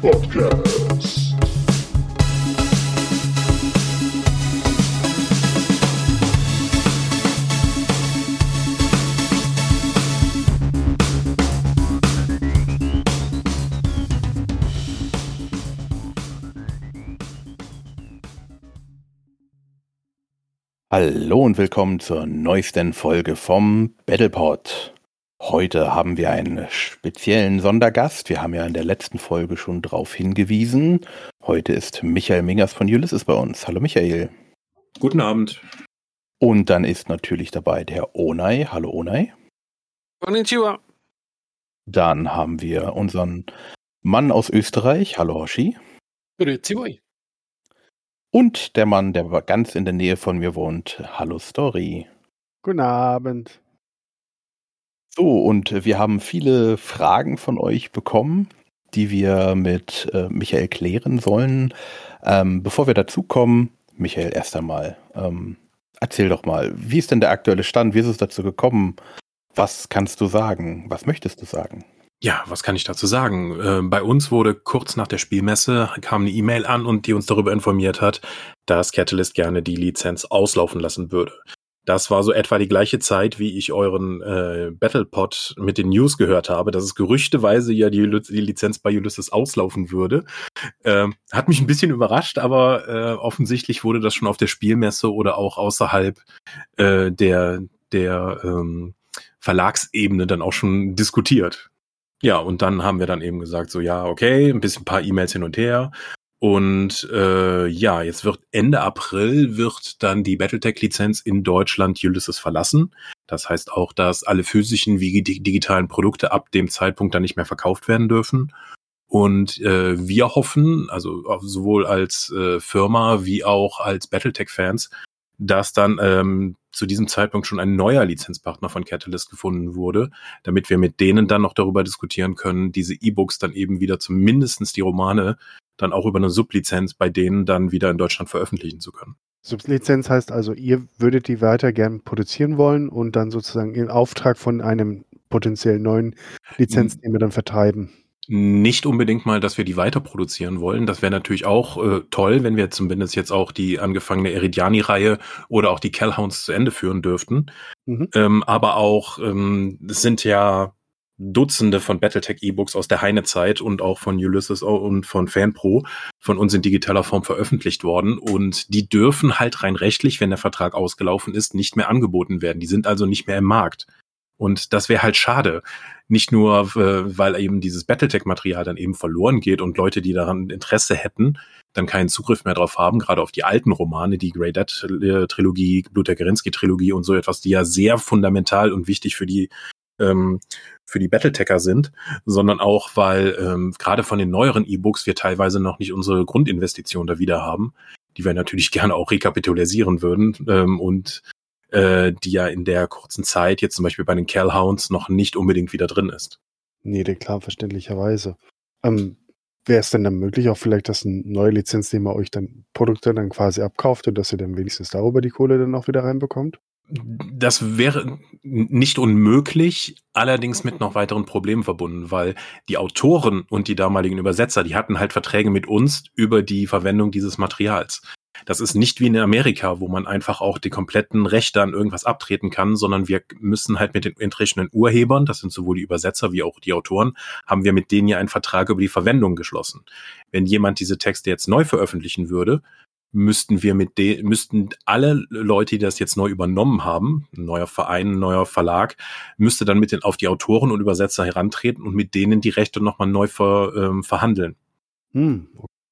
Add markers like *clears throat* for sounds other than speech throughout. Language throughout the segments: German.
Podcast. Hallo und willkommen zur neuesten Folge vom Battlepod. Heute haben wir einen speziellen Sondergast. Wir haben ja in der letzten Folge schon darauf hingewiesen. Heute ist Michael Mingers von Ulysses bei uns. Hallo Michael. Guten Abend. Und dann ist natürlich dabei der Onai. Hallo Onai. Konnichiwa. Dann haben wir unseren Mann aus Österreich. Hallo Hoshi. Grüezi. Und der Mann, der ganz in der Nähe von mir wohnt. Hallo Story. Guten Abend. So, und wir haben viele Fragen von euch bekommen, die wir mit äh, Michael klären sollen. Ähm, bevor wir dazu kommen, Michael, erst einmal, ähm, erzähl doch mal, wie ist denn der aktuelle Stand? Wie ist es dazu gekommen? Was kannst du sagen? Was möchtest du sagen? Ja, was kann ich dazu sagen? Äh, bei uns wurde kurz nach der Spielmesse kam eine E-Mail an und die uns darüber informiert hat, dass Catalyst gerne die Lizenz auslaufen lassen würde. Das war so etwa die gleiche Zeit, wie ich euren äh, Battlepod mit den News gehört habe, dass es gerüchteweise ja die, die Lizenz bei Ulysses auslaufen würde. Ähm, hat mich ein bisschen überrascht, aber äh, offensichtlich wurde das schon auf der Spielmesse oder auch außerhalb äh, der, der ähm, Verlagsebene dann auch schon diskutiert. Ja, und dann haben wir dann eben gesagt, so ja, okay, ein bisschen ein paar E-Mails hin und her. Und äh, ja, jetzt wird Ende April wird dann die Battletech-Lizenz in Deutschland Ulysses verlassen. Das heißt auch, dass alle physischen wie digitalen Produkte ab dem Zeitpunkt dann nicht mehr verkauft werden dürfen. Und äh, wir hoffen, also sowohl als äh, Firma wie auch als Battletech-Fans, dass dann ähm, zu diesem Zeitpunkt schon ein neuer Lizenzpartner von Catalyst gefunden wurde, damit wir mit denen dann noch darüber diskutieren können, diese E-Books dann eben wieder zumindestens die Romane dann auch über eine Sublizenz bei denen dann wieder in Deutschland veröffentlichen zu können. Sublizenz heißt also, ihr würdet die weiter gern produzieren wollen und dann sozusagen in Auftrag von einem potenziell neuen Lizenznehmer dann vertreiben. Nicht unbedingt mal, dass wir die weiter produzieren wollen. Das wäre natürlich auch äh, toll, wenn wir zumindest jetzt auch die angefangene Eridiani-Reihe oder auch die Kellhounds zu Ende führen dürften. Mhm. Ähm, aber auch, ähm, es sind ja Dutzende von Battletech-E-Books aus der Heine-Zeit und auch von Ulysses und von FanPro von uns in digitaler Form veröffentlicht worden. Und die dürfen halt rein rechtlich, wenn der Vertrag ausgelaufen ist, nicht mehr angeboten werden. Die sind also nicht mehr im Markt. Und das wäre halt schade. Nicht nur, äh, weil eben dieses Battletech-Material dann eben verloren geht und Leute, die daran Interesse hätten, dann keinen Zugriff mehr drauf haben, gerade auf die alten Romane, die Grey Dead-Trilogie, Blut der Gerinsky-Trilogie und so etwas, die ja sehr fundamental und wichtig für die ähm, für die Battletecher sind, sondern auch, weil ähm, gerade von den neueren E-Books wir teilweise noch nicht unsere Grundinvestition da wieder haben, die wir natürlich *laughs* gerne auch rekapitulisieren würden ähm, und äh, die ja in der kurzen Zeit jetzt zum Beispiel bei den Calhounds noch nicht unbedingt wieder drin ist. Nee, klar, verständlicherweise. Ähm, Wäre es denn dann möglich, auch vielleicht, dass ein neuer Lizenznehmer euch dann Produkte dann quasi abkauft und dass ihr dann wenigstens darüber die Kohle dann auch wieder reinbekommt? Das wäre nicht unmöglich, allerdings mit noch weiteren Problemen verbunden, weil die Autoren und die damaligen Übersetzer, die hatten halt Verträge mit uns über die Verwendung dieses Materials. Das ist nicht wie in Amerika, wo man einfach auch die kompletten Rechte an irgendwas abtreten kann, sondern wir müssen halt mit den entsprechenden Urhebern, das sind sowohl die Übersetzer wie auch die Autoren, haben wir mit denen ja einen Vertrag über die Verwendung geschlossen. Wenn jemand diese Texte jetzt neu veröffentlichen würde, müssten wir mit de müssten alle Leute, die das jetzt neu übernommen haben, ein neuer Verein, ein neuer Verlag, müsste dann mit den auf die Autoren und Übersetzer herantreten und mit denen die Rechte nochmal neu ver, ähm, verhandeln. Hm.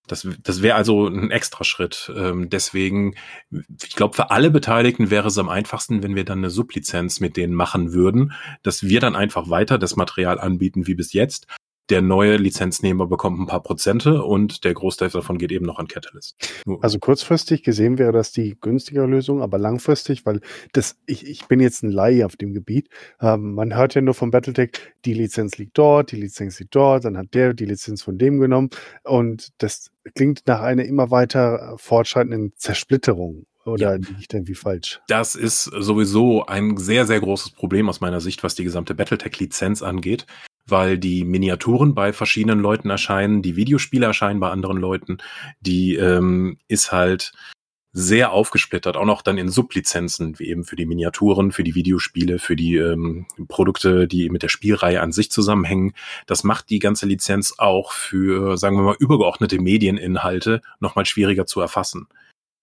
Das, das wäre also ein Extraschritt. Ähm, deswegen, ich glaube, für alle Beteiligten wäre es am einfachsten, wenn wir dann eine Sublizenz mit denen machen würden, dass wir dann einfach weiter das Material anbieten wie bis jetzt, der neue Lizenznehmer bekommt ein paar Prozente und der Großteil davon geht eben noch an Catalyst. Also kurzfristig gesehen wäre das die günstigere Lösung, aber langfristig, weil das, ich, ich bin jetzt ein Laie auf dem Gebiet. Ähm, man hört ja nur vom Battletech, die Lizenz liegt dort, die Lizenz liegt dort, dann hat der die Lizenz von dem genommen und das klingt nach einer immer weiter fortschreitenden Zersplitterung. Oder ja. liege ich denn wie falsch? Das ist sowieso ein sehr, sehr großes Problem aus meiner Sicht, was die gesamte Battletech-Lizenz angeht weil die Miniaturen bei verschiedenen Leuten erscheinen, die Videospiele erscheinen bei anderen Leuten. Die ähm, ist halt sehr aufgesplittert, auch noch dann in Sublizenzen, wie eben für die Miniaturen, für die Videospiele, für die ähm, Produkte, die mit der Spielreihe an sich zusammenhängen. Das macht die ganze Lizenz auch für, sagen wir mal, übergeordnete Medieninhalte nochmal schwieriger zu erfassen.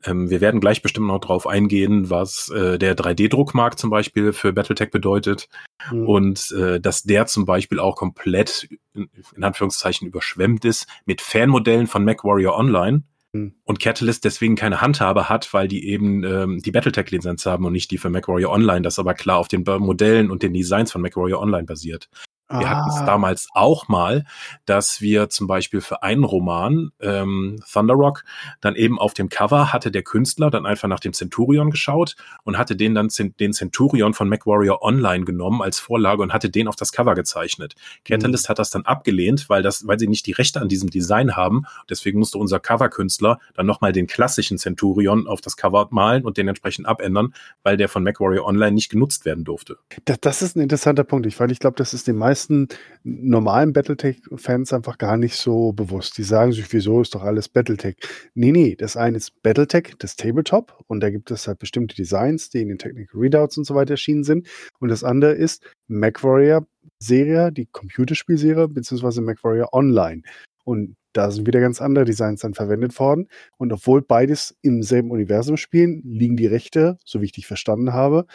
Ähm, wir werden gleich bestimmt noch drauf eingehen, was äh, der 3D-Druckmarkt zum Beispiel für Battletech bedeutet mhm. und äh, dass der zum Beispiel auch komplett in, in Anführungszeichen überschwemmt ist mit Fanmodellen von MacWarrior Online mhm. und Catalyst deswegen keine Handhabe hat, weil die eben ähm, die Battletech-Lizenz haben und nicht die für MacWarrior Online, das aber klar auf den Modellen und den Designs von MacWarrior Online basiert. Wir ah. hatten es damals auch mal, dass wir zum Beispiel für einen Roman, ähm, Thunder Rock, dann eben auf dem Cover hatte der Künstler dann einfach nach dem Centurion geschaut und hatte den dann den Centurion von MacWarrior Online genommen als Vorlage und hatte den auf das Cover gezeichnet. Catalyst mhm. hat das dann abgelehnt, weil das, weil sie nicht die Rechte an diesem Design haben. Deswegen musste unser Coverkünstler dann nochmal den klassischen Centurion auf das Cover malen und den entsprechend abändern, weil der von MacWarrior Online nicht genutzt werden durfte. Das, das ist ein interessanter Punkt, weil ich glaube, das ist den meisten meisten normalen Battletech-Fans einfach gar nicht so bewusst. Die sagen sich, wieso ist doch alles Battletech? Nee, nee, das eine ist Battletech, das Tabletop, und da gibt es halt bestimmte Designs, die in den Technical Readouts und so weiter erschienen sind. Und das andere ist MacWarrior Serie, die Computerspielserie, beziehungsweise MacWarrior Online. Und da sind wieder ganz andere Designs dann verwendet worden. Und obwohl beides im selben Universum spielen, liegen die Rechte, so wie ich dich verstanden habe,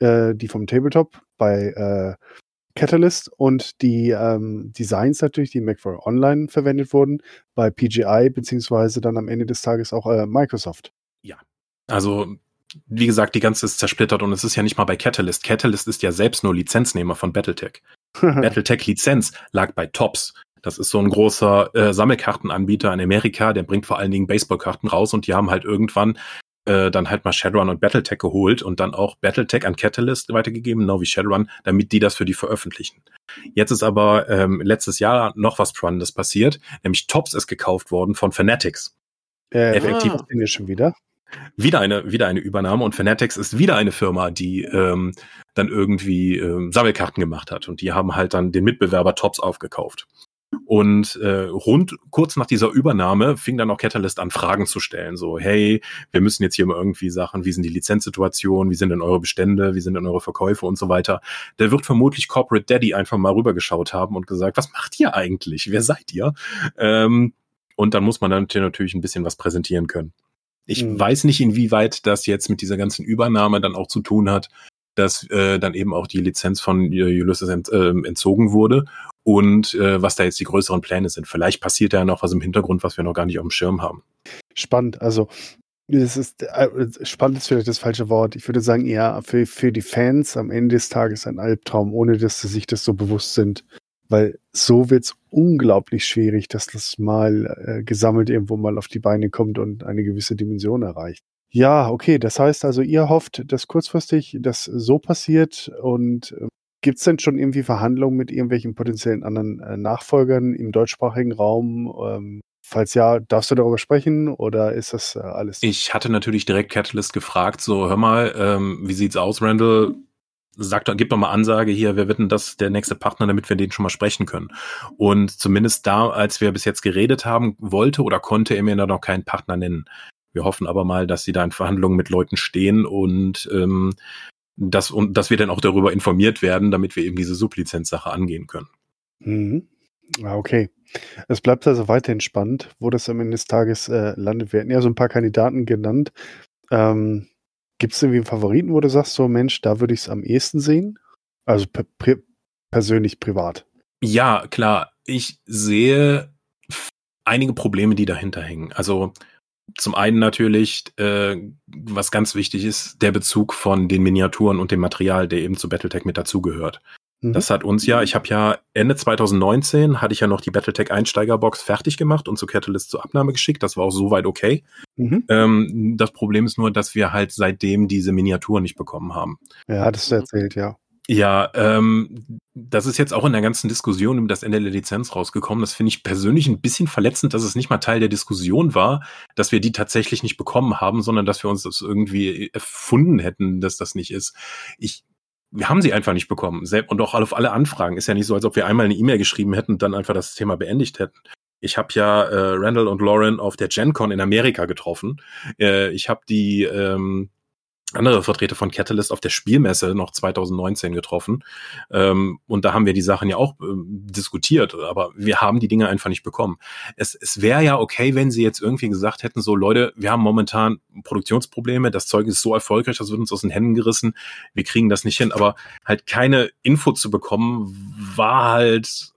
äh, die vom Tabletop bei äh, Catalyst und die ähm, Designs natürlich, die Mac for Online verwendet wurden, bei PGI, beziehungsweise dann am Ende des Tages auch äh, Microsoft. Ja. Also, wie gesagt, die ganze ist zersplittert und es ist ja nicht mal bei Catalyst. Catalyst ist ja selbst nur Lizenznehmer von Battletech. *laughs* Battletech Lizenz lag bei Tops. Das ist so ein großer äh, Sammelkartenanbieter in Amerika, der bringt vor allen Dingen Baseballkarten raus und die haben halt irgendwann äh, dann halt mal Shadowrun und Battletech geholt und dann auch Battletech an Catalyst weitergegeben, genau wie Shadowrun, damit die das für die veröffentlichen. Jetzt ist aber ähm, letztes Jahr noch was Spannendes passiert, nämlich Tops ist gekauft worden von Fanatics. Äh, Effektiv ah. ich schon wieder. Wieder eine, wieder eine Übernahme und Fanatics ist wieder eine Firma, die ähm, dann irgendwie ähm, Sammelkarten gemacht hat und die haben halt dann den Mitbewerber Tops aufgekauft. Und äh, rund kurz nach dieser Übernahme fing dann auch Catalyst an, Fragen zu stellen. So, hey, wir müssen jetzt hier mal irgendwie Sachen, wie sind die Lizenzsituationen, wie sind denn eure Bestände, wie sind denn eure Verkäufe und so weiter. Der wird vermutlich Corporate Daddy einfach mal rübergeschaut haben und gesagt, was macht ihr eigentlich? Wer seid ihr? Ähm, und dann muss man dann natürlich ein bisschen was präsentieren können. Ich mhm. weiß nicht, inwieweit das jetzt mit dieser ganzen Übernahme dann auch zu tun hat, dass äh, dann eben auch die Lizenz von Ulysses ent, äh, entzogen wurde und äh, was da jetzt die größeren Pläne sind. Vielleicht passiert da ja noch was im Hintergrund, was wir noch gar nicht auf dem Schirm haben. Spannend. Also es ist äh, spannend ist vielleicht das falsche Wort. Ich würde sagen, eher für, für die Fans am Ende des Tages ein Albtraum, ohne dass sie sich das so bewusst sind. Weil so wird es unglaublich schwierig, dass das mal äh, gesammelt irgendwo mal auf die Beine kommt und eine gewisse Dimension erreicht. Ja, okay, das heißt also, ihr hofft, dass kurzfristig das so passiert und äh, gibt es denn schon irgendwie Verhandlungen mit irgendwelchen potenziellen anderen äh, Nachfolgern im deutschsprachigen Raum? Ähm, falls ja, darfst du darüber sprechen oder ist das äh, alles? Ich hatte natürlich direkt Catalyst gefragt, so hör mal, ähm, wie sieht's aus, Randall? Sag doch, gib doch mal Ansage hier, wer wird denn das der nächste Partner, damit wir den schon mal sprechen können. Und zumindest da, als wir bis jetzt geredet haben, wollte oder konnte er mir da noch keinen Partner nennen. Wir hoffen aber mal, dass sie da in Verhandlungen mit Leuten stehen und ähm, dass, und dass wir dann auch darüber informiert werden, damit wir eben diese Sublizenzsache angehen können. Mhm. Ah, okay. Es bleibt also weiterhin spannend, wo das am Ende des Tages äh, landet. Wir hatten ja so ein paar Kandidaten genannt. Ähm, Gibt es irgendwie einen Favoriten, wo du sagst, so Mensch, da würde ich es am ehesten sehen? Also per persönlich privat. Ja, klar. Ich sehe einige Probleme, die dahinter hängen. Also zum einen natürlich, äh, was ganz wichtig ist, der Bezug von den Miniaturen und dem Material, der eben zu Battletech mit dazugehört. Mhm. Das hat uns ja, ich habe ja Ende 2019 hatte ich ja noch die Battletech Einsteigerbox fertig gemacht und zu Catalyst zur Abnahme geschickt. Das war auch soweit okay. Mhm. Ähm, das Problem ist nur, dass wir halt seitdem diese Miniaturen nicht bekommen haben. Ja, das erzählt, ja. Ja, ähm, das ist jetzt auch in der ganzen Diskussion um das Ende der Lizenz rausgekommen. Das finde ich persönlich ein bisschen verletzend, dass es nicht mal Teil der Diskussion war, dass wir die tatsächlich nicht bekommen haben, sondern dass wir uns das irgendwie erfunden hätten, dass das nicht ist. Ich wir haben sie einfach nicht bekommen. Und auch auf alle Anfragen. Ist ja nicht so, als ob wir einmal eine E-Mail geschrieben hätten und dann einfach das Thema beendigt hätten. Ich habe ja äh, Randall und Lauren auf der GenCon in Amerika getroffen. Äh, ich habe die ähm, andere Vertreter von Catalyst auf der Spielmesse noch 2019 getroffen. Ähm, und da haben wir die Sachen ja auch ähm, diskutiert, aber wir haben die Dinge einfach nicht bekommen. Es, es wäre ja okay, wenn sie jetzt irgendwie gesagt hätten, so Leute, wir haben momentan Produktionsprobleme, das Zeug ist so erfolgreich, das wird uns aus den Händen gerissen, wir kriegen das nicht hin, aber halt keine Info zu bekommen, war halt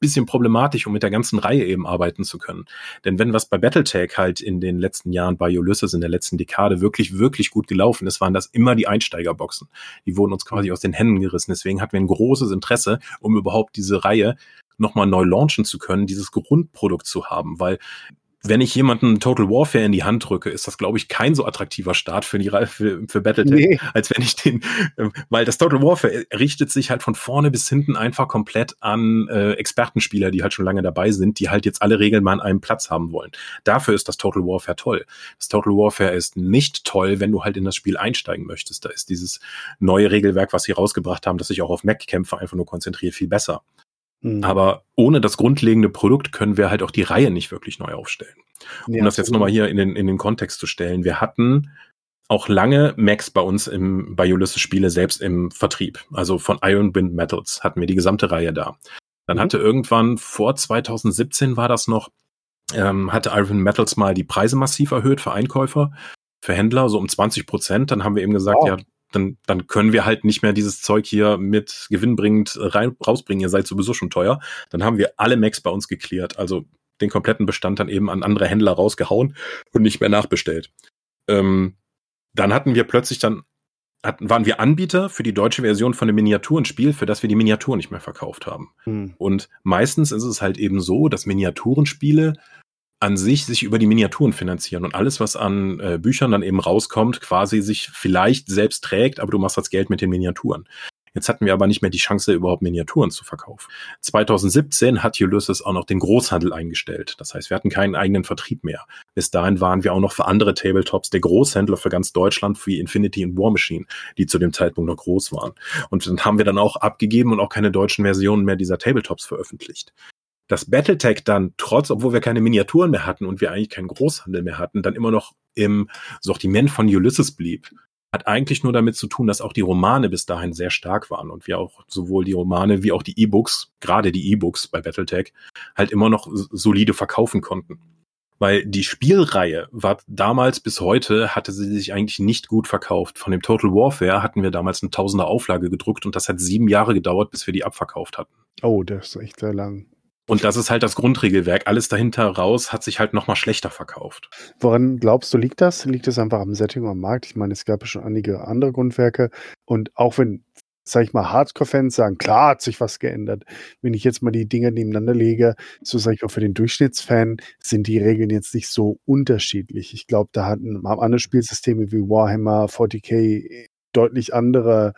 bisschen problematisch, um mit der ganzen Reihe eben arbeiten zu können. Denn wenn was bei Battletech halt in den letzten Jahren bei Ulysses in der letzten Dekade wirklich, wirklich gut gelaufen ist, waren das immer die Einsteigerboxen. Die wurden uns quasi aus den Händen gerissen. Deswegen hatten wir ein großes Interesse, um überhaupt diese Reihe nochmal neu launchen zu können, dieses Grundprodukt zu haben, weil wenn ich jemanden Total Warfare in die Hand drücke, ist das, glaube ich, kein so attraktiver Start für die für, für Battletech, nee. als wenn ich den, äh, weil das Total Warfare richtet sich halt von vorne bis hinten einfach komplett an äh, Expertenspieler, die halt schon lange dabei sind, die halt jetzt alle Regeln mal an einem Platz haben wollen. Dafür ist das Total Warfare toll. Das Total Warfare ist nicht toll, wenn du halt in das Spiel einsteigen möchtest. Da ist dieses neue Regelwerk, was sie rausgebracht haben, das sich auch auf Mac-Kämpfe einfach nur konzentriert, viel besser. Mhm. Aber ohne das grundlegende Produkt können wir halt auch die Reihe nicht wirklich neu aufstellen. Um ja, das jetzt nochmal hier in den, in den Kontext zu stellen. Wir hatten auch lange Macs bei uns im, bei Ulysses Spiele selbst im Vertrieb. Also von Iron Wind Metals hatten wir die gesamte Reihe da. Dann mhm. hatte irgendwann vor 2017 war das noch, ähm, hatte Iron Metals mal die Preise massiv erhöht für Einkäufer, für Händler, so um 20 Prozent. Dann haben wir eben gesagt, wow. ja, dann, dann können wir halt nicht mehr dieses Zeug hier mit gewinnbringend rein, rausbringen. Ihr seid sowieso schon teuer. Dann haben wir alle Macs bei uns geklärt. Also den kompletten Bestand dann eben an andere Händler rausgehauen und nicht mehr nachbestellt. Ähm, dann hatten wir plötzlich dann, hatten, waren wir Anbieter für die deutsche Version von einem Miniaturenspiel, für das wir die Miniaturen nicht mehr verkauft haben. Hm. Und meistens ist es halt eben so, dass Miniaturenspiele an sich sich über die Miniaturen finanzieren und alles, was an äh, Büchern dann eben rauskommt, quasi sich vielleicht selbst trägt, aber du machst das Geld mit den Miniaturen. Jetzt hatten wir aber nicht mehr die Chance, überhaupt Miniaturen zu verkaufen. 2017 hat Ulysses auch noch den Großhandel eingestellt. Das heißt, wir hatten keinen eigenen Vertrieb mehr. Bis dahin waren wir auch noch für andere Tabletops der Großhändler für ganz Deutschland, wie Infinity und War Machine, die zu dem Zeitpunkt noch groß waren. Und dann haben wir dann auch abgegeben und auch keine deutschen Versionen mehr dieser Tabletops veröffentlicht dass Battletech dann trotz, obwohl wir keine Miniaturen mehr hatten und wir eigentlich keinen Großhandel mehr hatten, dann immer noch im Sortiment von Ulysses blieb, hat eigentlich nur damit zu tun, dass auch die Romane bis dahin sehr stark waren und wir auch sowohl die Romane wie auch die E-Books, gerade die E-Books bei Battletech, halt immer noch solide verkaufen konnten. Weil die Spielreihe war damals bis heute, hatte sie sich eigentlich nicht gut verkauft. Von dem Total Warfare hatten wir damals eine Tausender Auflage gedruckt und das hat sieben Jahre gedauert, bis wir die abverkauft hatten. Oh, das ist echt sehr lang. Und das ist halt das Grundregelwerk. Alles dahinter raus hat sich halt nochmal schlechter verkauft. Woran glaubst du, liegt das? Liegt es einfach am Setting am Markt? Ich meine, es gab ja schon einige andere Grundwerke. Und auch wenn, sag ich mal, Hardcore-Fans sagen, klar hat sich was geändert. Wenn ich jetzt mal die Dinge nebeneinander lege, so sage ich auch für den Durchschnittsfan, sind die Regeln jetzt nicht so unterschiedlich. Ich glaube, da hatten, haben andere Spielsysteme wie Warhammer, 40k deutlich andere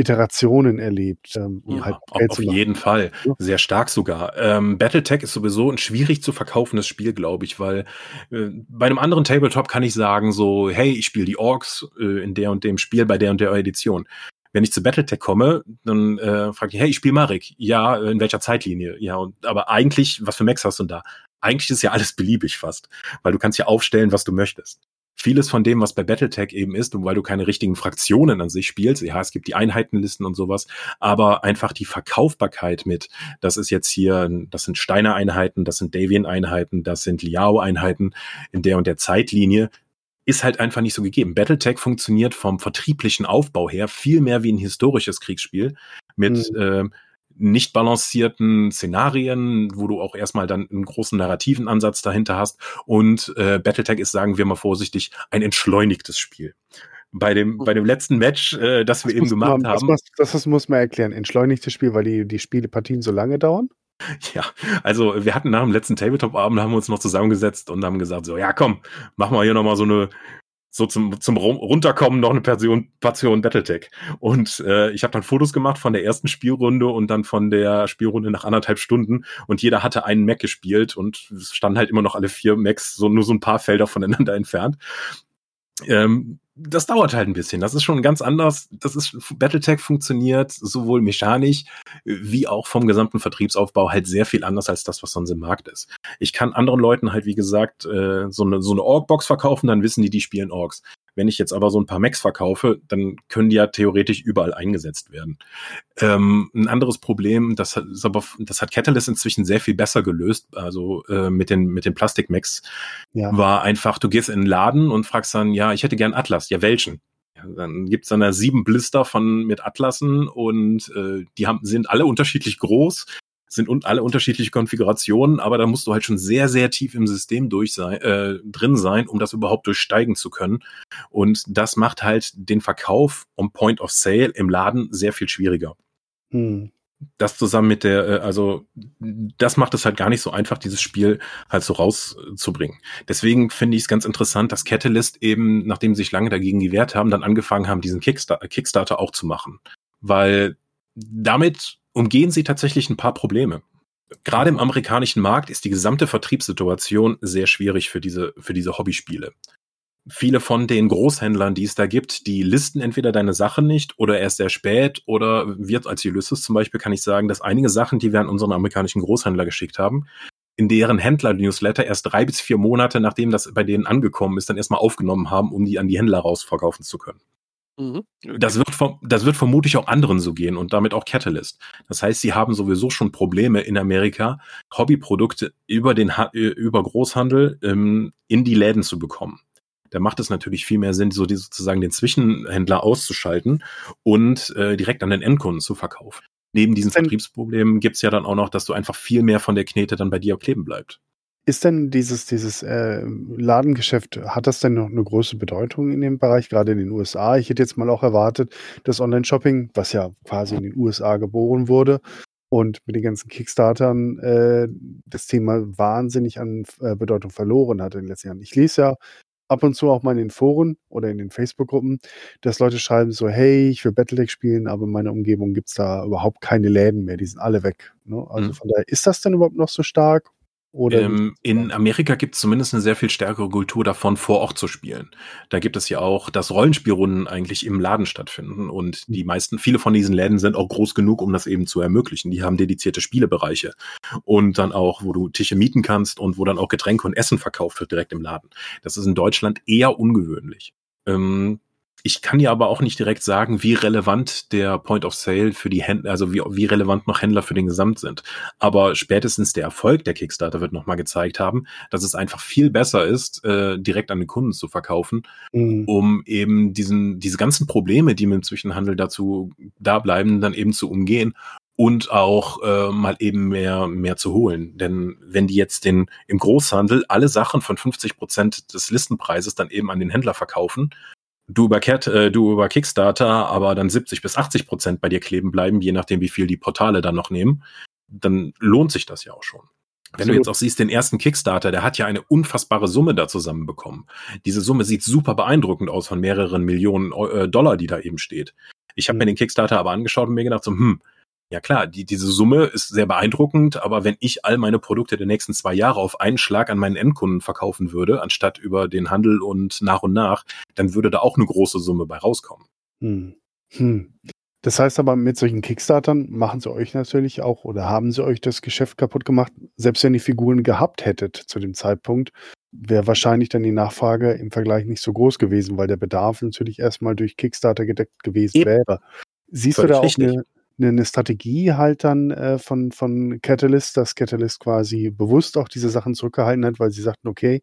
Iterationen erlebt. Ähm, um ja, halt auf, auf jeden Fall. Sehr stark sogar. Ähm, Battletech ist sowieso ein schwierig zu verkaufendes Spiel, glaube ich, weil äh, bei einem anderen Tabletop kann ich sagen, so, hey, ich spiele die Orks äh, in der und dem Spiel bei der und der Edition. Wenn ich zu Battletech komme, dann äh, frage ich, hey, ich spiele Marek. Ja, in welcher Zeitlinie? Ja, und, aber eigentlich, was für Max hast du denn da? Eigentlich ist ja alles beliebig fast, weil du kannst ja aufstellen, was du möchtest vieles von dem, was bei Battletech eben ist, und weil du keine richtigen Fraktionen an sich spielst, ja, es gibt die Einheitenlisten und sowas, aber einfach die Verkaufbarkeit mit, das ist jetzt hier, das sind Steiner-Einheiten, das sind Davian-Einheiten, das sind Liao-Einheiten in der und der Zeitlinie, ist halt einfach nicht so gegeben. Battletech funktioniert vom vertrieblichen Aufbau her viel mehr wie ein historisches Kriegsspiel mit mhm. äh, nicht balancierten Szenarien, wo du auch erstmal dann einen großen narrativen Ansatz dahinter hast. Und äh, Battletech ist, sagen wir mal vorsichtig, ein entschleunigtes Spiel. Bei dem, bei dem letzten Match, äh, das wir das eben gemacht man, haben. Das, das, das muss man erklären. Entschleunigtes Spiel, weil die, die Spielepartien so lange dauern? Ja, also wir hatten nach dem letzten Tabletop-Abend, haben wir uns noch zusammengesetzt und haben gesagt, so, ja komm, machen wir hier nochmal so eine so zum, zum Runterkommen noch eine Portion, Portion Battletech. Und äh, ich habe dann Fotos gemacht von der ersten Spielrunde und dann von der Spielrunde nach anderthalb Stunden und jeder hatte einen Mac gespielt und es standen halt immer noch alle vier Macs so nur so ein paar Felder voneinander *laughs* entfernt. Ähm, das dauert halt ein bisschen. Das ist schon ganz anders. Das ist, Battletech funktioniert sowohl mechanisch wie auch vom gesamten Vertriebsaufbau halt sehr viel anders als das, was sonst im Markt ist. Ich kann anderen Leuten halt, wie gesagt, äh, so eine, so eine Org-Box verkaufen, dann wissen die, die spielen Orks. Wenn ich jetzt aber so ein paar Macs verkaufe, dann können die ja theoretisch überall eingesetzt werden. Ähm, ein anderes Problem, das hat, aber, das hat Catalyst inzwischen sehr viel besser gelöst, also äh, mit den, mit den Plastik-Macs, ja. war einfach, du gehst in den Laden und fragst dann, ja, ich hätte gern Atlas, ja, welchen? Ja, dann gibt's dann da sieben Blister von mit Atlassen und äh, die haben, sind alle unterschiedlich groß sind und alle unterschiedliche Konfigurationen, aber da musst du halt schon sehr, sehr tief im System durch sein, äh, drin sein, um das überhaupt durchsteigen zu können. Und das macht halt den Verkauf um Point of Sale im Laden sehr viel schwieriger. Hm. Das zusammen mit der, äh, also das macht es halt gar nicht so einfach, dieses Spiel halt so rauszubringen. Deswegen finde ich es ganz interessant, dass Catalyst eben, nachdem sie sich lange dagegen gewehrt haben, dann angefangen haben, diesen Kickstarter, Kickstarter auch zu machen. Weil damit umgehen sie tatsächlich ein paar Probleme. Gerade im amerikanischen Markt ist die gesamte Vertriebssituation sehr schwierig für diese, für diese Hobbyspiele. Viele von den Großhändlern, die es da gibt, die listen entweder deine Sachen nicht oder erst sehr spät oder wird als Ulysses zum Beispiel kann ich sagen, dass einige Sachen, die wir an unseren amerikanischen Großhändler geschickt haben, in deren Händler-Newsletter erst drei bis vier Monate, nachdem das bei denen angekommen ist, dann erstmal aufgenommen haben, um die an die Händler rausverkaufen zu können. Mhm. Das, wird das wird vermutlich auch anderen so gehen und damit auch Catalyst. Das heißt, sie haben sowieso schon Probleme in Amerika, Hobbyprodukte über den über Großhandel ähm, in die Läden zu bekommen. Da macht es natürlich viel mehr Sinn, so die, sozusagen den Zwischenhändler auszuschalten und äh, direkt an den Endkunden zu verkaufen. Neben diesen Vertriebsproblemen gibt's ja dann auch noch, dass du einfach viel mehr von der Knete dann bei dir kleben bleibt. Ist denn dieses, dieses äh, Ladengeschäft, hat das denn noch eine große Bedeutung in dem Bereich, gerade in den USA? Ich hätte jetzt mal auch erwartet, dass Online-Shopping, was ja quasi in den USA geboren wurde und mit den ganzen Kickstartern äh, das Thema wahnsinnig an äh, Bedeutung verloren hat in den letzten Jahren. Ich lese ja ab und zu auch mal in den Foren oder in den Facebook-Gruppen, dass Leute schreiben so, hey, ich will Battletech spielen, aber in meiner Umgebung gibt es da überhaupt keine Läden mehr, die sind alle weg. Ne? Also mhm. von daher, ist das denn überhaupt noch so stark oder ähm, in Amerika gibt es zumindest eine sehr viel stärkere Kultur davon, vor Ort zu spielen. Da gibt es ja auch, dass Rollenspielrunden eigentlich im Laden stattfinden und die meisten, viele von diesen Läden sind auch groß genug, um das eben zu ermöglichen. Die haben dedizierte Spielebereiche und dann auch, wo du Tische mieten kannst und wo dann auch Getränke und Essen verkauft wird direkt im Laden. Das ist in Deutschland eher ungewöhnlich. Ähm, ich kann ja aber auch nicht direkt sagen, wie relevant der Point of Sale für die Händler, also wie, wie relevant noch Händler für den Gesamt sind. Aber spätestens der Erfolg der Kickstarter wird nochmal gezeigt haben, dass es einfach viel besser ist, äh, direkt an den Kunden zu verkaufen, mhm. um eben diesen, diese ganzen Probleme, die mit dem Zwischenhandel dazu da bleiben, dann eben zu umgehen und auch äh, mal eben mehr, mehr zu holen. Denn wenn die jetzt den, im Großhandel alle Sachen von 50 Prozent des Listenpreises dann eben an den Händler verkaufen, du über, Cat, äh, du über Kickstarter aber dann 70 bis 80 Prozent bei dir kleben bleiben, je nachdem, wie viel die Portale dann noch nehmen, dann lohnt sich das ja auch schon. Wenn Absolut. du jetzt auch siehst, den ersten Kickstarter, der hat ja eine unfassbare Summe da zusammenbekommen. Diese Summe sieht super beeindruckend aus von mehreren Millionen äh, Dollar, die da eben steht. Ich habe mhm. mir den Kickstarter aber angeschaut und mir gedacht so, hm, ja klar, die, diese Summe ist sehr beeindruckend, aber wenn ich all meine Produkte der nächsten zwei Jahre auf einen Schlag an meinen Endkunden verkaufen würde, anstatt über den Handel und nach und nach, dann würde da auch eine große Summe bei rauskommen. Hm. Hm. Das heißt aber, mit solchen Kickstartern machen sie euch natürlich auch oder haben sie euch das Geschäft kaputt gemacht. Selbst wenn ihr Figuren gehabt hättet zu dem Zeitpunkt, wäre wahrscheinlich dann die Nachfrage im Vergleich nicht so groß gewesen, weil der Bedarf natürlich erstmal durch Kickstarter gedeckt gewesen Eben. wäre. Siehst Völlig du da auch eine, eine Strategie halt dann äh, von, von Catalyst, dass Catalyst quasi bewusst auch diese Sachen zurückgehalten hat, weil sie sagten, okay,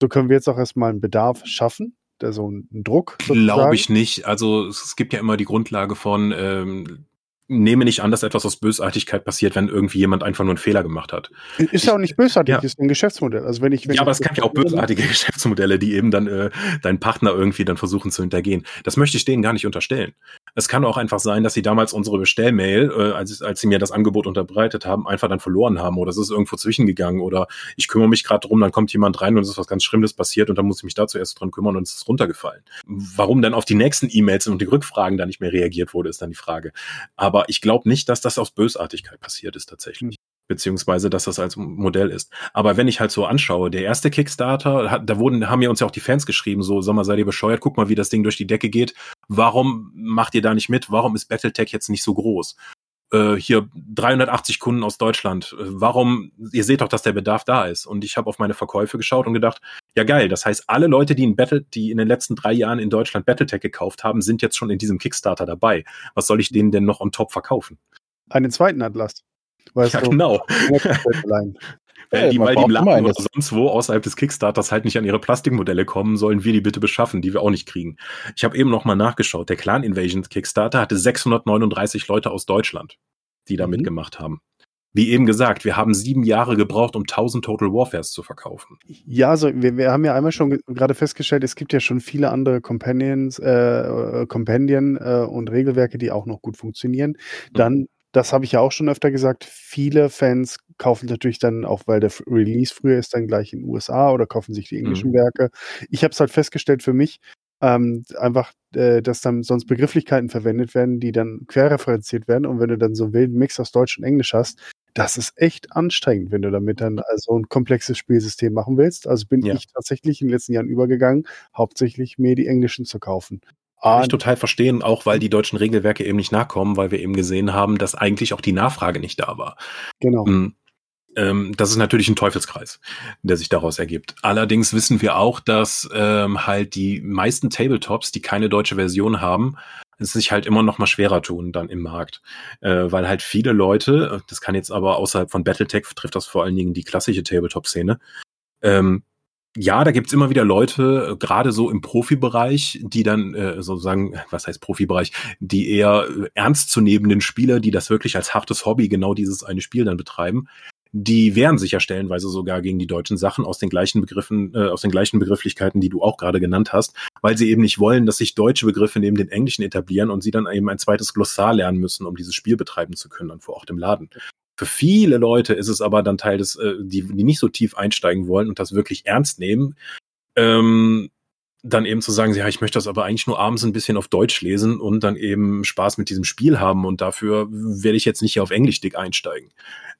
so können wir jetzt auch erstmal einen Bedarf schaffen, der so ein Druck. Glaube ich nicht. Also es gibt ja immer die Grundlage von, ähm, nehme nicht an, dass etwas aus Bösartigkeit passiert, wenn irgendwie jemand einfach nur einen Fehler gemacht hat. Ist ja auch nicht bösartig, ja. ist ein Geschäftsmodell. Also wenn ich, wenn ja, aber es kann ja auch bösartige *laughs* Geschäftsmodelle, die eben dann äh, deinen Partner irgendwie dann versuchen zu hintergehen. Das möchte ich denen gar nicht unterstellen. Es kann auch einfach sein, dass sie damals unsere Bestellmail, äh, als, als sie mir das Angebot unterbreitet haben, einfach dann verloren haben oder es ist irgendwo zwischengegangen oder ich kümmere mich gerade drum, dann kommt jemand rein und es ist was ganz Schlimmes passiert und dann muss ich mich da zuerst dran kümmern und es ist runtergefallen. Warum dann auf die nächsten E-Mails und die Rückfragen da nicht mehr reagiert wurde, ist dann die Frage. Aber ich glaube nicht, dass das aus Bösartigkeit passiert ist tatsächlich. Beziehungsweise dass das als Modell ist. Aber wenn ich halt so anschaue, der erste Kickstarter, da wurden, haben ja uns ja auch die Fans geschrieben, so, sag mal, seid ihr bescheuert, guck mal, wie das Ding durch die Decke geht. Warum macht ihr da nicht mit? Warum ist Battletech jetzt nicht so groß? Äh, hier 380 Kunden aus Deutschland. Warum, ihr seht doch, dass der Bedarf da ist. Und ich habe auf meine Verkäufe geschaut und gedacht, ja geil, das heißt, alle Leute, die in Battle, die in den letzten drei Jahren in Deutschland Battletech gekauft haben, sind jetzt schon in diesem Kickstarter dabei. Was soll ich denen denn noch on top verkaufen? Einen zweiten Atlas. Weißt Ja, du, genau. Weil *laughs* Ja, die, weil die im Laden oder sonst wo außerhalb des Kickstarters halt nicht an ihre Plastikmodelle kommen, sollen wir die bitte beschaffen, die wir auch nicht kriegen. Ich habe eben noch mal nachgeschaut. Der Clan Invasion Kickstarter hatte 639 Leute aus Deutschland, die da Mhm. mitgemacht haben. Wie eben gesagt, wir haben sieben Jahre gebraucht, um 1000 Total Warfares zu verkaufen. Ja, also wir, wir haben ja einmal schon ge- gerade festgestellt, es gibt ja schon viele andere Companions, äh, Companion äh, und Regelwerke, die auch noch gut funktionieren. Dann, das habe ich ja auch schon öfter gesagt, viele Fans kaufen natürlich dann auch, weil der Release früher ist, dann gleich in den USA oder kaufen sich die englischen Mhm. Werke. Ich habe es halt festgestellt für mich, ähm, einfach, äh, dass dann sonst Begrifflichkeiten verwendet werden, die dann querreferenziert werden. Und wenn du dann so einen wilden Mix aus Deutsch und Englisch hast, das ist echt anstrengend, wenn du damit dann also ein komplexes Spielsystem machen willst. Also bin Ja. ich tatsächlich in den letzten Jahren übergegangen, hauptsächlich mir die englischen zu kaufen. Kann Ah, ich total verstehen, auch weil die deutschen Regelwerke eben nicht nachkommen, weil wir eben gesehen haben, dass eigentlich auch die Nachfrage nicht da war. genau. Ähm, das ist natürlich ein Teufelskreis, der sich daraus ergibt. Allerdings wissen wir auch, dass ähm, halt die meisten Tabletops, die keine deutsche Version haben, es sich halt immer noch mal schwerer tun dann im Markt, äh, weil halt viele Leute, das kann jetzt aber außerhalb von BattleTech trifft das vor allen Dingen die klassische Tabletop-Szene. Ähm, ja, da gibt's immer wieder Leute, äh, gerade so im Profibereich, die dann äh, sozusagen, was heißt Profibereich, die eher äh, ernstzunehmenden Spieler, die das wirklich als hartes Hobby genau dieses eine Spiel dann betreiben, die wehren sich ja stellenweise sogar gegen die deutschen Sachen aus den gleichen Begriffen, äh, aus den gleichen Begrifflichkeiten, die du auch gerade genannt hast, weil sie eben nicht wollen, dass sich deutsche Begriffe neben den englischen etablieren und sie dann eben ein zweites Glossar lernen müssen, um dieses Spiel betreiben zu können, dann vor Ort im Laden. Für viele Leute ist es aber dann Teil des, äh, die, die nicht so tief einsteigen wollen und das wirklich ernst nehmen, ähm, dann eben zu sagen, ja, ich möchte das aber eigentlich nur abends ein bisschen auf Deutsch lesen und dann eben Spaß mit diesem Spiel haben und dafür werde ich jetzt nicht hier auf Englisch dick einsteigen.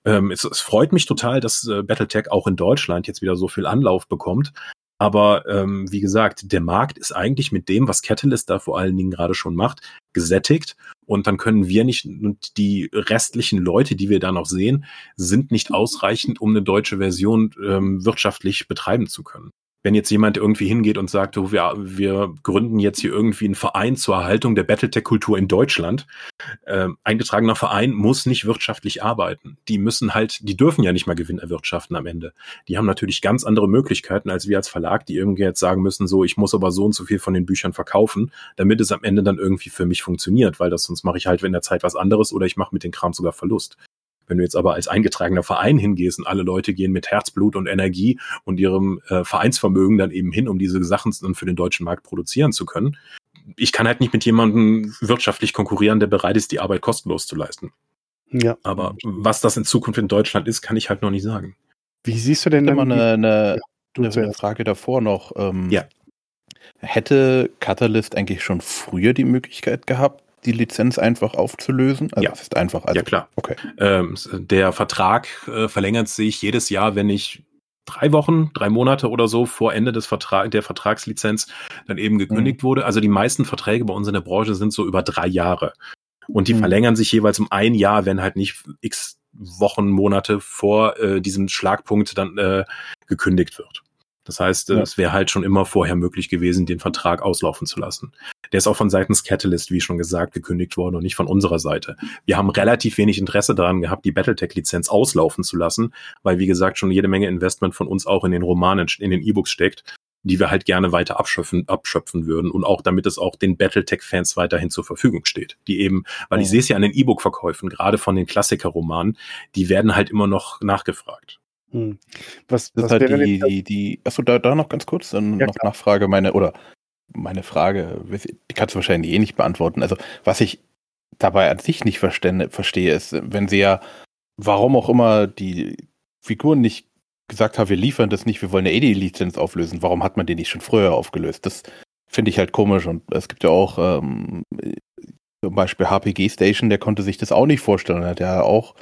Ähm, es, es freut mich total, dass äh, Battletech auch in Deutschland jetzt wieder so viel Anlauf bekommt. Aber ähm, wie gesagt, der Markt ist eigentlich mit dem, was Catalyst da vor allen Dingen gerade schon macht, gesättigt. Und dann können wir nicht, und die restlichen Leute, die wir da noch sehen, sind nicht ausreichend, um eine deutsche Version ähm, wirtschaftlich betreiben zu können. Wenn jetzt jemand irgendwie hingeht und sagt, wir, wir gründen jetzt hier irgendwie einen Verein zur Erhaltung der Battletech-Kultur in Deutschland, ähm, eingetragener Verein muss nicht wirtschaftlich arbeiten. Die müssen halt, die dürfen ja nicht mal Gewinn erwirtschaften am Ende. Die haben natürlich ganz andere Möglichkeiten als wir als Verlag, die irgendwie jetzt sagen müssen, so, ich muss aber so und so viel von den Büchern verkaufen, damit es am Ende dann irgendwie für mich funktioniert, weil das sonst mache ich halt in der Zeit was anderes oder ich mache mit dem Kram sogar Verlust. Wenn du jetzt aber als eingetragener Verein hingehst und alle Leute gehen mit Herzblut und Energie und ihrem äh, Vereinsvermögen dann eben hin, um diese Sachen dann für den deutschen Markt produzieren zu können, ich kann halt nicht mit jemandem wirtschaftlich konkurrieren, der bereit ist, die Arbeit kostenlos zu leisten. Ja. Aber was das in Zukunft in Deutschland ist, kann ich halt noch nicht sagen. Wie siehst du denn Immer eine, eine, du eine. Frage davor noch. Ähm, Ja. Hätte Catalyst eigentlich schon früher die Möglichkeit gehabt, die Lizenz einfach aufzulösen? Also Ja. es ist einfach. Also, ja, klar. Okay. Ähm, der Vertrag äh, verlängert sich jedes Jahr, wenn ich drei Wochen, drei Monate oder so vor Ende des Vertrag, der Vertragslizenz dann eben gekündigt wurde. Also die meisten Verträge bei uns in der Branche sind so über drei Jahre. Und die Mhm. verlängern sich jeweils um ein Jahr, wenn halt nicht x Wochen, Monate vor äh, diesem Schlagpunkt dann äh, gekündigt wird. Das heißt, Ja. es wäre halt schon immer vorher möglich gewesen, den Vertrag auslaufen zu lassen. Der ist auch von seitens Catalyst, wie schon gesagt, gekündigt worden und nicht von unserer Seite. Wir haben relativ wenig Interesse daran gehabt, die Battletech-Lizenz auslaufen zu lassen, weil, wie gesagt, schon jede Menge Investment von uns auch in den Romanen, in den E-Books steckt, die wir halt gerne weiter abschöpfen, abschöpfen würden und auch damit es auch den Battletech-Fans weiterhin zur Verfügung steht. Die eben, weil ich Mhm. sehe es ja an den E-Book-Verkäufen, gerade von den Klassiker-Romanen, die werden halt immer noch nachgefragt. Hm. Was, Das was ist halt wäre die, die, die, achso, da, da noch ganz kurz, dann Ja, noch klar. Nachfrage, meine, oder meine Frage, die kannst du wahrscheinlich eh nicht beantworten. Also, was ich dabei an sich nicht verstehe, ist, wenn sie ja, warum auch immer die Figuren nicht gesagt haben, wir liefern das nicht, wir wollen eine AD-Lizenz auflösen, warum hat man den nicht schon früher aufgelöst? Das finde ich halt komisch und es gibt ja auch ähm, zum Beispiel HPG Station, der konnte sich das auch nicht vorstellen, hat ja auch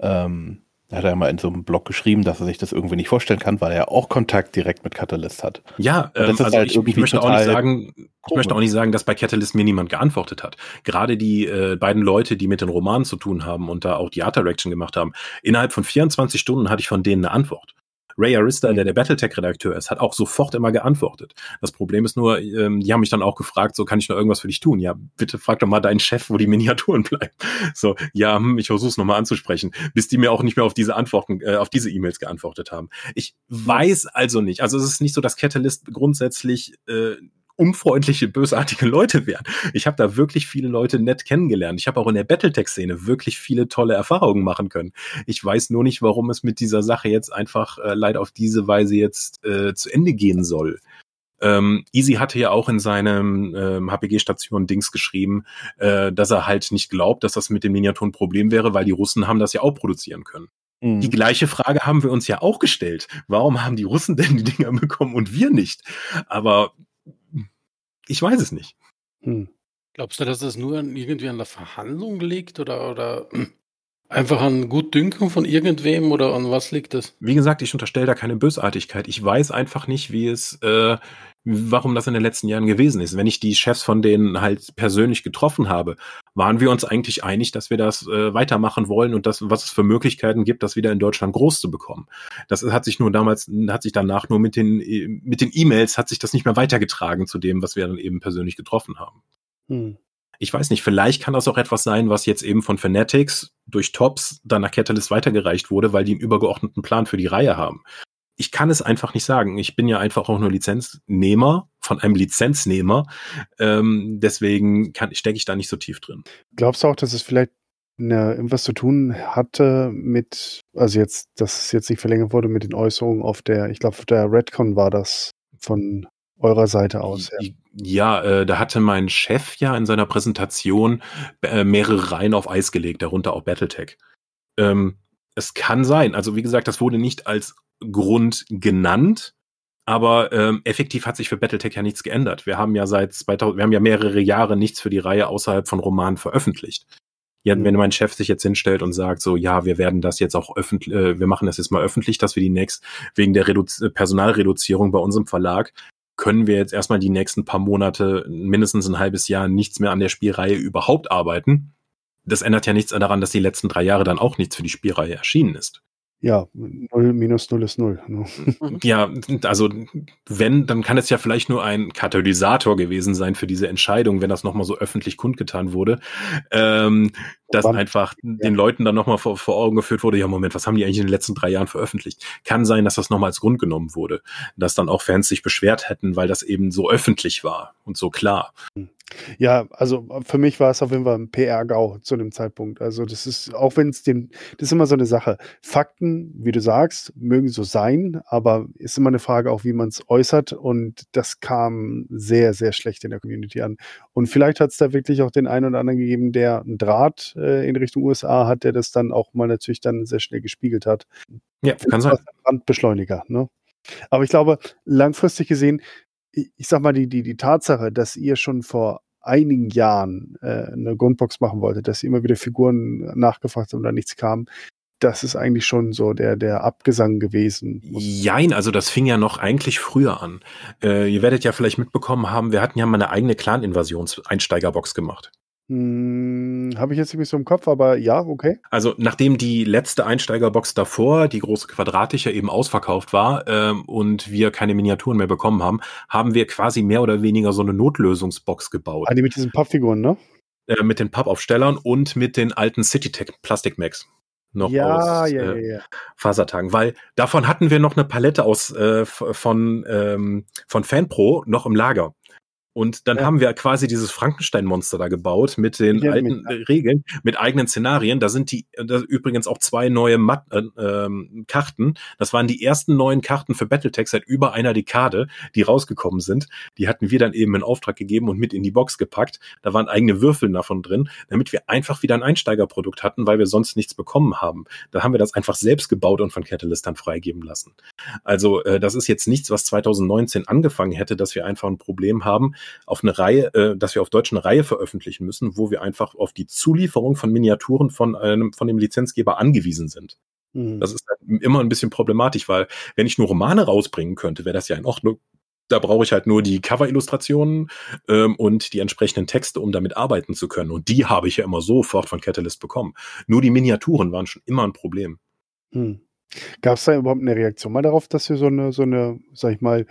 ähm, Er hat ja mal in so einem Blog geschrieben, dass er sich das irgendwie nicht vorstellen kann, weil er auch Kontakt direkt mit Catalyst hat. Ja, ähm, also halt ich, ich möchte auch nicht sagen, ich möchte auch nicht sagen, dass bei Catalyst mir niemand geantwortet hat. Gerade die äh, beiden Leute, die mit den Romanen zu tun haben und da auch die Art Direction gemacht haben, innerhalb von 24 Stunden hatte ich von denen eine Antwort. Ray Arista, der der Battletech-Redakteur ist, hat auch sofort immer geantwortet. Das Problem ist nur, ähm, die haben mich dann auch gefragt, so kann ich noch irgendwas für dich tun? Ja, bitte frag doch mal deinen Chef, wo die Miniaturen bleiben. *laughs* So, ja, hm, ich versuch's nochmal anzusprechen, bis die mir auch nicht mehr auf diese Antworten, äh, auf diese E-Mails geantwortet haben. Ich weiß also nicht. Also es ist nicht so, dass Catalyst grundsätzlich äh, unfreundliche, bösartige Leute wären. Ich habe da wirklich viele Leute nett kennengelernt. Ich habe auch in der Battletech-Szene wirklich viele tolle Erfahrungen machen können. Ich weiß nur nicht, warum es mit dieser Sache jetzt einfach äh, leider auf diese Weise jetzt äh, zu Ende gehen soll. Ähm, Easy hatte ja auch in seinem ähm, HPG-Station Dings geschrieben, äh, dass er halt nicht glaubt, dass das mit den Miniaturen ein Problem wäre, weil die Russen haben das ja auch produzieren können. Mhm. Die gleiche Frage haben wir uns ja auch gestellt. Warum haben die Russen denn die Dinger bekommen und wir nicht? Aber ich weiß es nicht. Hm. Glaubst du, dass das nur an, irgendwie an der Verhandlung liegt oder, oder einfach an Gutdünken von irgendwem oder an was liegt das? Wie gesagt, ich unterstelle da keine Bösartigkeit. Ich weiß einfach nicht, wie es, äh, warum das in den letzten Jahren gewesen ist. Wenn ich die Chefs von denen halt persönlich getroffen habe, waren wir uns eigentlich einig, dass wir das äh, weitermachen wollen und das, was es für Möglichkeiten gibt, das wieder in Deutschland groß zu bekommen. Das hat sich nur damals, hat sich danach nur mit den äh, mit den E-Mails hat sich das nicht mehr weitergetragen zu dem, was wir dann eben persönlich getroffen haben. Hm. Ich weiß nicht, vielleicht kann das auch etwas sein, was jetzt eben von Fanatics durch Tops dann nach Catalyst weitergereicht wurde, weil die einen übergeordneten Plan für die Reihe haben. Ich kann es einfach nicht sagen. Ich bin ja einfach auch nur Lizenznehmer von einem Lizenznehmer. Ähm, deswegen kann, stecke ich da nicht so tief drin. Glaubst du auch, dass es vielleicht eine, irgendwas zu tun hatte mit, also jetzt, dass es jetzt nicht verlängert wurde mit den Äußerungen auf der, ich glaube, auf der Redcon war das von eurer Seite aus. Ja. Ja, äh, da hatte mein Chef ja in seiner Präsentation äh, mehrere Reihen auf Eis gelegt, darunter auch Battletech. Ähm, es kann sein. Also wie gesagt, das wurde nicht als Grund genannt, aber ähm, effektiv hat sich für Battletech ja nichts geändert. Wir haben ja seit 2000, wir haben ja mehrere Jahre nichts für die Reihe außerhalb von Romanen veröffentlicht. Ja, Mhm. wenn mein Chef sich jetzt hinstellt und sagt so, ja, wir werden das jetzt auch öffentlich, äh, wir machen das jetzt mal öffentlich, dass wir die nächst wegen der Redu Personalreduzierung bei unserem Verlag können wir jetzt erstmal die nächsten paar Monate, mindestens ein halbes Jahr, nichts mehr an der Spielreihe überhaupt arbeiten. Das ändert ja nichts daran, dass die letzten drei Jahre dann auch nichts für die Spielreihe erschienen ist. Ja, null minus null ist null. ne? *laughs* Ja, also wenn, dann kann es ja vielleicht nur ein Katalysator gewesen sein für diese Entscheidung, wenn das nochmal so öffentlich kundgetan wurde, ähm, dass Wann- einfach den Leuten dann nochmal vor, vor Augen geführt wurde, ja Moment, was haben die eigentlich in den letzten drei Jahren veröffentlicht? Kann sein, dass das nochmal als Grund genommen wurde, dass dann auch Fans sich beschwert hätten, weil das eben so öffentlich war und so klar. Ja, also für mich war es auf jeden Fall ein PR-GAU zu dem Zeitpunkt. Also das ist, auch wenn es dem, das ist immer so eine Sache. Fakten, wie du sagst, mögen so sein, aber ist immer eine Frage auch, wie man es äußert und das kam sehr, sehr schlecht in der Community an. Und vielleicht hat es da wirklich auch den einen oder anderen gegeben, der einen Draht äh, in Richtung USA hat, der das dann auch mal natürlich dann sehr schnell gespiegelt hat. Ja, kann sein. Brandbeschleuniger, ne? Aber ich glaube, langfristig gesehen, ich, sag mal, die, die, die Tatsache, dass ihr schon vor einigen Jahren äh, eine Grundbox machen wolltet, dass ihr immer wieder Figuren nachgefragt habt und da nichts kam, das ist eigentlich schon so der, der Abgesang gewesen. Jein, also das fing ja noch eigentlich früher an. Äh, ihr werdet ja vielleicht mitbekommen haben, wir hatten ja mal eine eigene Clan-Invasions-Einsteigerbox gemacht. Hm, Habe ich jetzt nicht so im Kopf, aber ja, okay. Also nachdem die letzte Einsteigerbox davor, die große quadratische, eben ausverkauft war ähm, und wir keine Miniaturen mehr bekommen haben, haben wir quasi mehr oder weniger so eine Notlösungsbox gebaut. Ah, die mit diesen Pappfiguren, ne? Äh, mit den Pappaufstellern und mit den alten Citytech Plastic Max. Noch ja, aus ja, äh, ja, ja. Fasertagen, weil davon hatten wir noch eine Palette aus äh, von ähm, von Fanpro noch im Lager. Und dann Ja. haben wir quasi dieses Frankenstein-Monster da gebaut mit den erinnere alten äh, Regeln, mit eigenen Szenarien. Da sind die da übrigens auch zwei neue Mat äh, ähm, Karten. Das waren die ersten neuen Karten für Battletech seit über einer Dekade, die rausgekommen sind. Die hatten wir dann eben in Auftrag gegeben und mit in die Box gepackt. Da waren eigene Würfel davon drin, damit wir einfach wieder ein Einsteigerprodukt hatten, weil wir sonst nichts bekommen haben. Da haben wir das einfach selbst gebaut und von Catalyst dann freigeben lassen. Also äh, das ist jetzt nichts, was 2019 angefangen hätte, dass wir einfach ein Problem haben, auf eine Reihe, äh, dass wir auf Deutsch eine Reihe veröffentlichen müssen, wo wir einfach auf die Zulieferung von Miniaturen von einem von dem Lizenzgeber angewiesen sind. Mhm. Das ist halt immer ein bisschen problematisch, weil wenn ich nur Romane rausbringen könnte, wäre das ja in Ordnung. Da brauche ich halt nur die Cover-Illustrationen ähm, und die entsprechenden Texte, um damit arbeiten zu können. Und die habe ich ja immer sofort von Catalyst bekommen. Nur die Miniaturen waren schon immer ein Problem. Hm. Gab es da überhaupt eine Reaktion mal darauf, dass ihr so eine, so eine, sag ich mal,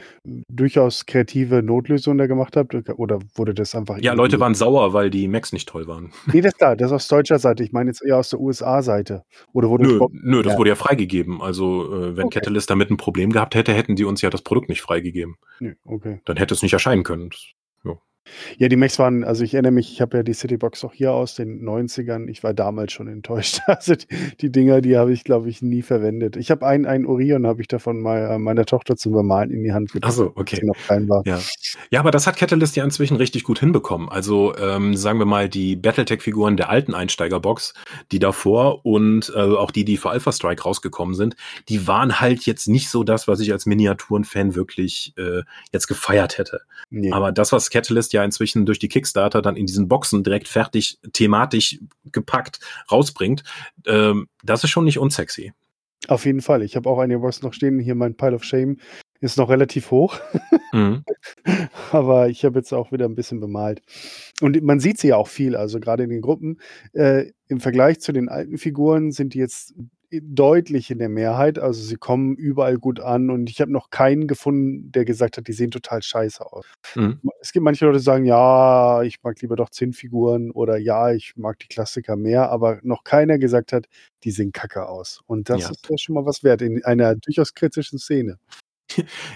durchaus kreative Notlösung da gemacht habt? Oder wurde das einfach. Ja, Leute waren sauer, weil die Macs nicht toll waren. Nee, das klar, das ist aus deutscher *laughs* Seite. Ich meine jetzt eher aus der USA-Seite. Oder wurde Nö, nö das Ja. wurde ja freigegeben. Also, äh, wenn Okay. Catalyst damit ein Problem gehabt hätte, hätten die uns ja das Produkt nicht freigegeben. Nee, okay. Dann hätte es nicht erscheinen können. Ja, die Macs waren, also ich erinnere mich, ich habe ja die Citybox auch hier aus den 90ern. Ich war damals schon enttäuscht. *laughs* Also die, die Dinger, die habe ich, glaube ich, nie verwendet. Ich habe einen, einen Orion, habe ich davon mal äh, meiner Tochter zum Bemalen in die Hand Ach so, okay. sie noch klein war. Ja. ja, aber das hat Catalyst ja inzwischen richtig gut hinbekommen. Also ähm, sagen wir mal, die Battletech-Figuren der alten Einsteigerbox, die davor und äh, auch die, die für Alpha Strike rausgekommen sind, die waren halt jetzt nicht so das, was ich als Miniaturen-Fan wirklich äh, jetzt gefeiert hätte. Nee. Aber das, was Catalyst ja inzwischen durch die Kickstarter dann in diesen Boxen direkt fertig, thematisch gepackt rausbringt, ähm, das ist schon nicht unsexy. Auf jeden Fall. Ich habe auch eine Box noch stehen. Hier mein Pile of Shame ist noch relativ hoch. Mhm. *laughs* Aber ich habe jetzt auch wieder ein bisschen bemalt. Und man sieht sie ja auch viel, also gerade in den Gruppen. Äh, Im Vergleich zu den alten Figuren sind die jetzt deutlich in der Mehrheit. Also sie kommen überall gut an und ich habe noch keinen gefunden, der gesagt hat, die sehen total scheiße aus. Mhm. Es gibt manche Leute, die sagen, ja, ich mag lieber doch Zinnfiguren oder ja, ich mag die Klassiker mehr, aber noch keiner gesagt hat, die sehen kacke aus. Und das Ja. ist ja schon mal was wert in einer durchaus kritischen Szene.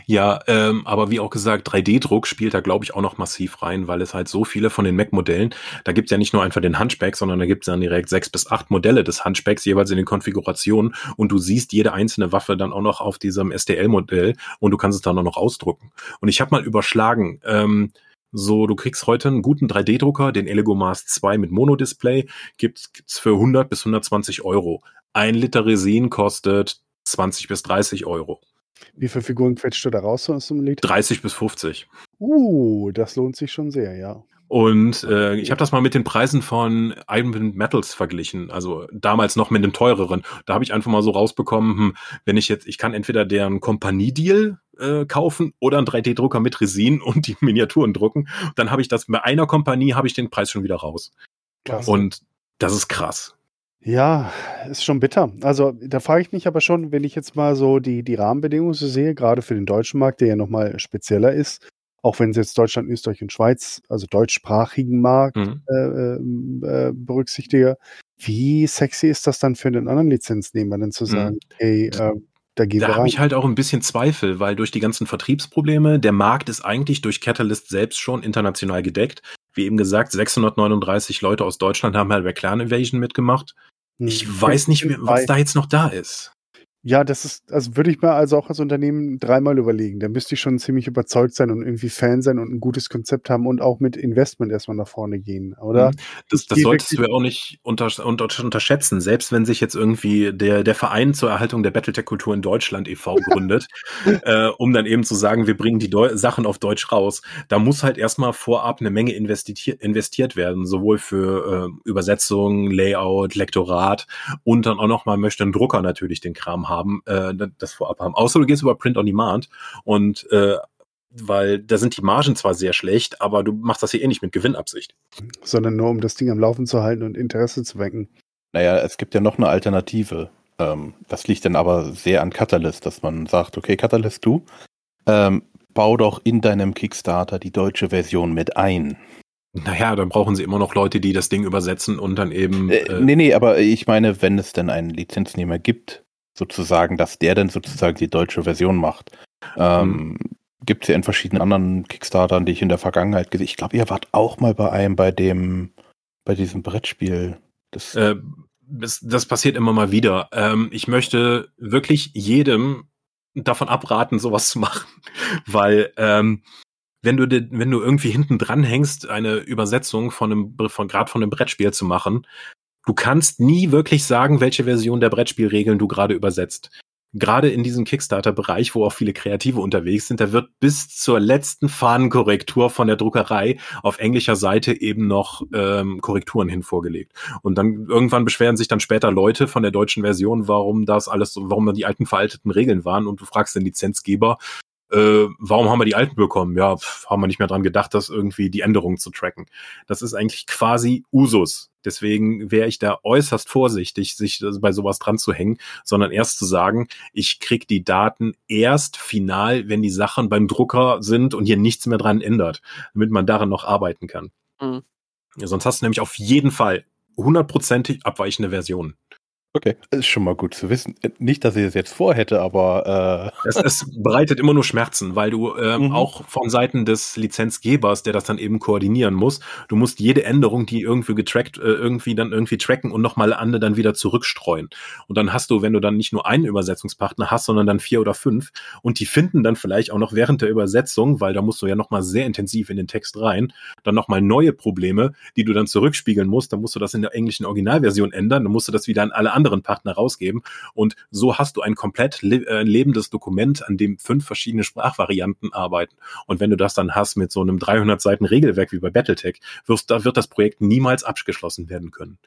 Ja, ähm, aber wie auch gesagt, 3D-Druck spielt da, glaube ich, auch noch massiv rein, weil es halt so viele von den Mac-Modellen, da gibt's ja nicht nur einfach den Hunchback, sondern da gibt's dann direkt sechs bis acht Modelle des Hunchbacks jeweils in den Konfigurationen und du siehst jede einzelne Waffe dann auch noch auf diesem STL-Modell und du kannst es dann auch noch ausdrucken. Und ich habe mal überschlagen, ähm, so, du kriegst heute einen guten 3D-Drucker, den Elegomas 2 mit Monodisplay, gibt's, gibt's für 100 bis 120 Euro. Ein Liter Resin kostet 20 bis 30 Euro. Wie viele Figuren quetscht du da raus aus dem Lied? 30 bis 50. Uh, das lohnt sich schon sehr, ja. Und äh, ich habe das mal mit den Preisen von Iron Metals verglichen, also damals noch mit dem teureren. Da habe ich einfach mal so rausbekommen, hm, wenn ich jetzt, ich kann entweder deren Kompanie-Deal äh, kaufen oder einen 3D-Drucker mit Resin und die Miniaturen drucken. Dann habe ich das bei einer Kompanie habe ich den Preis schon wieder raus. Klasse. Und das ist krass. Ja, ist schon bitter. Also da frage ich mich aber schon, wenn ich jetzt mal so die, die Rahmenbedingungen so sehe, gerade für den deutschen Markt, der ja nochmal spezieller ist, auch wenn sie jetzt Deutschland, Österreich und Schweiz, also deutschsprachigen Markt Mhm. äh, äh, berücksichtige, wie sexy ist das dann für den anderen Lizenznehmer, denn zu sagen, hey, äh, da gehen Da habe ich halt auch ein bisschen Zweifel, weil durch die ganzen Vertriebsprobleme, der Markt ist eigentlich durch Catalyst selbst schon international gedeckt. Wie eben gesagt, 639 Leute aus Deutschland haben halt bei Clan Invasion mitgemacht. Hm. Ich weiß nicht, mehr, was da jetzt noch da ist. Ja, das ist, also würde ich mir also auch als Unternehmen dreimal überlegen. Da müsste ich schon ziemlich überzeugt sein und irgendwie Fan sein und ein gutes Konzept haben und auch mit Investment erstmal nach vorne gehen, oder? Mhm. Das, das solltest du ja auch nicht unter, unter, unterschätzen. Selbst wenn sich jetzt irgendwie der, der Verein zur Erhaltung der Battletech-Kultur in Deutschland e.V. *laughs* gründet, äh, um dann eben zu sagen, wir bringen die Deu Sachen auf Deutsch raus, da muss halt erstmal vorab eine Menge investiert, investiert werden, sowohl für äh, Übersetzung, Layout, Lektorat und dann auch nochmal möchte ein Drucker natürlich den Kram haben, äh, das vorab haben. Außer du gehst über Print on Demand und äh, weil da sind die Margen zwar sehr schlecht, aber du machst das hier eh nicht mit Gewinnabsicht. Sondern nur um das Ding am Laufen zu halten und Interesse zu wecken. Naja, es gibt ja noch eine Alternative. Ähm, das liegt dann aber sehr an Catalyst, dass man sagt, okay, Catalyst, du, ähm, bau doch in deinem Kickstarter die deutsche Version mit ein. Naja, dann brauchen sie immer noch Leute, die das Ding übersetzen und dann eben. Äh, Äh, nee, nee, aber ich meine, wenn es denn einen Lizenznehmer gibt, sozusagen, dass der dann sozusagen die deutsche Version macht. Ähm, Gibt es ja in verschiedenen anderen Kickstartern, die ich in der Vergangenheit gesehen Ich glaube, ihr wart auch mal bei einem, bei dem, bei diesem Brettspiel. Das, äh, das, das passiert immer mal wieder. Ähm, ich möchte wirklich jedem davon abraten, sowas zu machen, *laughs* weil ähm, wenn du wenn du irgendwie hinten dran hängst, eine Übersetzung von einem von gerade von einem Brettspiel zu machen, du kannst nie wirklich sagen, welche Version der Brettspielregeln du gerade übersetzt. gerade in diesem Kickstarter-Bereich, wo auch viele Kreative unterwegs sind, da wird bis zur letzten Fahnenkorrektur von der Druckerei auf englischer Seite eben noch ähm, Korrekturen hin vorgelegt. Und dann irgendwann beschweren sich dann später Leute von der deutschen Version, warum das alles, warum dann die alten veralteten Regeln waren und du fragst den Lizenzgeber, äh, warum haben wir die alten bekommen? Ja, pf, haben wir nicht mehr dran gedacht, das irgendwie die Änderungen zu tracken. Das ist eigentlich quasi Usus. Deswegen wäre ich da äußerst vorsichtig, sich bei sowas dran zu hängen, sondern erst zu sagen, ich krieg die Daten erst final, wenn die Sachen beim Drucker sind und hier nichts mehr dran ändert, damit man daran noch arbeiten kann. Mhm. Ja, sonst hast du nämlich auf jeden Fall hundertprozentig abweichende Versionen. Okay, ist schon mal gut zu wissen. Nicht, dass ich das jetzt vorhätte, aber äh, Es, es bereitet immer nur Schmerzen, weil du ähm, Mhm. auch von Seiten des Lizenzgebers, der das dann eben koordinieren muss, du musst jede Änderung, die irgendwie getrackt, äh, irgendwie dann irgendwie tracken und nochmal andere dann wieder zurückstreuen. Und dann hast du, wenn du dann nicht nur einen Übersetzungspartner hast, sondern dann vier oder fünf und die finden dann vielleicht auch noch während der Übersetzung, weil da musst du ja nochmal sehr intensiv in den Text rein, dann nochmal neue Probleme, die du dann zurückspiegeln musst. Dann musst du das in der englischen Originalversion ändern, dann musst du das wieder an alle anderen Partner rausgeben. Und so hast du ein komplett le äh, lebendes Dokument, an dem fünf verschiedene Sprachvarianten arbeiten. Und wenn du das dann hast mit so einem 300 Seiten Regelwerk wie bei Battletech, wirst, da wird das Projekt niemals abgeschlossen werden können.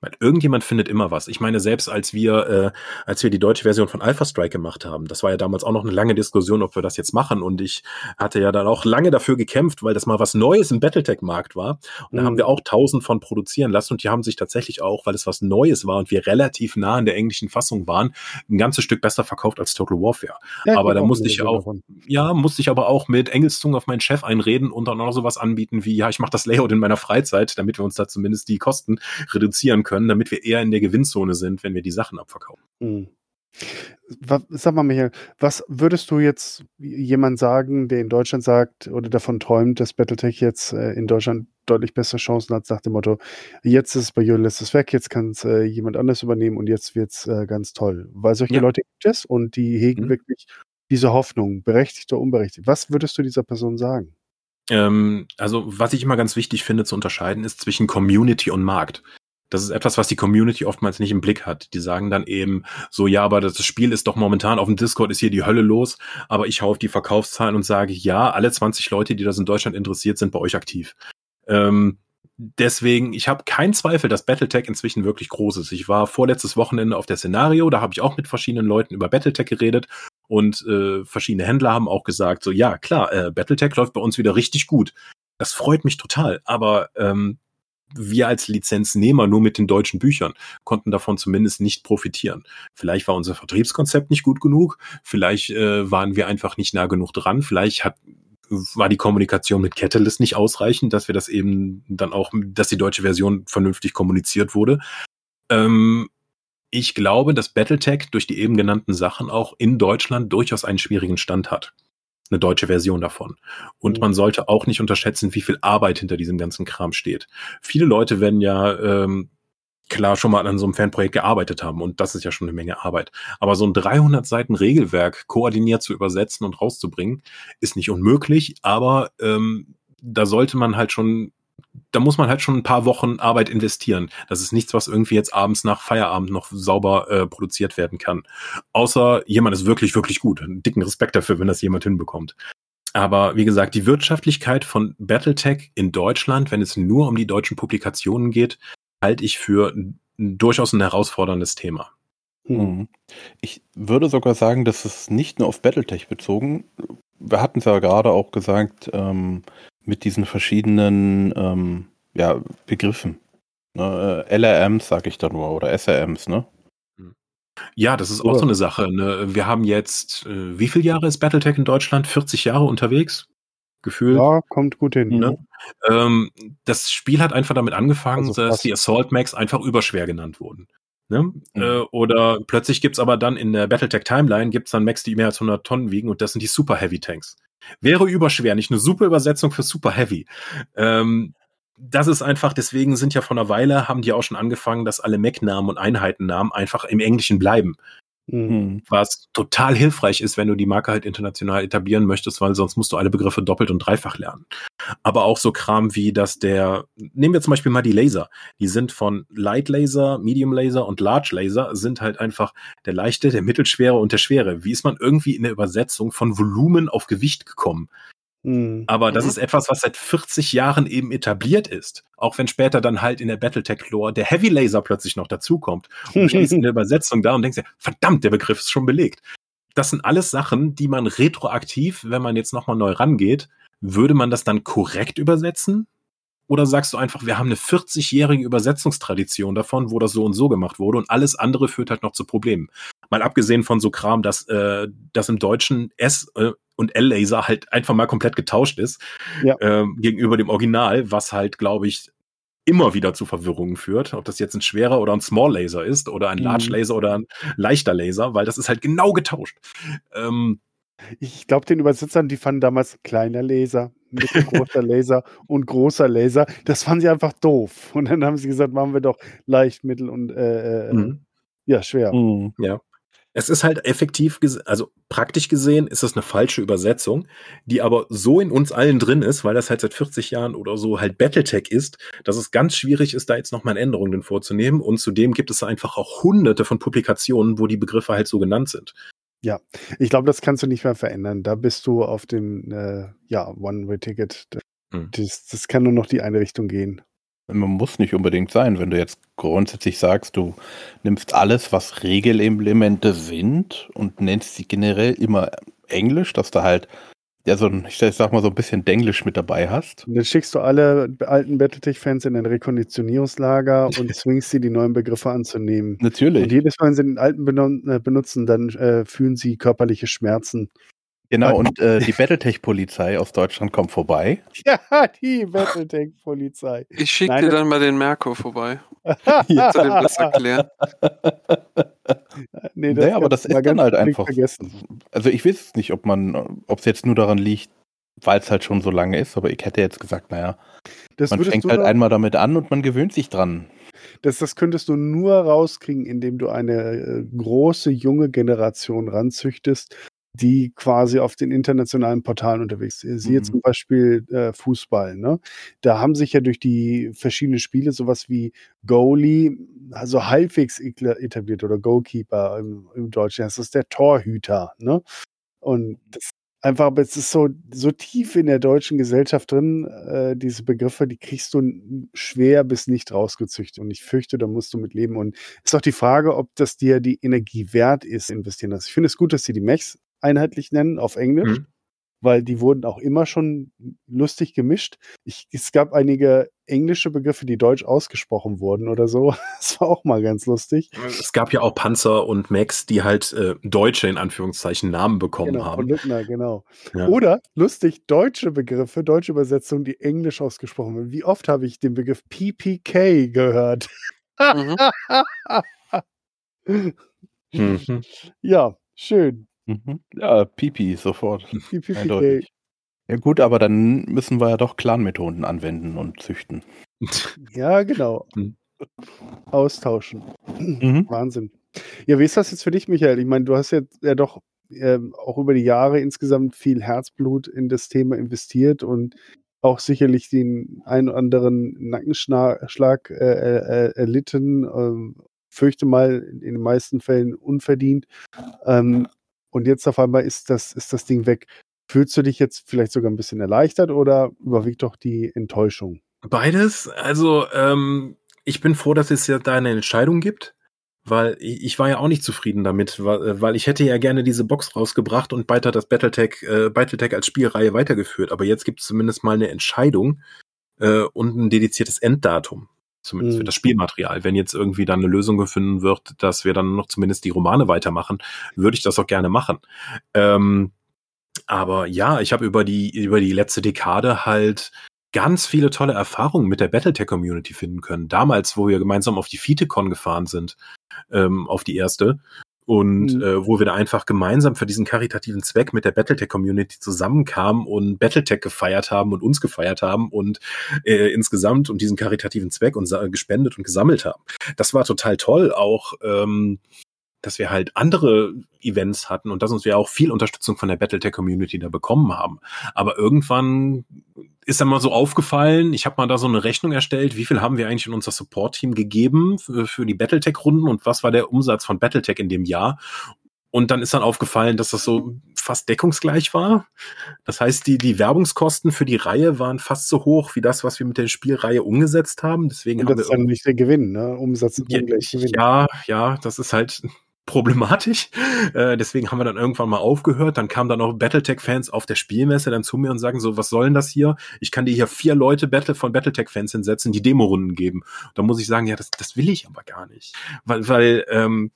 Weil irgendjemand findet immer was. Ich meine, selbst als wir, äh, als wir die deutsche Version von Alpha Strike gemacht haben, das war ja damals auch noch eine lange Diskussion, ob wir das jetzt machen. Und ich hatte ja dann auch lange dafür gekämpft, weil das mal was Neues im Battletech-Markt war. Und da Mhm. haben wir auch tausend von produzieren lassen und die haben sich tatsächlich auch, weil es was Neues war und wir relativ nah an der englischen Fassung waren, ein ganzes Stück besser verkauft als Total Warfare. Ja, aber da musste ich auch, davon. ja, musste ich aber auch mit Engelszunge auf meinen Chef einreden und dann auch sowas anbieten wie, ja, ich mache das Layout in meiner Freizeit, damit wir uns da zumindest die Kosten reduzieren können, damit wir eher in der Gewinnzone sind, wenn wir die Sachen abverkaufen. Mhm. Wa- Sag mal, Michael, was würdest du jetzt jemand sagen, der in Deutschland sagt oder davon träumt, dass Battletech jetzt äh, in Deutschland deutlich bessere Chancen hat, nach dem Motto, jetzt ist es bei Jürgen lässt es weg, jetzt kann es äh, jemand anders übernehmen und jetzt wird es äh, ganz toll. Weil solche Ja. Leute gibt es und die hegen Mhm. wirklich diese Hoffnung, berechtigt oder unberechtigt. Was würdest du dieser Person sagen? Ähm, also, was ich immer ganz wichtig finde zu unterscheiden, ist zwischen Community und Markt. Das ist etwas, was die Community oftmals nicht im Blick hat. Die sagen dann eben so, ja, aber das Spiel ist doch momentan auf dem Discord ist hier die Hölle los, aber ich hau auf die Verkaufszahlen und sage, ja, alle 20 Leute, die das in Deutschland interessiert, sind bei euch aktiv. Ähm, deswegen, ich habe keinen Zweifel, dass Battletech inzwischen wirklich groß ist. Ich war vorletztes Wochenende auf der Szenario, da habe ich auch mit verschiedenen Leuten über Battletech geredet und äh, verschiedene Händler haben auch gesagt, so ja, klar, äh, Battletech läuft bei uns wieder richtig gut. Das freut mich total, aber ähm, wir als Lizenznehmer nur mit den deutschen Büchern konnten davon zumindest nicht profitieren. Vielleicht war unser Vertriebskonzept nicht gut genug, vielleicht äh, waren wir einfach nicht nah genug dran, vielleicht hat war die Kommunikation mit Catalyst nicht ausreichend, dass wir das eben dann auch, dass die deutsche Version vernünftig kommuniziert wurde. Ähm, ich glaube, dass Battletech durch die eben genannten Sachen auch in Deutschland durchaus einen schwierigen Stand hat. Eine deutsche Version davon. Und Mhm. man sollte auch nicht unterschätzen, wie viel Arbeit hinter diesem ganzen Kram steht. Viele Leute werden ja ähm, klar schon mal an so einem Fanprojekt gearbeitet haben und das ist ja schon eine Menge Arbeit. Aber so ein 300 Seiten Regelwerk koordiniert zu übersetzen und rauszubringen, ist nicht unmöglich, aber ähm, da sollte man halt schon, da muss man halt schon ein paar Wochen Arbeit investieren. Das ist nichts, was irgendwie jetzt abends nach Feierabend noch sauber äh, produziert werden kann. Außer jemand ist wirklich, wirklich gut. Einen dicken Respekt dafür, wenn das jemand hinbekommt. Aber wie gesagt, die Wirtschaftlichkeit von Battletech in Deutschland, wenn es nur um die deutschen Publikationen geht, halte ich für durchaus ein herausforderndes Thema. Hm. Ich würde sogar sagen, dass es nicht nur auf Battletech bezogen. Wir hatten es ja gerade auch gesagt, ähm, mit diesen verschiedenen ähm, ja, Begriffen. Ne? äh, LRMs sage ich da nur oder SRMs, ne? Ja, das ist auch so eine Sache. Ne? Wir haben jetzt, äh, wie viele Jahre ist Battletech in Deutschland? 40 Jahre unterwegs? Gefühlt. Ja, kommt gut hin. Ne? Ähm, das Spiel hat einfach damit angefangen, Also dass die Assault Max einfach überschwer genannt wurden. Ne? Äh, oder plötzlich gibt's aber dann in der Battletech Timeline gibt's dann Max, die mehr als 100 Tonnen wiegen und das sind die Super Heavy Tanks. Wäre überschwer, nicht eine super Übersetzung für Super Heavy. Ähm, das ist einfach, deswegen sind ja vor einer Weile, haben die auch schon angefangen, dass alle Mac-Namen und Einheitennamen einfach im Englischen bleiben. Mhm. was total hilfreich ist, wenn du die Marke halt international etablieren möchtest, weil sonst musst du alle Begriffe doppelt und dreifach lernen. aber auch so Kram wie, dass der, nehmen wir zum Beispiel mal die Laser, die sind von Light Laser, Medium Laser und Large Laser, sind halt einfach der leichte, der mittelschwere und der schwere. Wie ist man irgendwie in der Übersetzung von Volumen auf Gewicht gekommen? Mhm. Aber das Mhm. ist etwas, was seit 40 Jahren eben etabliert ist. Auch wenn später dann halt in der Battletech-Lore der Heavy Laser plötzlich noch dazukommt. Und du stehst in der *laughs* Übersetzung da und denkst dir, verdammt, der Begriff ist schon belegt. Das sind alles Sachen, die man retroaktiv, wenn man jetzt nochmal neu rangeht, würde man das dann korrekt übersetzen? Oder sagst du einfach, wir haben eine 40-jährige Übersetzungstradition davon, wo das so und so gemacht wurde und alles andere führt halt noch zu Problemen. Mal abgesehen von so Kram, dass, äh, dass im Deutschen S äh, und L-Laser halt einfach mal komplett getauscht ist Ja. ähm, gegenüber dem Original, was halt, glaube ich, immer wieder zu Verwirrungen führt, ob das jetzt ein schwerer oder ein Small Laser ist oder ein Large Mhm. Laser oder ein leichter Laser, weil das ist halt genau getauscht. Ähm, Ich glaube, den Übersetzern, die fanden damals kleiner Laser, mittelgroßer Laser und großer Laser. Das fanden sie einfach doof. Und dann haben sie gesagt, machen wir doch leicht, mittel und äh, äh, mhm. ja, schwer. Mhm. Ja. Es ist halt effektiv, also praktisch gesehen ist das eine falsche Übersetzung, die aber so in uns allen drin ist, weil das halt seit 40 Jahren oder so halt Battletech ist, dass es ganz schwierig ist, da jetzt nochmal Änderungen vorzunehmen. Und zudem gibt es einfach auch hunderte von Publikationen, wo die Begriffe halt so genannt sind. Ich glaube, das kannst du nicht mehr verändern. Da bist du auf dem äh, ja, One-Way-Ticket. Hm. Das, das kann nur noch die eine Richtung gehen. Man muss nicht unbedingt sein, wenn du jetzt grundsätzlich sagst, du nimmst alles, was Regelelemente sind und nennst sie generell immer Englisch, dass du halt ja so ein, ich sag mal so ein bisschen Denglisch mit dabei hast. Und dann schickst du alle alten Battletech-Fans in ein Rekonditionierungslager *laughs* und zwingst sie, die neuen Begriffe anzunehmen. Und Natürlich. jedes Mal, wenn sie den alten benutzen, dann äh, fühlen sie körperliche Schmerzen. Genau, und äh, die *laughs* Battletech-Polizei aus Deutschland kommt vorbei. Ja, die Battletech-Polizei. Ich schicke dir das- dann mal den Merkur vorbei. Ja. Soll den besser erklären. *laughs* nee, naja, aber das ist dann ganz halt einfach. Vergessen. Also ich weiß nicht, ob man, ob es jetzt nur daran liegt, weil es halt schon so lange ist, aber ich hätte jetzt gesagt, naja, Das, man fängt halt einmal damit an und man gewöhnt sich dran. das, das könntest du nur rauskriegen, indem du eine äh, große, junge Generation ranzüchtest, die quasi auf den internationalen Portalen unterwegs ist. Siehe Mhm. zum Beispiel äh, Fußball. Ne? Da haben sich ja durch die verschiedenen Spiele sowas wie Goalie, also halbwegs etabliert oder Goalkeeper im, im Deutschen. Das ist der Torhüter. Ne? Und das einfach, aber es ist so, so tief in der deutschen Gesellschaft drin, äh, diese Begriffe, die kriegst du schwer bis nicht rausgezüchtet. Und ich fürchte, da musst du mit leben. Und ist auch die Frage, ob das dir die Energie wert ist, investieren das. Ich finde es gut, dass sie die Mechs einheitlich nennen auf Englisch, Mhm. weil die wurden auch immer schon lustig gemischt. Ich, es gab einige englische Begriffe, die deutsch ausgesprochen wurden oder so. *laughs* Das war auch mal ganz lustig. Es gab ja auch Panzer und Mechs, die halt äh, deutsche, in Anführungszeichen, Namen bekommen Genau, von haben. Lückner, genau. Ja. Oder lustig, deutsche Begriffe, deutsche Übersetzungen, die englisch ausgesprochen werden. Wie oft habe ich den Begriff PPK gehört? Mhm. *laughs* Mhm. Ja, schön. Mhm. Ja, Pipi, sofort. *laughs* PPK. Eindeutig. Ja gut, aber dann müssen wir ja doch Clan-Methoden anwenden und züchten. *laughs* Ja, genau. Hm. Austauschen. Mhm. *clears throat* Wahnsinn. Ja, wie ist das jetzt für dich, Michael? Ich meine, du hast jetzt ja doch ähm, auch über die Jahre insgesamt viel Herzblut in das Thema investiert und auch sicherlich den ein oder anderen Nackenschlag äh, äh, erlitten. Ähm, fürchte mal in den meisten Fällen unverdient. Ähm, und jetzt auf einmal ist das, ist das Ding weg. Fühlst du dich jetzt vielleicht sogar ein bisschen erleichtert oder überwiegt doch die Enttäuschung? Beides. Also, ähm, ich bin froh, dass es ja da eine Entscheidung gibt, weil ich, war ja auch nicht zufrieden damit, weil, weil ich hätte ja gerne diese Box rausgebracht und weiter das Battletech, äh, Battletech als Spielreihe weitergeführt. Aber jetzt gibt es zumindest mal eine Entscheidung äh, und ein dediziertes Enddatum. Zumindest Mhm. für das Spielmaterial. Wenn jetzt irgendwie dann eine Lösung gefunden wird, dass wir dann noch zumindest die Romane weitermachen, würde ich das auch gerne machen. Ähm, aber ja, ich habe über die, über die letzte Dekade halt ganz viele tolle Erfahrungen mit der Battletech-Community finden können. Damals, wo wir gemeinsam auf die FITECon gefahren sind, ähm, auf die erste, und Mhm. äh, wo wir da einfach gemeinsam für diesen karitativen Zweck mit der Battletech-Community zusammenkamen und Battletech gefeiert haben und uns gefeiert haben und äh, insgesamt und diesen karitativen Zweck und gespendet und gesammelt haben. Das war total toll, auch ähm, dass wir halt andere Events hatten und dass uns wir auch viel Unterstützung von der Battletech-Community da bekommen haben. Aber irgendwann ist dann mal so aufgefallen, ich habe mal da so eine Rechnung erstellt, wie viel haben wir eigentlich in unser Support-Team gegeben für, für die Battletech-Runden und was war der Umsatz von Battletech in dem Jahr. Und dann ist dann aufgefallen, dass das so fast deckungsgleich war. Das heißt, die, die Werbungskosten für die Reihe waren fast so hoch wie das, was wir mit der Spielreihe umgesetzt haben. Deswegen Und haben das wir ist dann nicht der Gewinn, ne? Umsatz ist ja, ungleich Gewinn. ja, ja, das ist halt problematisch. *laughs* Äh, deswegen haben wir dann irgendwann mal aufgehört. Dann kamen dann auch Battletech-Fans auf der Spielmesse dann zu mir und sagen so, was soll denn das hier? Ich kann dir hier vier Leute Battle von Battletech-Fans hinsetzen, die Demo-Runden geben. Da muss ich sagen, ja, das, das will ich aber gar nicht. Weil, weil ähm,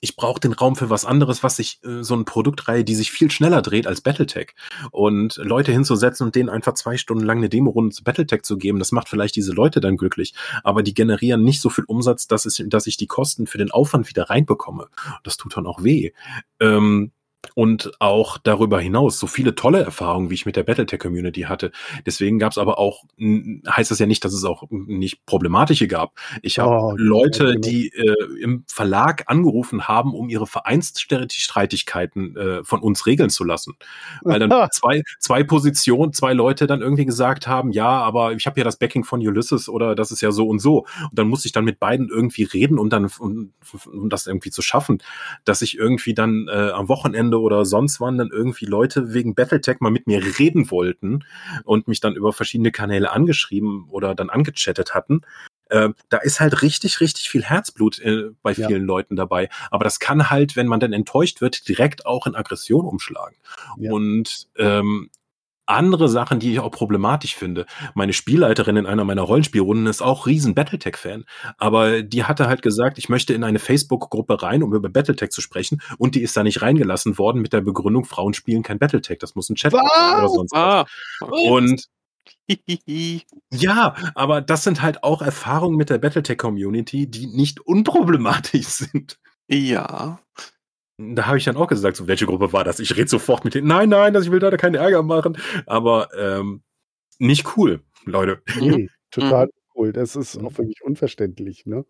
ich brauche den Raum für was anderes, was sich äh, so eine Produktreihe, die sich viel schneller dreht als Battletech. Und Leute hinzusetzen und denen einfach zwei Stunden lang eine Demo-Runde zu Battletech zu geben, das macht vielleicht diese Leute dann glücklich. Aber die generieren nicht so viel Umsatz, dass, es, dass ich die Kosten für den Aufwand wieder reinbekomme. Das tut dann auch weh. Ähm, und auch darüber hinaus so viele tolle Erfahrungen, wie ich mit der Battletech-Community hatte. Deswegen gab es aber auch, heißt das ja nicht, dass es auch nicht problematische gab. Ich habe Oh, Leute, die äh, im Verlag angerufen haben, um ihre Vereinsstreitigkeiten äh, von uns regeln zu lassen. Weil dann *laughs* zwei, zwei Positionen, zwei Leute dann irgendwie gesagt haben, ja, aber ich habe ja das Backing von Ulysses oder das ist ja so und so. Und dann musste ich dann mit beiden irgendwie reden, um dann um, um das irgendwie zu schaffen, dass ich irgendwie dann äh, am Wochenende oder sonst wann dann irgendwie Leute wegen Battletech mal mit mir reden wollten und mich dann über verschiedene Kanäle angeschrieben oder dann angechattet hatten. Äh, da ist halt richtig, richtig viel Herzblut äh, bei Ja. vielen Leuten dabei. Aber das kann halt, wenn man dann enttäuscht wird, direkt auch in Aggression umschlagen. Ja. Und ähm, andere Sachen, die ich auch problematisch finde. Meine Spielleiterin in einer meiner Rollenspielrunden ist auch riesen Battletech-Fan. Aber die hatte halt gesagt, ich möchte in eine Facebook-Gruppe rein, um über Battletech zu sprechen. Und die ist da nicht reingelassen worden mit der Begründung, Frauen spielen kein Battletech. Das muss ein Chat sein oder sonst was. Ah, Und *laughs* ja, aber das sind halt auch Erfahrungen mit der Battletech-Community, die nicht unproblematisch *laughs* sind. ja. Da habe ich dann auch gesagt, so, welche Gruppe war das? Ich rede sofort mit denen. Nein, nein, das- ich will da keinen Ärger machen. Aber ähm, nicht cool, Leute. Nee, *laughs* total cool. Das ist auch für mich unverständlich, ne?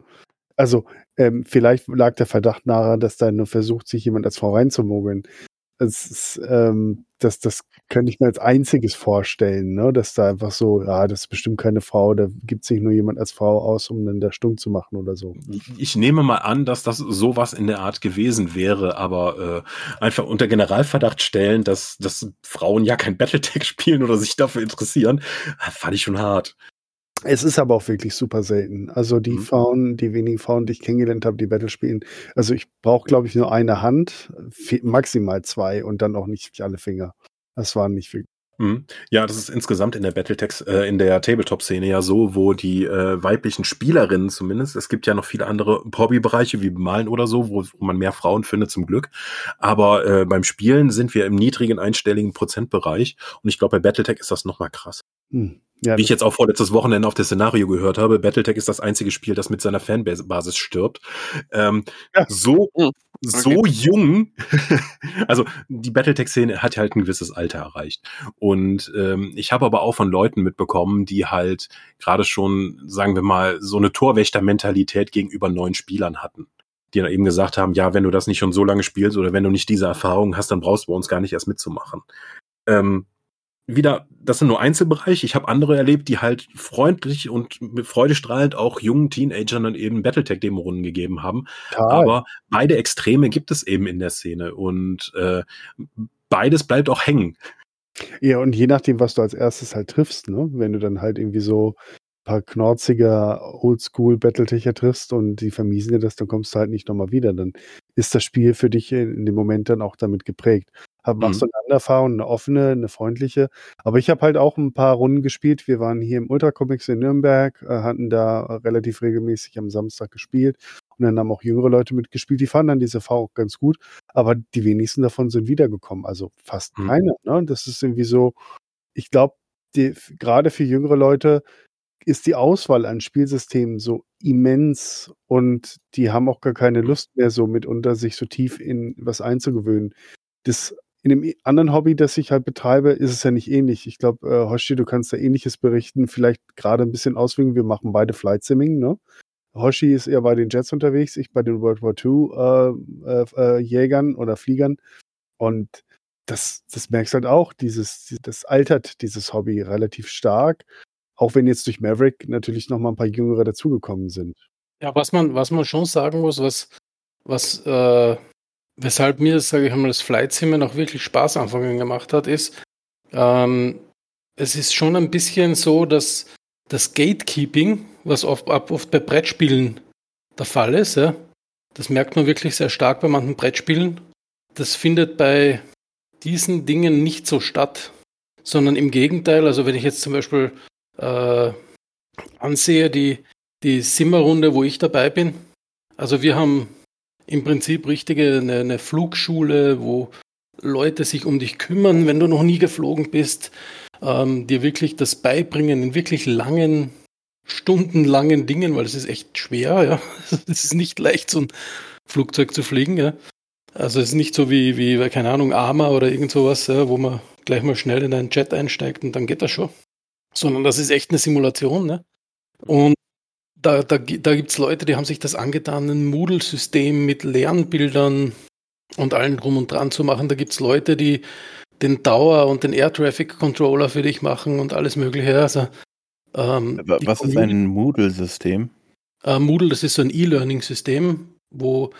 Also, ähm, vielleicht lag der Verdacht nahe, dass da nur versucht, sich jemand als Frau reinzumogeln. Es ist, ähm, das, das könnte ich mir als einziges vorstellen, ne? Dass da einfach so, ja, das ist bestimmt keine Frau, da gibt sich nur jemand als Frau aus, um dann da stumm zu machen oder so. Ich nehme mal an, dass das sowas in der Art gewesen wäre, aber äh, einfach unter Generalverdacht stellen, dass, dass Frauen ja kein Battletech *laughs* spielen oder sich dafür interessieren, fand ich schon hart. Es ist aber auch wirklich super selten. Also die Mhm. Frauen, die wenigen Frauen, die ich kennengelernt habe, die Battle spielen. Also ich brauche, glaube ich, nur eine Hand, maximal zwei und dann auch nicht alle Finger. Das waren nicht viel. Mhm. Ja, das ist insgesamt in der Battletech, äh, in der Tabletop-Szene ja so, wo die äh, weiblichen Spielerinnen zumindest, es gibt ja noch viele andere Hobbybereiche wie Malen oder so, wo, wo man mehr Frauen findet zum Glück. Aber äh, beim Spielen sind wir im niedrigen einstelligen Prozentbereich und ich glaube, bei Battletech ist das noch mal krass. Hm. Ja, Wie ich jetzt auch vorletztes Wochenende auf das Szenario gehört habe, Battletech ist das einzige Spiel, das mit seiner Fanbasis stirbt. Ähm, Ja. So, Hm, so jung. *laughs* also die Battletech-Szene hat halt ein gewisses Alter erreicht. Und ähm, ich habe aber auch von Leuten mitbekommen, die halt gerade schon, sagen wir mal, so eine Torwächter-Mentalität gegenüber neuen Spielern hatten. Die dann eben gesagt haben, ja, wenn du das nicht schon so lange spielst oder wenn du nicht diese Erfahrung hast, dann brauchst du bei uns gar nicht erst mitzumachen. Ähm, wieder, das sind nur Einzelbereiche. Ich habe andere erlebt, die halt freundlich und mit freudestrahlend auch jungen Teenagern dann eben Battletech-Demo-Runden gegeben haben. total. Aber beide Extreme gibt es eben in der Szene und äh, beides bleibt auch hängen. Ja, und je nachdem, was du als erstes halt triffst, ne? Wenn du dann halt irgendwie so paar knorziger Oldschool-Battletecher triffst und die vermiesen dir das, dann kommst du halt nicht nochmal wieder. Dann ist das Spiel für dich in, dem Moment dann auch damit geprägt. Hab, machst du eine andere Erfahrung, eine offene, eine freundliche. Aber ich habe halt auch ein paar Runden gespielt. Wir waren hier im Ultra Comics in Nürnberg, äh, hatten da relativ regelmäßig am Samstag gespielt. Und dann haben auch jüngere Leute mitgespielt. Die fanden dann diese Erfahrung auch ganz gut. Aber die wenigsten davon sind wiedergekommen. Also fast Mhm. keine. Ne? Das ist irgendwie so, ich glaube, gerade für jüngere Leute ist die Auswahl an Spielsystemen so immens und die haben auch gar keine Lust mehr, so mitunter sich so tief in was einzugewöhnen. Das in dem anderen Hobby, das ich halt betreibe, ist es ja nicht ähnlich. Ich glaube, äh, Hoshi, du kannst da ähnliches berichten, vielleicht gerade ein bisschen auswählen. Wir machen beide Flight Simming, ne? Hoshi ist eher bei den Jets unterwegs, ich bei den World War II äh, äh, äh, Jägern oder Fliegern. Und das, das merkst du halt auch, dieses, das altert dieses Hobby relativ stark. Auch wenn jetzt durch Maverick natürlich noch mal ein paar Jüngere dazugekommen sind. Ja, was man, was man schon sagen muss, was, was, äh, weshalb mir, sage ich einmal, das Flight Sim noch wirklich Spaß anfangen gemacht hat, ist, ähm, es ist schon ein bisschen so, dass das Gatekeeping, was oft, oft bei Brettspielen der Fall ist, ja, das merkt man wirklich sehr stark bei manchen Brettspielen. Das findet bei diesen Dingen nicht so statt, sondern im Gegenteil, also wenn ich jetzt zum Beispiel äh, ansehe, die, die Simmerrunde, wo ich dabei bin, also wir haben im Prinzip richtige eine, eine Flugschule, wo Leute sich um dich kümmern, wenn du noch nie geflogen bist, ähm, dir wirklich das beibringen in wirklich langen, stundenlangen Dingen, weil es ist echt schwer, ja. *laughs* Es ist nicht leicht, so ein Flugzeug zu fliegen, ja. Also es ist nicht so wie, wie keine Ahnung, Arma oder irgend sowas, ja, wo man gleich mal schnell in einen Jet einsteigt und dann geht das schon. Sondern das ist echt eine Simulation, ne? Und da, da, da gibt es Leute, die haben sich das angetan, ein Moodle-System mit Lernbildern und allen drum und dran zu machen. Da gibt es Leute, die den Dauer- und den Air Traffic Controller für dich machen und alles Mögliche. Also, ähm, Was ist ein Moodle-System? Äh, Moodle, das ist so ein E-Learning-System, wo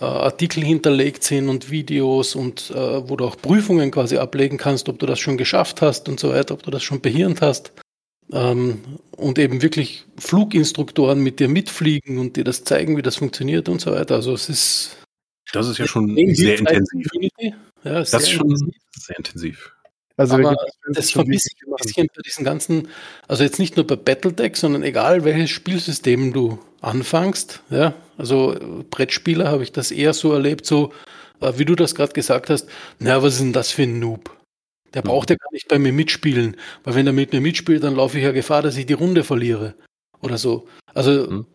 äh, Artikel hinterlegt sind und Videos und äh, wo du auch Prüfungen quasi ablegen kannst, ob du das schon geschafft hast und so weiter, ob du das schon behirnt hast. Ähm, und eben wirklich Fluginstruktoren mit dir mitfliegen und dir das zeigen, wie das funktioniert und so weiter. Also es ist. Das ist ja schon sehr intensiv. Ja, das ist schon intensiv. sehr intensiv. Also Aber das vermisse ich ein bisschen bei diesen ganzen, also jetzt nicht nur bei Battletech, sondern egal welches Spielsystem du anfängst, ja, also Brettspieler habe ich das eher so erlebt, so äh, wie du das gerade gesagt hast, na, was ist denn das für ein Noob? Der braucht ja gar nicht bei mir mitspielen, weil wenn er mit mir mitspielt, dann laufe ich ja Gefahr, dass ich die Runde verliere oder so. Also mhm.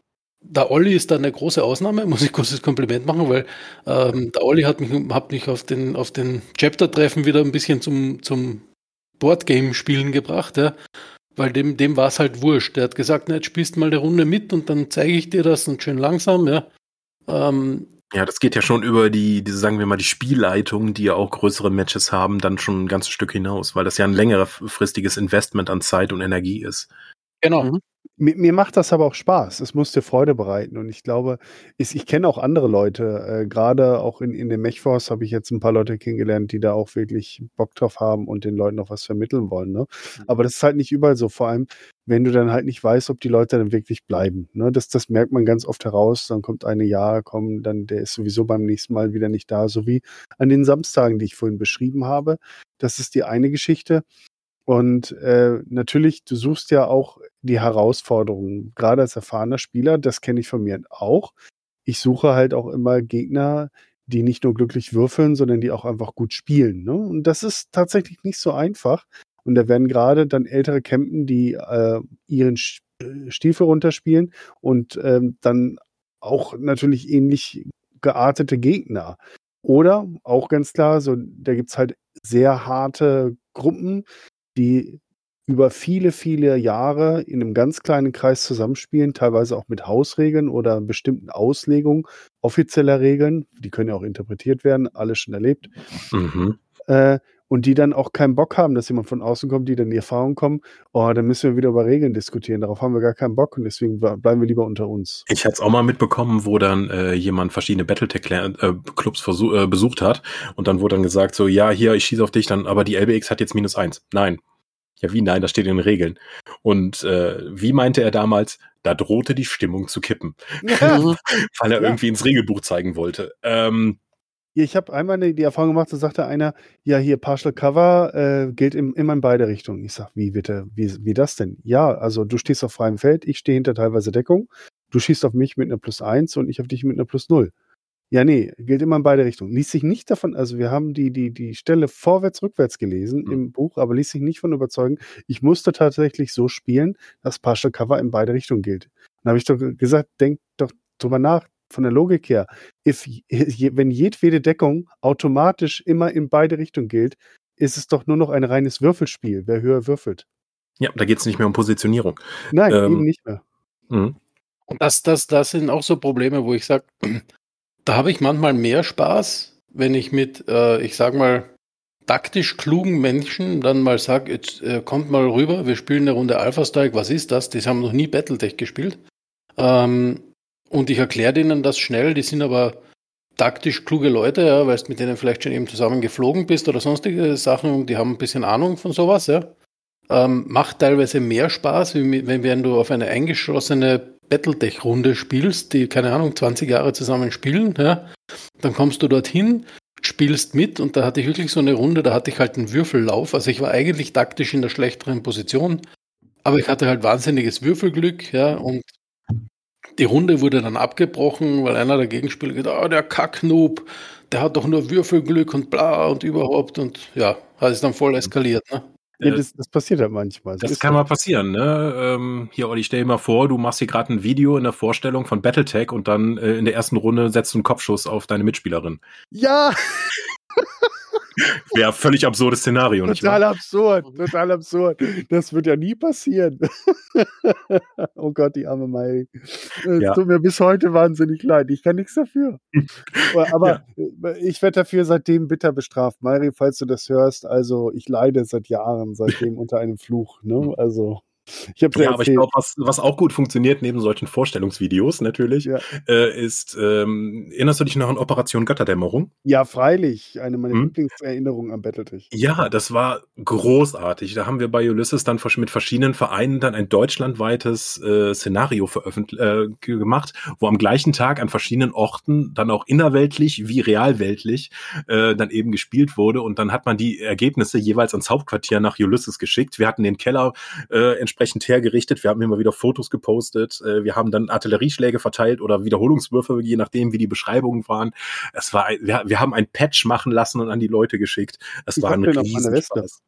der Olli ist da eine große Ausnahme, *laughs* muss ich kurzes Kompliment machen, weil ähm, der Olli hat mich, hat mich auf den, auf den Chapter-Treffen wieder ein bisschen zum, zum Boardgame-Spielen gebracht, ja. Weil dem, dem war es halt wurscht. Der hat gesagt, na, jetzt spielst mal eine Runde mit und dann zeige ich dir das und schön langsam, ja. Ähm, ja, das geht ja schon über die, die, sagen wir mal, die Spielleitung, die ja auch größere Matches haben, dann schon ein ganzes Stück hinaus, weil das ja ein längerfristiges Investment an Zeit und Energie ist. Genau. Mhm. Mir, mir, macht das aber auch Spaß. Es muss dir Freude bereiten. Und ich glaube, ich, ich kenne auch andere Leute. Äh, Gerade auch in, in dem Mechforce habe ich jetzt ein paar Leute kennengelernt, die da auch wirklich Bock drauf haben und den Leuten auch was vermitteln wollen. Ne? Mhm. Aber das ist halt nicht überall so. Vor allem, wenn du dann halt nicht weißt, ob die Leute dann wirklich bleiben. Ne? Das, das merkt man ganz oft heraus. Dann kommt eine Jahr, komm, dann der ist sowieso beim nächsten Mal wieder nicht da. So wie an den Samstagen, die ich vorhin beschrieben habe. Das ist die eine Geschichte. Und äh, natürlich, du suchst ja auch die Herausforderungen. Gerade als erfahrener Spieler, das kenne ich von mir auch. Ich suche halt auch immer Gegner, die nicht nur glücklich würfeln, sondern die auch einfach gut spielen. Ne? Und das ist tatsächlich nicht so einfach. Und da werden gerade dann ältere campen, die äh, ihren äh, Stiefel runterspielen und ähm, dann auch natürlich ähnlich geartete Gegner. Oder auch ganz klar, so da gibt's halt sehr harte Gruppen, die über viele, viele Jahre in einem ganz kleinen Kreis zusammenspielen, teilweise auch mit Hausregeln oder bestimmten Auslegungen offizieller Regeln, die können ja auch interpretiert werden, alles schon erlebt. Mhm. Äh, und die dann auch keinen Bock haben, dass jemand von außen kommt, die dann in die Erfahrung kommen, oh, dann müssen wir wieder über Regeln diskutieren. Darauf haben wir gar keinen Bock und deswegen bleiben wir lieber unter uns. Ich hatte es auch mal mitbekommen, wo dann äh, jemand verschiedene Battletech-Clubs äh, äh, besucht hat und dann wurde dann gesagt, so, ja, hier, ich schieße auf dich, dann, aber die LBX hat jetzt minus eins. Nein, ja, wie nein, das steht in den Regeln. Und äh, wie meinte er damals, da drohte die Stimmung zu kippen, ja. *laughs* weil er ja. irgendwie ins Regelbuch zeigen wollte. Ähm, ich habe einmal die Erfahrung gemacht, da sagte einer, ja, hier Partial Cover äh, gilt im, immer in beide Richtungen. Ich sag, wie bitte, wie, wie das denn? Ja, also du stehst auf freiem Feld, ich stehe hinter teilweise Deckung, du schießt auf mich mit einer Plus 1 und ich auf dich mit einer Plus 0. Ja, nee, gilt immer in beide Richtungen. Ließ sich nicht davon, also wir haben die, die, die Stelle vorwärts, rückwärts gelesen mhm. im Buch, aber ließ sich nicht von überzeugen. Ich musste tatsächlich so spielen, dass Partial Cover in beide Richtungen gilt. Dann habe ich doch gesagt, denk doch drüber nach, von der Logik her. If, wenn jedwede Deckung automatisch immer in beide Richtungen gilt, ist es doch nur noch ein reines Würfelspiel, wer höher würfelt. Ja, da geht es nicht mehr um Positionierung. Nein, ähm, eben nicht mehr. Mhm. Und das, das, das sind auch so Probleme, wo ich sage, *clears throat* da habe ich manchmal mehr Spaß, wenn ich mit, äh, ich sag mal, taktisch klugen Menschen dann mal sage, jetzt äh, kommt mal rüber, wir spielen eine Runde Alpha Strike, was ist das? Die haben noch nie Battletech gespielt. Ähm, und ich erkläre denen das schnell, die sind aber taktisch kluge Leute, ja, weil du mit denen vielleicht schon eben zusammen geflogen bist oder sonstige Sachen und die haben ein bisschen Ahnung von sowas, ja. Ähm, macht teilweise mehr Spaß, wenn, wenn du auf eine eingeschlossene Battletech-Runde spielst, die, keine Ahnung, 20 Jahre zusammen spielen, ja. Dann kommst du dorthin, spielst mit und da hatte ich wirklich so eine Runde, da hatte ich halt einen Würfellauf. Also ich war eigentlich taktisch in der schlechteren Position, aber ich hatte halt wahnsinniges Würfelglück, ja, und die Runde wurde dann abgebrochen, weil einer der Gegenspieler gesagt hat, oh, der Kacknoob, der hat doch nur Würfelglück und bla und überhaupt und ja, hat es dann voll eskaliert, ne? Ja, das, das passiert ja manchmal. Das ist kann so. mal passieren, ne? Ähm, hier, Olli, stell dir mal vor, du machst hier gerade ein Video in der Vorstellung von Battletech und dann äh, in der ersten Runde setzt du einen Kopfschuss auf deine Mitspielerin. Ja, *laughs* Wäre völlig absurdes Szenario, total absurd, total absurd. Das wird ja nie passieren. *laughs* oh Gott, die arme Mai. Es Ja. tut mir bis heute wahnsinnig leid. Ich kann nichts dafür. Aber, *laughs* aber ich werde dafür seitdem bitter bestraft. Mairi, falls du das hörst, also ich leide seit Jahren seitdem unter einem Fluch. Ne? Also ich habe Ja, aber ich glaube, was, was auch gut funktioniert neben solchen Vorstellungsvideos natürlich, Ja. äh, ist, ähm, erinnerst du dich noch an Operation Götterdämmerung? Ja, freilich. Eine meiner Hm? Lieblingserinnerungen am Battletech. Ja, das war großartig. Da haben wir bei Ulysses dann mit verschiedenen Vereinen dann ein deutschlandweites äh, Szenario veröffentlicht äh, ge- gemacht, wo am gleichen Tag an verschiedenen Orten dann auch innerweltlich wie realweltlich äh, dann eben gespielt wurde und dann hat man die Ergebnisse jeweils ans Hauptquartier nach Ulysses geschickt. Wir hatten den Keller äh, entsprechend hergerichtet, wir haben immer wieder Fotos gepostet, äh, wir haben dann Artillerieschläge verteilt oder Wiederholungswürfe, je nachdem wie die Beschreibungen waren. Es war, ein- wir, wir haben ein Patch machen lassen und an die Leute geschickt. Es Ich war ein. Riesenspaß.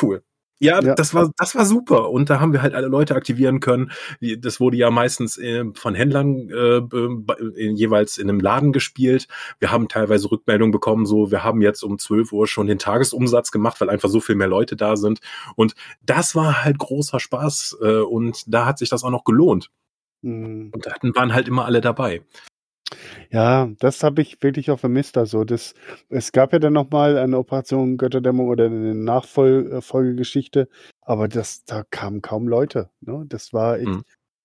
Cool. Ja, Ja. das war das war super und da haben wir halt alle Leute aktivieren können. Das wurde ja meistens äh, von Händlern äh, äh, jeweils in einem Laden gespielt. Wir haben teilweise Rückmeldungen bekommen, so wir haben jetzt um 12 Uhr schon den Tagesumsatz gemacht, weil einfach so viel mehr Leute da sind und das war halt großer Spaß äh, und da hat sich das auch noch gelohnt Hm. und da hatten- waren halt immer alle dabei. Ja, das habe ich wirklich auch vermisst. Also das, es gab ja dann noch mal eine Operation Götterdämmung oder eine Nachfolgegeschichte, aber das, da kamen kaum Leute. Ne? Das war echt, Mhm.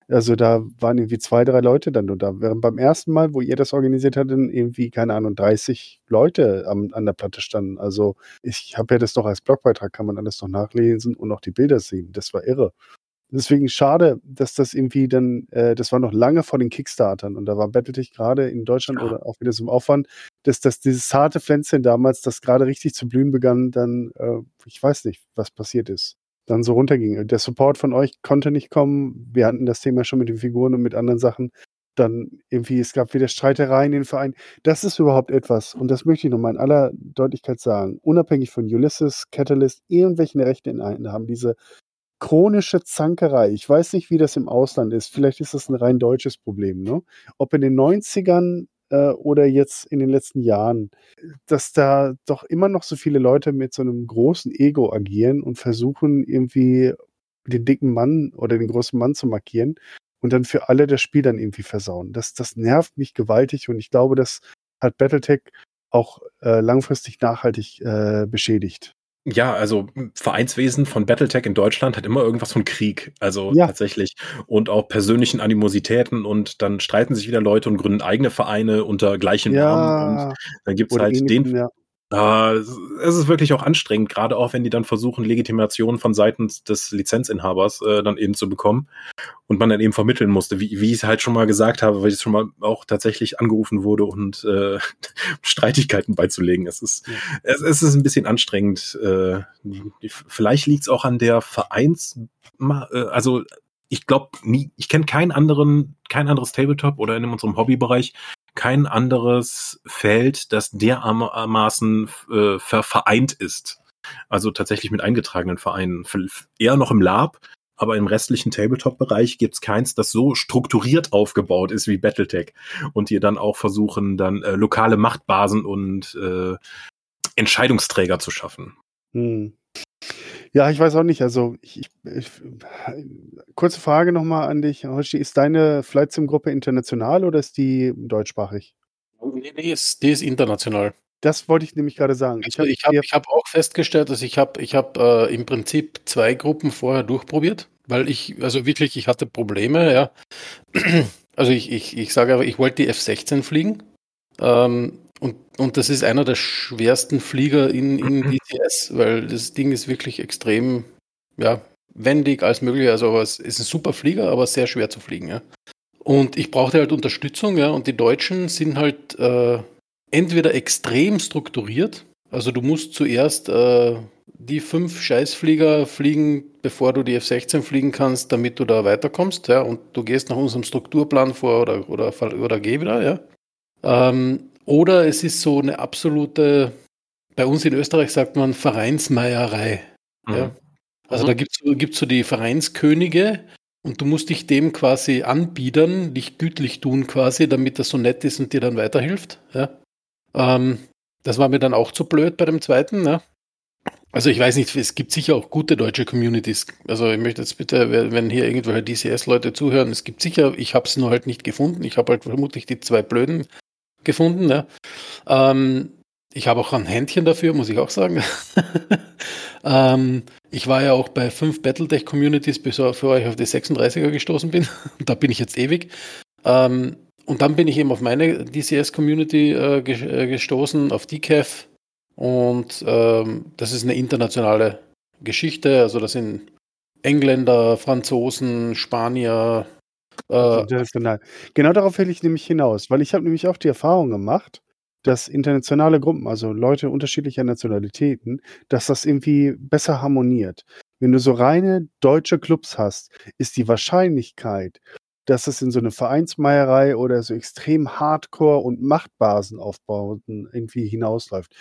also da waren irgendwie zwei, drei Leute dann nur da. Während beim ersten Mal, wo ihr das organisiert hattet, irgendwie, keine Ahnung, 30 Leute am, an der Platte standen. Also ich habe ja das noch als Blogbeitrag, kann man alles noch nachlesen und auch die Bilder sehen. Das war irre. Deswegen schade, dass das irgendwie dann, äh, das war noch lange vor den Kickstartern und da war Battletech gerade in Deutschland Ja. oder auch wieder so im Aufwand, dass, dass dieses zarte Pflänzchen damals, das gerade richtig zu blühen begann, dann, äh, ich weiß nicht, was passiert ist, dann so runterging. Der Support von euch konnte nicht kommen. Wir hatten das Thema schon mit den Figuren und mit anderen Sachen. Dann irgendwie, es gab wieder Streitereien in den Verein. Das ist überhaupt etwas, und das möchte ich nochmal in aller Deutlichkeit sagen, unabhängig von Ulysses, Catalyst, irgendwelchen Rechte in haben, diese chronische Zankerei. Ich weiß nicht, wie das im Ausland ist. Vielleicht ist das ein rein deutsches Problem. Ne? Ob in den 90ern äh, oder jetzt in den letzten Jahren, dass da doch immer noch so viele Leute mit so einem großen Ego agieren und versuchen irgendwie den dicken Mann oder den großen Mann zu markieren und dann für alle das Spiel dann irgendwie versauen. Das, das nervt mich gewaltig und ich glaube, das hat Battletech auch äh, langfristig nachhaltig äh, beschädigt. Ja, also m, Vereinswesen von Battletech in Deutschland hat immer irgendwas von Krieg. Also Ja. tatsächlich. Und auch persönlichen Animositäten und dann streiten sich wieder Leute und gründen eigene Vereine unter gleichem Namen. Und Ja, dann gibt's oder halt den. ja. Ah, es ist wirklich auch anstrengend, gerade auch wenn die dann versuchen, Legitimation von Seiten des Lizenzinhabers äh, dann eben zu bekommen und man dann eben vermitteln musste, wie, wie ich es halt schon mal gesagt habe, weil ich schon mal auch tatsächlich angerufen wurde und äh, *laughs* Streitigkeiten beizulegen. Es ist, Ja. es, es ist ein bisschen anstrengend. Äh, vielleicht liegt es auch an der Vereins, äh, also ich glaube nie, ich kenne keinen anderen, kein anderes Tabletop oder in unserem Hobbybereich kein anderes Feld, das dermaßen äh, ver vereint ist. Also tatsächlich mit eingetragenen Vereinen. Eher noch im Lab, aber im restlichen Tabletop-Bereich gibt's keins, das so strukturiert aufgebaut ist wie Battletech. Und die dann auch versuchen, dann äh, lokale Machtbasen und äh, Entscheidungsträger zu schaffen. Hm. Ja, ich weiß auch nicht. Also, ich, ich, ich, kurze Frage nochmal an dich. Hoshi, ist deine Flight Sim Gruppe international oder ist die deutschsprachig? Nee, die ist, die ist international. das wollte ich nämlich gerade sagen. Also ich habe ich hab auch festgestellt, dass ich habe ich hab, äh, im Prinzip zwei Gruppen vorher durchprobiert, weil ich, also wirklich, ich hatte Probleme, ja. *clears throat* Also ich, ich, ich sage aber, ich wollte die F-16 fliegen. Ähm, und, und das ist einer der schwersten Flieger in, in *clears throat* DCS, weil das Ding ist wirklich extrem, ja, wendig als möglich. Also es ist ein super Flieger, aber sehr schwer zu fliegen, ja. Und ich brauchte halt Unterstützung, ja, und die Deutschen sind halt äh, entweder extrem strukturiert, also du musst zuerst äh, die fünf Scheißflieger fliegen, bevor du die F-16 fliegen kannst, damit du da weiterkommst, ja, und du gehst nach unserem Strukturplan vor oder, oder, oder geh wieder, ja. Ähm, oder es ist so eine absolute, bei uns in Österreich sagt man Vereinsmeierei. Mhm. Ja. Also mhm. da gibt es so die Vereinskönige und du musst dich dem quasi anbiedern, dich gütlich tun quasi, damit das so nett ist und dir dann weiterhilft. Ja. Ähm, das war mir dann auch zu blöd bei dem zweiten. Ne? Also ich weiß nicht, es gibt sicher auch gute deutsche Communities. Also ich möchte jetzt bitte, wenn hier irgendwelche DCS-Leute zuhören, es gibt sicher, ich habe es nur halt nicht gefunden. Ich habe halt vermutlich die zwei Blöden gefunden. Ne? Ähm, ich habe auch ein Händchen dafür, muss ich auch sagen. *laughs* ähm, ich war ja auch bei fünf Battletech-Communities, bevor ich auf die 36er gestoßen bin. *laughs* da bin ich jetzt ewig. Ähm, und dann bin ich eben auf meine DCS-Community äh, äh, gestoßen, auf DCAF. Und ähm, das ist eine internationale Geschichte. Also das sind Engländer, Franzosen, Spanier. Äh, international. Genau darauf will ich nämlich hinaus, weil ich habe nämlich auch die Erfahrung gemacht, dass internationale Gruppen, also Leute unterschiedlicher Nationalitäten, dass das irgendwie besser harmoniert. Wenn du so reine deutsche Clubs hast, ist die Wahrscheinlichkeit, dass es in so eine Vereinsmeierei oder so extrem Hardcore und Machtbasen aufbauten irgendwie hinausläuft.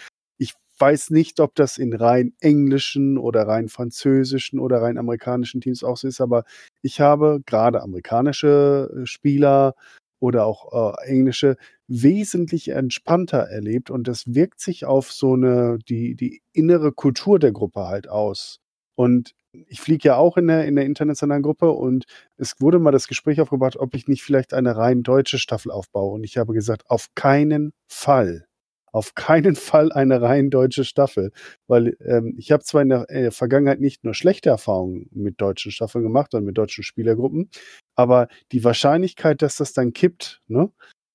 Weiß nicht, ob das in rein englischen oder rein französischen oder rein amerikanischen Teams auch so ist, aber ich habe gerade amerikanische äh, Spieler oder auch äh, englische wesentlich entspannter erlebt und das wirkt sich auf so eine die die innere Kultur der Gruppe halt aus. Und ich fliege ja auch in der, in der internationalen Gruppe und es wurde mal das Gespräch aufgebracht, ob ich nicht vielleicht eine rein deutsche Staffel aufbaue. Und ich habe gesagt, auf keinen Fall. Auf keinen Fall eine rein deutsche Staffel. Weil ähm, ich habe zwar in der äh, Vergangenheit nicht nur schlechte Erfahrungen mit deutschen Staffeln gemacht und mit deutschen Spielergruppen, aber die Wahrscheinlichkeit, dass das dann kippt, ne,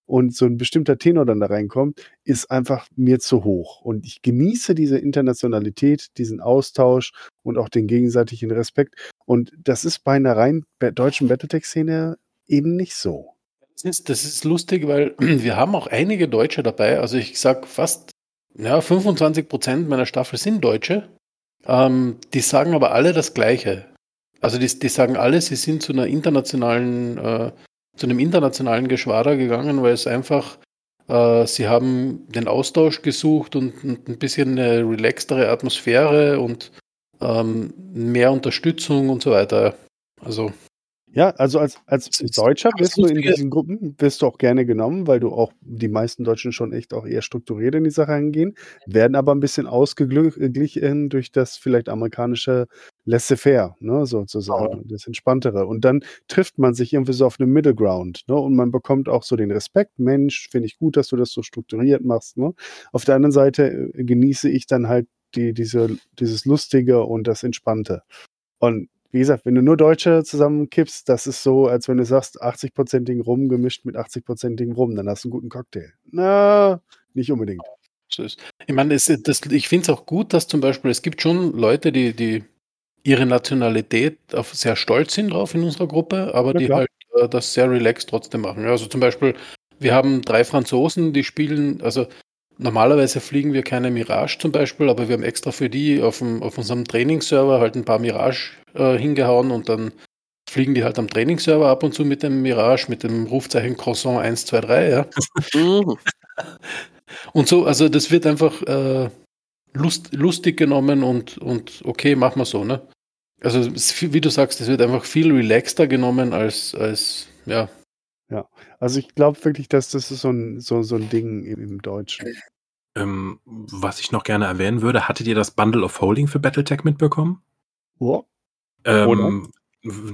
und so ein bestimmter Tenor dann da reinkommt, ist einfach mir zu hoch. Und ich genieße diese Internationalität, diesen Austausch und auch den gegenseitigen Respekt. Und das ist bei einer rein deutschen Battletech-Szene eben nicht so. Das ist, das ist lustig, weil *clears throat* wir haben auch einige Deutsche dabei. Also ich sag fast, ja, 25 Prozent meiner Staffel sind Deutsche. Ähm, die sagen aber alle das Gleiche. Also die, die sagen alle, sie sind zu einer internationalen äh, zu einem internationalen Geschwader gegangen, weil es einfach, äh, sie haben den Austausch gesucht und, und, ein bisschen eine relaxtere Atmosphäre und ähm, mehr Unterstützung und so weiter. Also ja, also als, als Deutscher wirst du in diesen Gruppen wirst du auch gerne genommen, weil du auch die meisten Deutschen schon echt auch eher strukturiert in die Sache hingehen, werden aber ein bisschen ausgeglichen durch das vielleicht amerikanische laissez-faire, ne, sozusagen, oh. das Entspanntere. Und dann trifft man sich irgendwie so auf einem Middle Ground, ne, und man bekommt auch so den Respekt, Mensch, finde ich gut, dass du das so strukturiert machst, ne. Auf der anderen Seite äh, genieße ich dann halt die, diese, dieses Lustige und das Entspannte. Und wie gesagt, wenn du nur Deutsche zusammenkippst, das ist so, als wenn du sagst, 80-prozentigen Rum gemischt mit 80-prozentigen Rum, dann hast du einen guten Cocktail. Na, nicht unbedingt. Ich meine, das, das, ich finde es auch gut, dass zum Beispiel, es gibt schon Leute, die, die ihre Nationalität auf sehr stolz sind drauf in unserer Gruppe, aber ja, die klar. halt äh, das sehr relaxed trotzdem machen. Also zum Beispiel, wir haben drei Franzosen, die spielen, also Normalerweise fliegen wir keine Mirage zum Beispiel, aber wir haben extra für die auf, dem, auf unserem Trainingsserver halt ein paar Mirage äh, hingehauen und dann fliegen die halt am Trainingsserver ab und zu mit dem Mirage, mit dem Rufzeichen Croissant 123, ja. Mhm. *laughs* und so, also das wird einfach äh, lust, lustig genommen und, und okay, machen wir so, ne? Also wie du sagst, es wird einfach viel relaxter genommen als, als ja, ja, also ich glaube wirklich, dass das ist so ein, so, so ein Ding im, Deutschen. Ähm, was ich noch gerne erwähnen würde, hattet ihr das Bundle of Holding für Battletech mitbekommen? Ja. Ähm,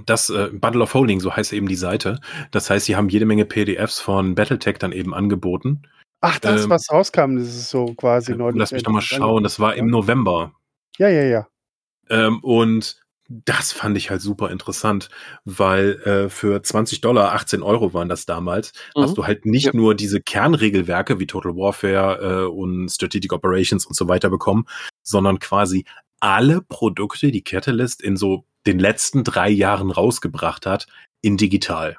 das äh, Bundle of Holding, so heißt eben die Seite. Das heißt, sie haben jede Menge PDFs von Battletech dann eben angeboten. Ach, das, Ähm, was rauskam, das ist so quasi neulich. Lass mich nochmal schauen, das war im November. Ja, ja, ja. Ähm, und das fand ich halt super interessant, weil äh, für 20 Dollar, 18 Euro waren das damals, Mhm. hast du halt nicht Ja. nur diese Kernregelwerke wie Total Warfare äh, und Strategic Operations und so weiter bekommen, sondern quasi alle Produkte, die Catalyst in so den letzten drei Jahren rausgebracht hat, in digital.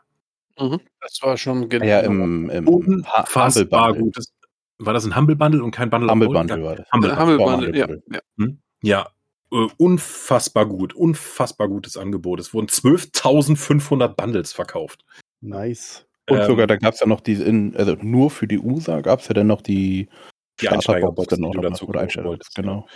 Das war schon genau. Ja, im, im Unfassbar Bundle. gutes. War das ein Humble Bundle und kein Bundle Humble? Bundle war das. Humble Bundle. Humble Humble Bundle, ja. Bundle. ja. Hm? Ja, äh, unfassbar gut, unfassbar gutes Angebot. Es wurden 12.500 Bundles verkauft. Nice. Und Ähm, sogar, da gab es ja noch diese, in, also nur für die USA gab es ja dann noch die, Die Einsteigerbox, die du dazu kaufen wolltest, genau.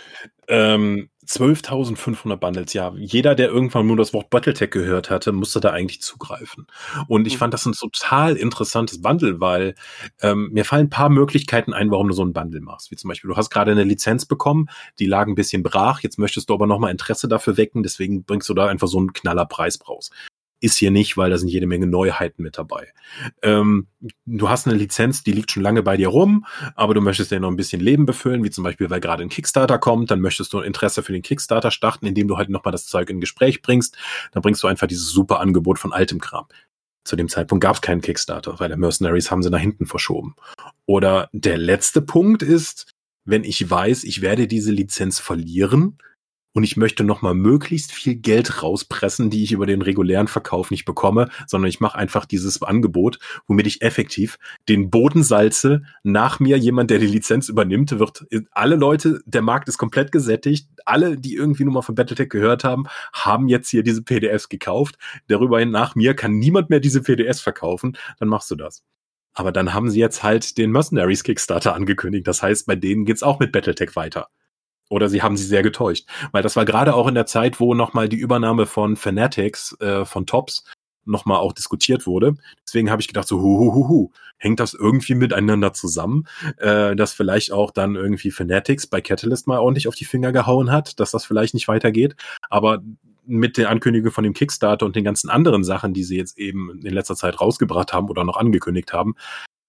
Ähm, 12.500 Bundles, ja. Jeder, der irgendwann nur das Wort Battletech gehört hatte, musste da eigentlich zugreifen. Und ich Mhm. fand das ein total interessantes Bundle, weil ähm, mir fallen ein paar Möglichkeiten ein, warum du so ein Bundle machst. Wie zum Beispiel, du hast gerade eine Lizenz bekommen, die lag ein bisschen brach, jetzt möchtest du aber nochmal Interesse dafür wecken, deswegen bringst du da einfach so einen Knallerpreis raus. Ist hier nicht, weil da sind jede Menge Neuheiten mit dabei. Ähm, du hast eine Lizenz, die liegt schon lange bei dir rum, aber du möchtest dir noch ein bisschen Leben befüllen, wie zum Beispiel, weil gerade ein Kickstarter kommt, dann möchtest du Interesse für den Kickstarter starten, indem du halt nochmal das Zeug in Gespräch bringst. Dann bringst du einfach dieses super Angebot von altem Kram. Zu dem Zeitpunkt gab es keinen Kickstarter, weil der Mercenaries haben sie nach hinten verschoben. Oder der letzte Punkt ist, wenn ich weiß, ich werde diese Lizenz verlieren und ich möchte nochmal möglichst viel Geld rauspressen, die ich über den regulären Verkauf nicht bekomme, sondern ich mache einfach dieses Angebot, womit ich effektiv den Boden salze, nach mir jemand, der die Lizenz übernimmt, wird alle Leute, der Markt ist komplett gesättigt, alle, die irgendwie nur mal von Battletech gehört haben, haben jetzt hier diese PDFs gekauft. Darüber hin nach mir kann niemand mehr diese PDFs verkaufen, dann machst du das. Aber dann haben sie jetzt halt den Mercenaries Kickstarter angekündigt. Das heißt, bei denen geht's auch mit Battletech weiter. Oder sie haben sie sehr getäuscht. Weil das war gerade auch in der Zeit, wo nochmal die Übernahme von Fanatics, äh, von Tops, nochmal auch diskutiert wurde. Deswegen habe ich gedacht, so, hu, hu, hu, hu. hängt das irgendwie miteinander zusammen, äh, dass vielleicht auch dann irgendwie Fanatics bei Catalyst mal ordentlich auf die Finger gehauen hat, dass das vielleicht nicht weitergeht. Aber mit der Ankündigung von dem Kickstarter und den ganzen anderen Sachen, die sie jetzt eben in letzter Zeit rausgebracht haben oder noch angekündigt haben,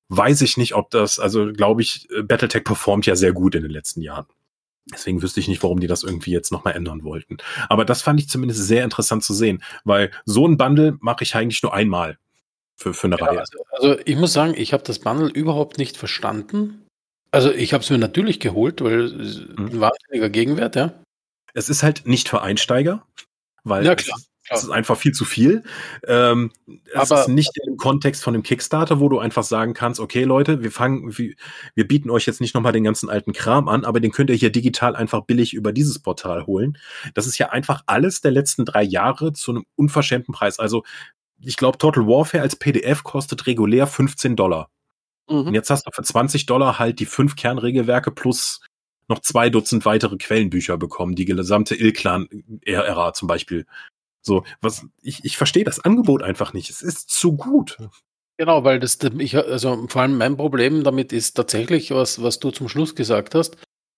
weiß ich nicht, ob das, also glaube ich, Battletech performt ja sehr gut in den letzten Jahren. Deswegen wüsste ich nicht, warum die das irgendwie jetzt nochmal ändern wollten. Aber das fand ich zumindest sehr interessant zu sehen, weil so ein Bundle mache ich eigentlich nur einmal für, für eine Ja, Reihe. also, also ich muss sagen, ich habe das Bundle überhaupt nicht verstanden. Also ich habe es mir natürlich geholt, weil es Mhm. ein wahnsinniger Gegenwert, ja. Es ist halt nicht für Einsteiger, weil Ja, es klar, ist- es ist einfach viel zu viel. Ähm, es Aber- ist nicht im Kontext von dem Kickstarter, wo du einfach sagen kannst, okay Leute, wir fangen, wir, wir bieten euch jetzt nicht nochmal den ganzen alten Kram an, aber den könnt ihr hier digital einfach billig über dieses Portal holen. Das ist ja einfach alles der letzten drei Jahre zu einem unverschämten Preis. Also ich glaube, Total Warfare als PDF kostet regulär 15 Dollar. Und Mhm. jetzt hast du für 20 Dollar halt die fünf Kernregelwerke plus noch zwei Dutzend weitere Quellenbücher bekommen, die gesamte Il-Clan-Ära zum Beispiel. So, was, ich, ich verstehe das Angebot einfach nicht. Es ist zu gut. Genau, weil das, ich, also vor allem mein Problem damit ist tatsächlich, was, was du zum Schluss gesagt hast.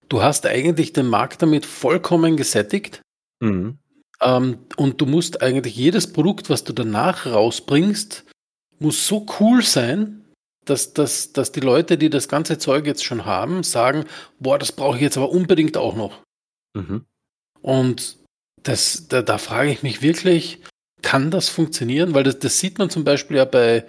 Du hast eigentlich den Markt damit vollkommen gesättigt. Mhm. Ähm, und du musst eigentlich jedes Produkt, was du danach rausbringst, muss so cool sein, dass, dass, dass die Leute, die das ganze Zeug jetzt schon haben, sagen, boah, das brauche ich jetzt aber unbedingt auch noch. Mhm. Und das, da, da frage ich mich wirklich, kann das funktionieren? Weil das, das sieht man zum Beispiel ja bei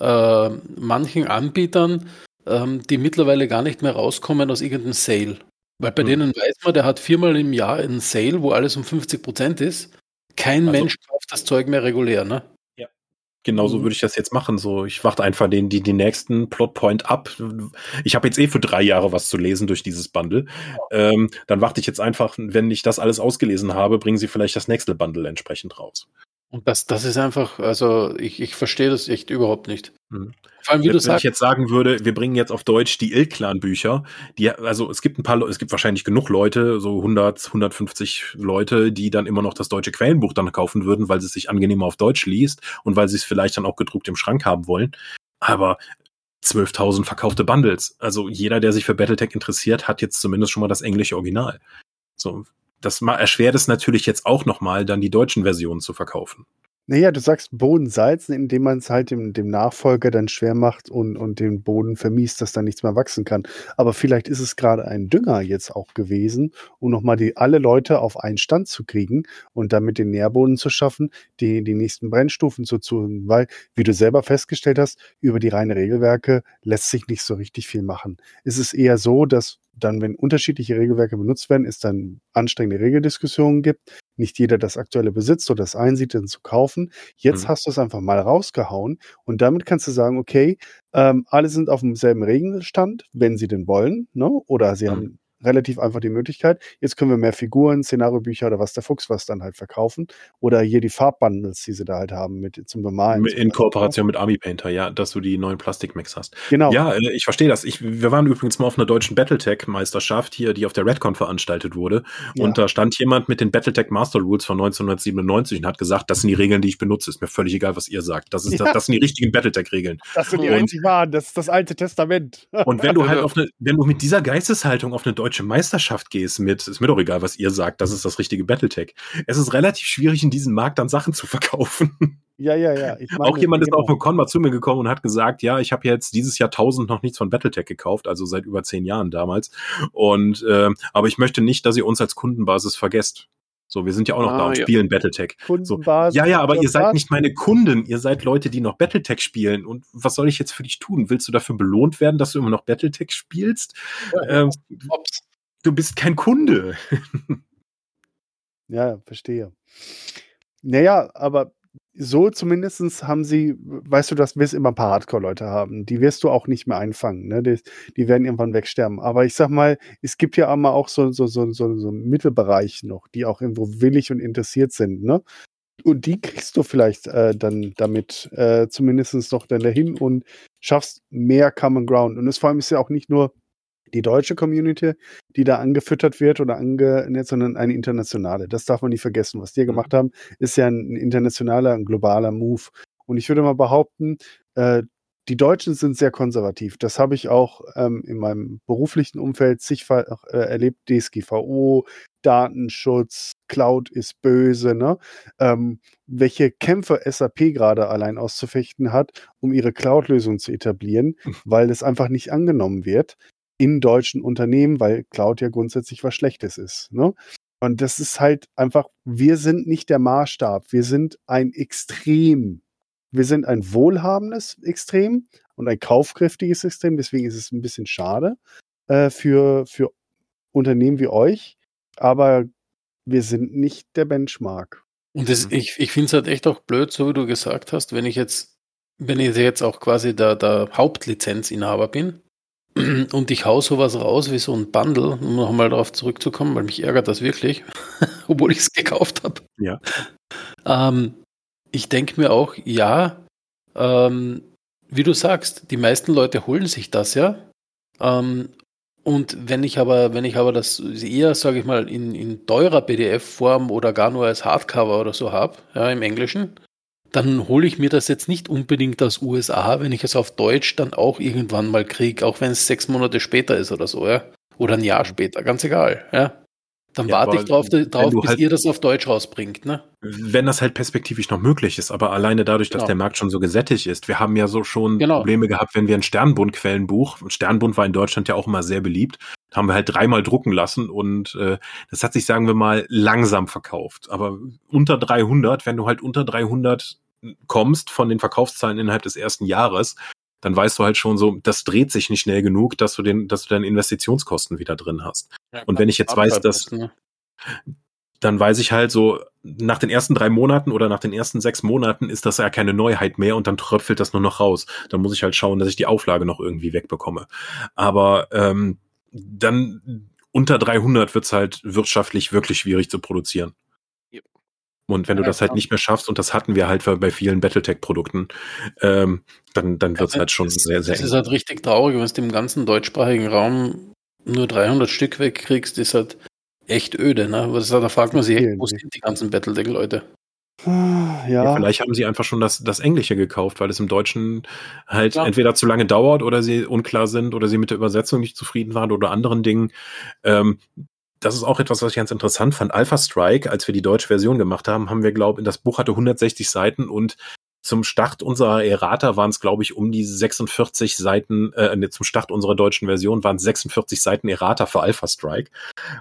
äh, manchen Anbietern, ähm, die mittlerweile gar nicht mehr rauskommen aus irgendeinem Sale. Weil bei Hm. denen weiß man, der hat viermal im Jahr einen Sale, wo alles um 50 Prozent ist. Kein Also- Mensch kauft das Zeug mehr regulär, ne? Genauso Mhm. würde ich das jetzt machen. So, ich warte einfach den, die, die nächsten Plotpoint ab. Ich habe jetzt eh für drei Jahre was zu lesen durch dieses Bundle. Ähm, dann warte ich jetzt einfach, wenn ich das alles ausgelesen habe, bringen sie vielleicht das nächste Bundle entsprechend raus. Und das, das ist einfach, also ich, ich verstehe das echt überhaupt nicht. Mhm. Vor allem, wie Wenn du ich sagst, jetzt sagen würde, wir bringen jetzt auf Deutsch die Il-Clan-Bücher, die, also es gibt ein paar, es gibt wahrscheinlich genug Leute, so 100, 150 Leute, die dann immer noch das deutsche Quellenbuch dann kaufen würden, weil sie es sich angenehmer auf Deutsch liest und weil sie es vielleicht dann auch gedruckt im Schrank haben wollen. Aber 12.000 verkaufte Bundles. Also jeder, der sich für Battletech interessiert, hat jetzt zumindest schon mal das englische Original. So, das erschwert es natürlich jetzt auch nochmal, dann die deutschen Versionen zu verkaufen. Naja, du sagst Boden salzen, indem man es halt dem, dem Nachfolger dann schwer macht und, und den Boden vermiest, dass da nichts mehr wachsen kann. Aber vielleicht ist es gerade ein Dünger jetzt auch gewesen, um nochmal die, alle Leute auf einen Stand zu kriegen und damit den Nährboden zu schaffen, die, die nächsten Brennstufen zu tun. Weil, wie du selber festgestellt hast, über die reinen Regelwerke lässt sich nicht so richtig viel machen. Es ist eher so, dass dann, wenn unterschiedliche Regelwerke benutzt werden, es dann anstrengende Regeldiskussionen gibt, nicht jeder das aktuelle besitzt oder das einsieht, dann zu kaufen. Jetzt Mhm. hast du es einfach mal rausgehauen und damit kannst du sagen, okay, ähm, alle sind auf demselben Regelstand, wenn sie denn wollen, ne? oder sie Mhm. haben relativ einfach die Möglichkeit. Jetzt können wir mehr Figuren, Szenariobücher oder was der Fuchs was dann halt verkaufen oder hier die Farbbundles, die sie da halt haben mit zum Bemalen. In? Kooperation mit Army Painter, ja, dass du die neuen Plastikmix hast. Genau. Ja, äh, ich verstehe das. Ich, wir waren übrigens mal auf einer deutschen Battletech-Meisterschaft hier, die auf der Redcon veranstaltet wurde. Ja. Und da stand jemand mit den Battletech Master Rules von 1997 und hat gesagt, das sind die Regeln, die ich benutze. Ist mir völlig egal, was ihr sagt. Das, ist, Ja. das, das sind die richtigen Battletech-Regeln. Das sind die Und- einzig wahren, das ist das alte Testament. Und wenn du *laughs* halt auf eine, wenn du mit dieser Geisteshaltung auf eine deutsche Meisterschaft gehst, mit, ist mir doch egal, was ihr sagt, das ist das richtige Battletech. Es ist relativ schwierig, in diesem Markt dann Sachen zu verkaufen. *laughs* ja, ja, ja. Ich meine, Auch jemand ist genau. auf dem Con mal zu mir gekommen und hat gesagt, ja, ich habe jetzt dieses Jahr 1000 noch nichts von Battletech gekauft, also seit über zehn Jahren damals. Und ähm, aber ich möchte nicht, dass ihr uns als Kundenbasis vergesst. So, wir sind ja auch noch da Ah, und ja. spielen Battletech. Kundenbasis. Ja, ja, aber ihr seid nicht meine Kunden. Ihr seid Leute, die noch Battletech spielen. Und was soll ich jetzt für dich tun? Willst du dafür belohnt werden, dass du immer noch Battletech spielst? Ähm, Ops. du bist kein Kunde. *laughs* Ja, verstehe. Naja, aber so zumindestens haben sie, weißt du, das wirst immer ein paar Hardcore-Leute haben. Die wirst du auch nicht mehr einfangen. Ne? Die, die werden irgendwann wegsterben. Aber ich sag mal, es gibt ja immer auch so, so, so, so, so einen Mittelbereich noch, die auch irgendwo willig und interessiert sind. Ne? Und die kriegst du vielleicht äh, dann damit äh, zumindest noch dann dahin und schaffst mehr Common Ground. Und es vor allem ist ja auch nicht nur die deutsche Community, die da angefüttert wird oder angenährt, sondern eine internationale. Das darf man nicht vergessen. Was die gemacht haben, ist ja ein internationaler, ein globaler Move. Und ich würde mal behaupten, äh, die Deutschen sind sehr konservativ. Das habe ich auch ähm, in meinem beruflichen Umfeld zigfach äh, erlebt. DSGVO, Datenschutz, Cloud ist böse, ne? Ähm, welche Kämpfe SAP gerade allein auszufechten hat, um ihre Cloud-Lösung zu etablieren, weil es einfach nicht angenommen wird in deutschen Unternehmen, weil Cloud ja grundsätzlich was Schlechtes ist. Ne? Und das ist halt einfach, wir sind nicht der Maßstab, wir sind ein Extrem. Wir sind ein wohlhabendes Extrem und ein kaufkräftiges Extrem, deswegen ist es ein bisschen schade äh, für, für Unternehmen wie euch, aber wir sind nicht der Benchmark. Und das, ich, ich finde es halt echt auch blöd, so wie du gesagt hast, wenn ich jetzt, wenn ich jetzt auch quasi der, der Hauptlizenzinhaber bin und ich hau sowas raus wie so ein Bundle, um nochmal darauf zurückzukommen, weil mich ärgert das wirklich, *laughs* obwohl ich es gekauft habe. Ja. Ähm, ich denke mir auch, ja, ähm, wie du sagst, die meisten Leute holen sich das ja. Ähm, und wenn ich aber, wenn ich aber das eher, sage ich mal, in, in teurer PDF-Form oder gar nur als Hardcover oder so habe, ja, im Englischen, dann hole ich mir das jetzt nicht unbedingt aus USA, wenn ich es auf Deutsch dann auch irgendwann mal kriege, auch wenn es sechs Monate später ist oder so, ja. Oder ein Jahr später, ganz egal, ja. Dann Ja, warte ich drauf, drauf bis halt- ihr das auf Deutsch rausbringt, ne? Wenn das halt perspektivisch noch möglich ist, aber alleine dadurch, dass Genau. der Markt schon so gesättigt ist. Wir haben ja so schon Genau. Probleme gehabt, wenn wir ein Sternbund-Quellenbuch, Sternbund war in Deutschland ja auch immer sehr beliebt, haben wir halt dreimal drucken lassen und äh, das hat sich, sagen wir mal, langsam verkauft. Aber unter 300, wenn du halt unter 300 kommst von den Verkaufszahlen innerhalb des ersten Jahres, dann weißt du halt schon so, das dreht sich nicht schnell genug, dass du den, dass du deine Investitionskosten wieder drin hast. Und wenn ich jetzt weiß, dass- Ne? dann weiß ich halt so, nach den ersten drei Monaten oder nach den ersten sechs Monaten ist das ja keine Neuheit mehr und dann tröpfelt das nur noch raus. Dann muss ich halt schauen, dass ich die Auflage noch irgendwie wegbekomme. Aber ähm, dann unter 300 wird's halt wirtschaftlich wirklich schwierig zu produzieren. Und wenn du Ja, das halt klar. nicht mehr schaffst, und das hatten wir halt bei vielen Battletech-Produkten, ähm, dann, dann wird's Ja, halt schon das, sehr, sehr Das eng. ist halt richtig traurig, wenn du im ganzen deutschsprachigen Raum nur 300 Stück wegkriegst, ist halt echt öde, ne? Aber da fragt man sich, echt, wo sind die ganzen Battletech-Leute? Ja, Ja, vielleicht haben sie einfach schon das, das Englische gekauft, weil es im Deutschen halt Ja. entweder zu lange dauert oder sie unklar sind oder sie mit der Übersetzung nicht zufrieden waren oder anderen Dingen. Ähm, das ist auch etwas, was ich ganz interessant fand. Alpha Strike, als wir die deutsche Version gemacht haben, haben wir, glaube ich, das Buch hatte 160 Seiten und zum Start unserer Errata waren es, glaube ich, um die 46 Seiten, äh, nee, zum Start unserer deutschen Version waren es 46 Seiten Errata für Alpha Strike.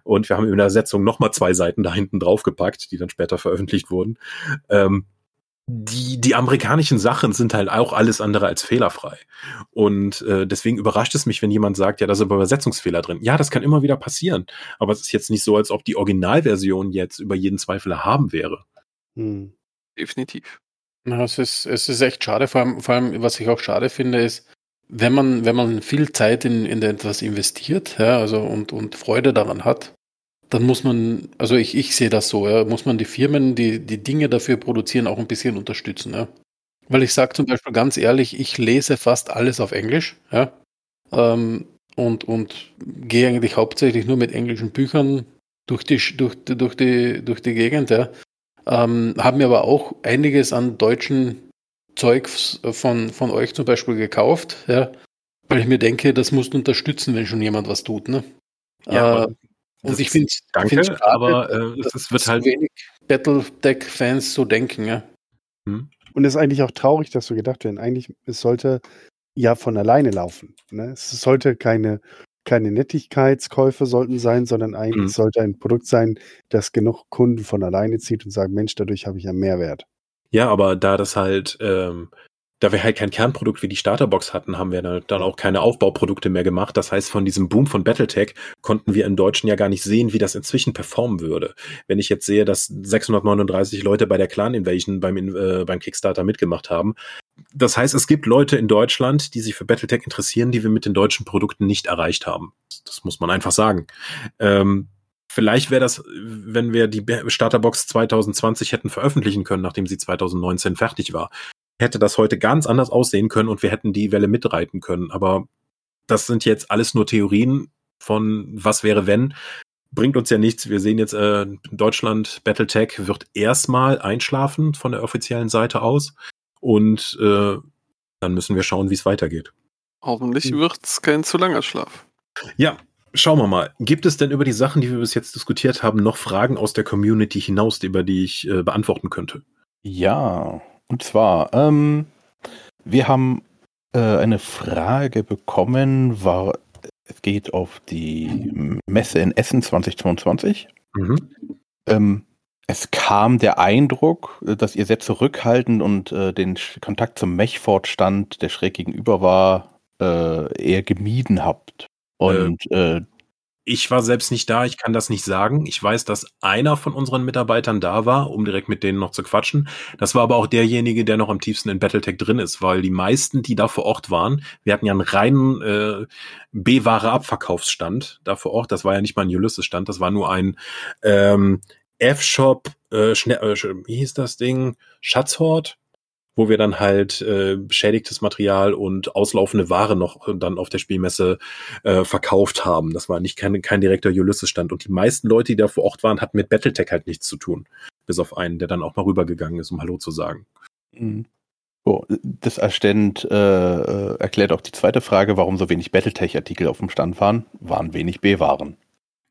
Und wir haben in der Setzung nochmal zwei Seiten da hinten draufgepackt, die dann später veröffentlicht wurden. Ähm, die, die amerikanischen Sachen sind halt auch alles andere als fehlerfrei. Und äh, deswegen überrascht es mich, wenn jemand sagt, ja, da sind Übersetzungsfehler drin. Ja, das kann immer wieder passieren. Aber es ist jetzt nicht so, als ob die Originalversion jetzt über jeden Zweifel erhaben wäre. Hm. Definitiv. Na, es ist, es ist echt schade, vor allem, vor allem, was ich auch schade finde, ist, wenn man, wenn man viel Zeit in, in etwas investiert, ja, also und, und Freude daran hat, dann muss man, also ich, ich sehe das so, ja, muss man die Firmen, die die Dinge dafür produzieren, auch ein bisschen unterstützen. Ja. Weil ich sage zum Beispiel ganz ehrlich, ich lese fast alles auf Englisch ja, ähm, und, und gehe eigentlich hauptsächlich nur mit englischen Büchern durch die, durch, durch die, durch die Gegend. Ja. Ähm, habe mir aber auch einiges an deutschen Zeugs von, von euch zum Beispiel gekauft, ja, weil ich mir denke, das musst du unterstützen, wenn schon jemand was tut. Ne? Ja, äh, und ich finde Danke, find's schade, aber äh, es, wird halt. wenig Battletech-Fans so denken, ja. Hm? Und es ist eigentlich auch traurig, dass so gedacht werden. Eigentlich, es sollte ja von alleine laufen. Ne? Es sollte keine, keine Nettigkeitskäufe sollten sein, sondern eigentlich Mhm. sollte ein Produkt sein, das genug Kunden von alleine zieht und sagt, Mensch, dadurch habe ich einen Mehrwert. Ja, aber da das halt, ähm, da wir halt kein Kernprodukt wie die Starterbox hatten, haben wir dann, auch keine Aufbauprodukte mehr gemacht. Das heißt, von diesem Boom von Battletech konnten wir in Deutschen ja gar nicht sehen, wie das inzwischen performen würde. Wenn ich jetzt sehe, dass 639 Leute bei der Clan Invasion beim, äh, beim Kickstarter mitgemacht haben. Das heißt, es gibt Leute in Deutschland, die sich für Battletech interessieren, die wir mit den deutschen Produkten nicht erreicht haben. Das muss man einfach sagen. Ähm, Vielleicht wäre das, wenn wir die Starterbox 2020 hätten veröffentlichen können, nachdem sie 2019 fertig war, hätte das heute ganz anders aussehen können und wir hätten die Welle mitreiten können. Aber das sind jetzt alles nur Theorien von was wäre wenn. Bringt uns ja nichts. Wir sehen jetzt, äh, Deutschland Battletech wird erstmal einschlafen von der offiziellen Seite aus. Und äh, dann müssen wir schauen, wie es weitergeht. Hoffentlich Hm. wird's kein zu langer Schlaf. Ja, schauen wir mal. Gibt es denn über die Sachen, die wir bis jetzt diskutiert haben, noch Fragen aus der Community hinaus, über die ich äh, beantworten könnte? Ja, und zwar, ähm, wir haben äh, eine Frage bekommen, war, es geht auf die Messe in Essen 2022. Mhm. Ähm, es kam der Eindruck, äh, dass ihr sehr zurückhaltend und äh, den Kontakt zum Mechford-Stand, der schräg gegenüber war, äh, eher gemieden habt. Und äh, Ich war selbst nicht da, ich kann das nicht sagen. Ich weiß, dass einer von unseren Mitarbeitern da war, um direkt mit denen noch zu quatschen. Das war aber auch derjenige, der noch am tiefsten in Battletech drin ist, weil die meisten, die da vor Ort waren, wir hatten ja einen reinen äh, B-Ware-Abverkaufsstand da vor Ort. Das war ja nicht mal ein Ulysses-Stand, das war nur ein ähm, F-Shop, äh, schnell- äh, wie hieß das Ding? Schatzhort? Wo wir dann halt äh, beschädigtes Material und auslaufende Ware noch äh, dann auf der Spielmesse äh, verkauft haben. Das war nicht kein, kein direkter Ulysses-Stand. Und die meisten Leute, die da vor Ort waren, hatten mit Battletech halt nichts zu tun. Bis auf einen, der dann auch mal rübergegangen ist, um Hallo zu sagen. Mhm. So, das erstellend, äh, äh, erklärt auch die zweite Frage, warum so wenig Battletech-Artikel auf dem Stand waren. Waren wenig B-Waren.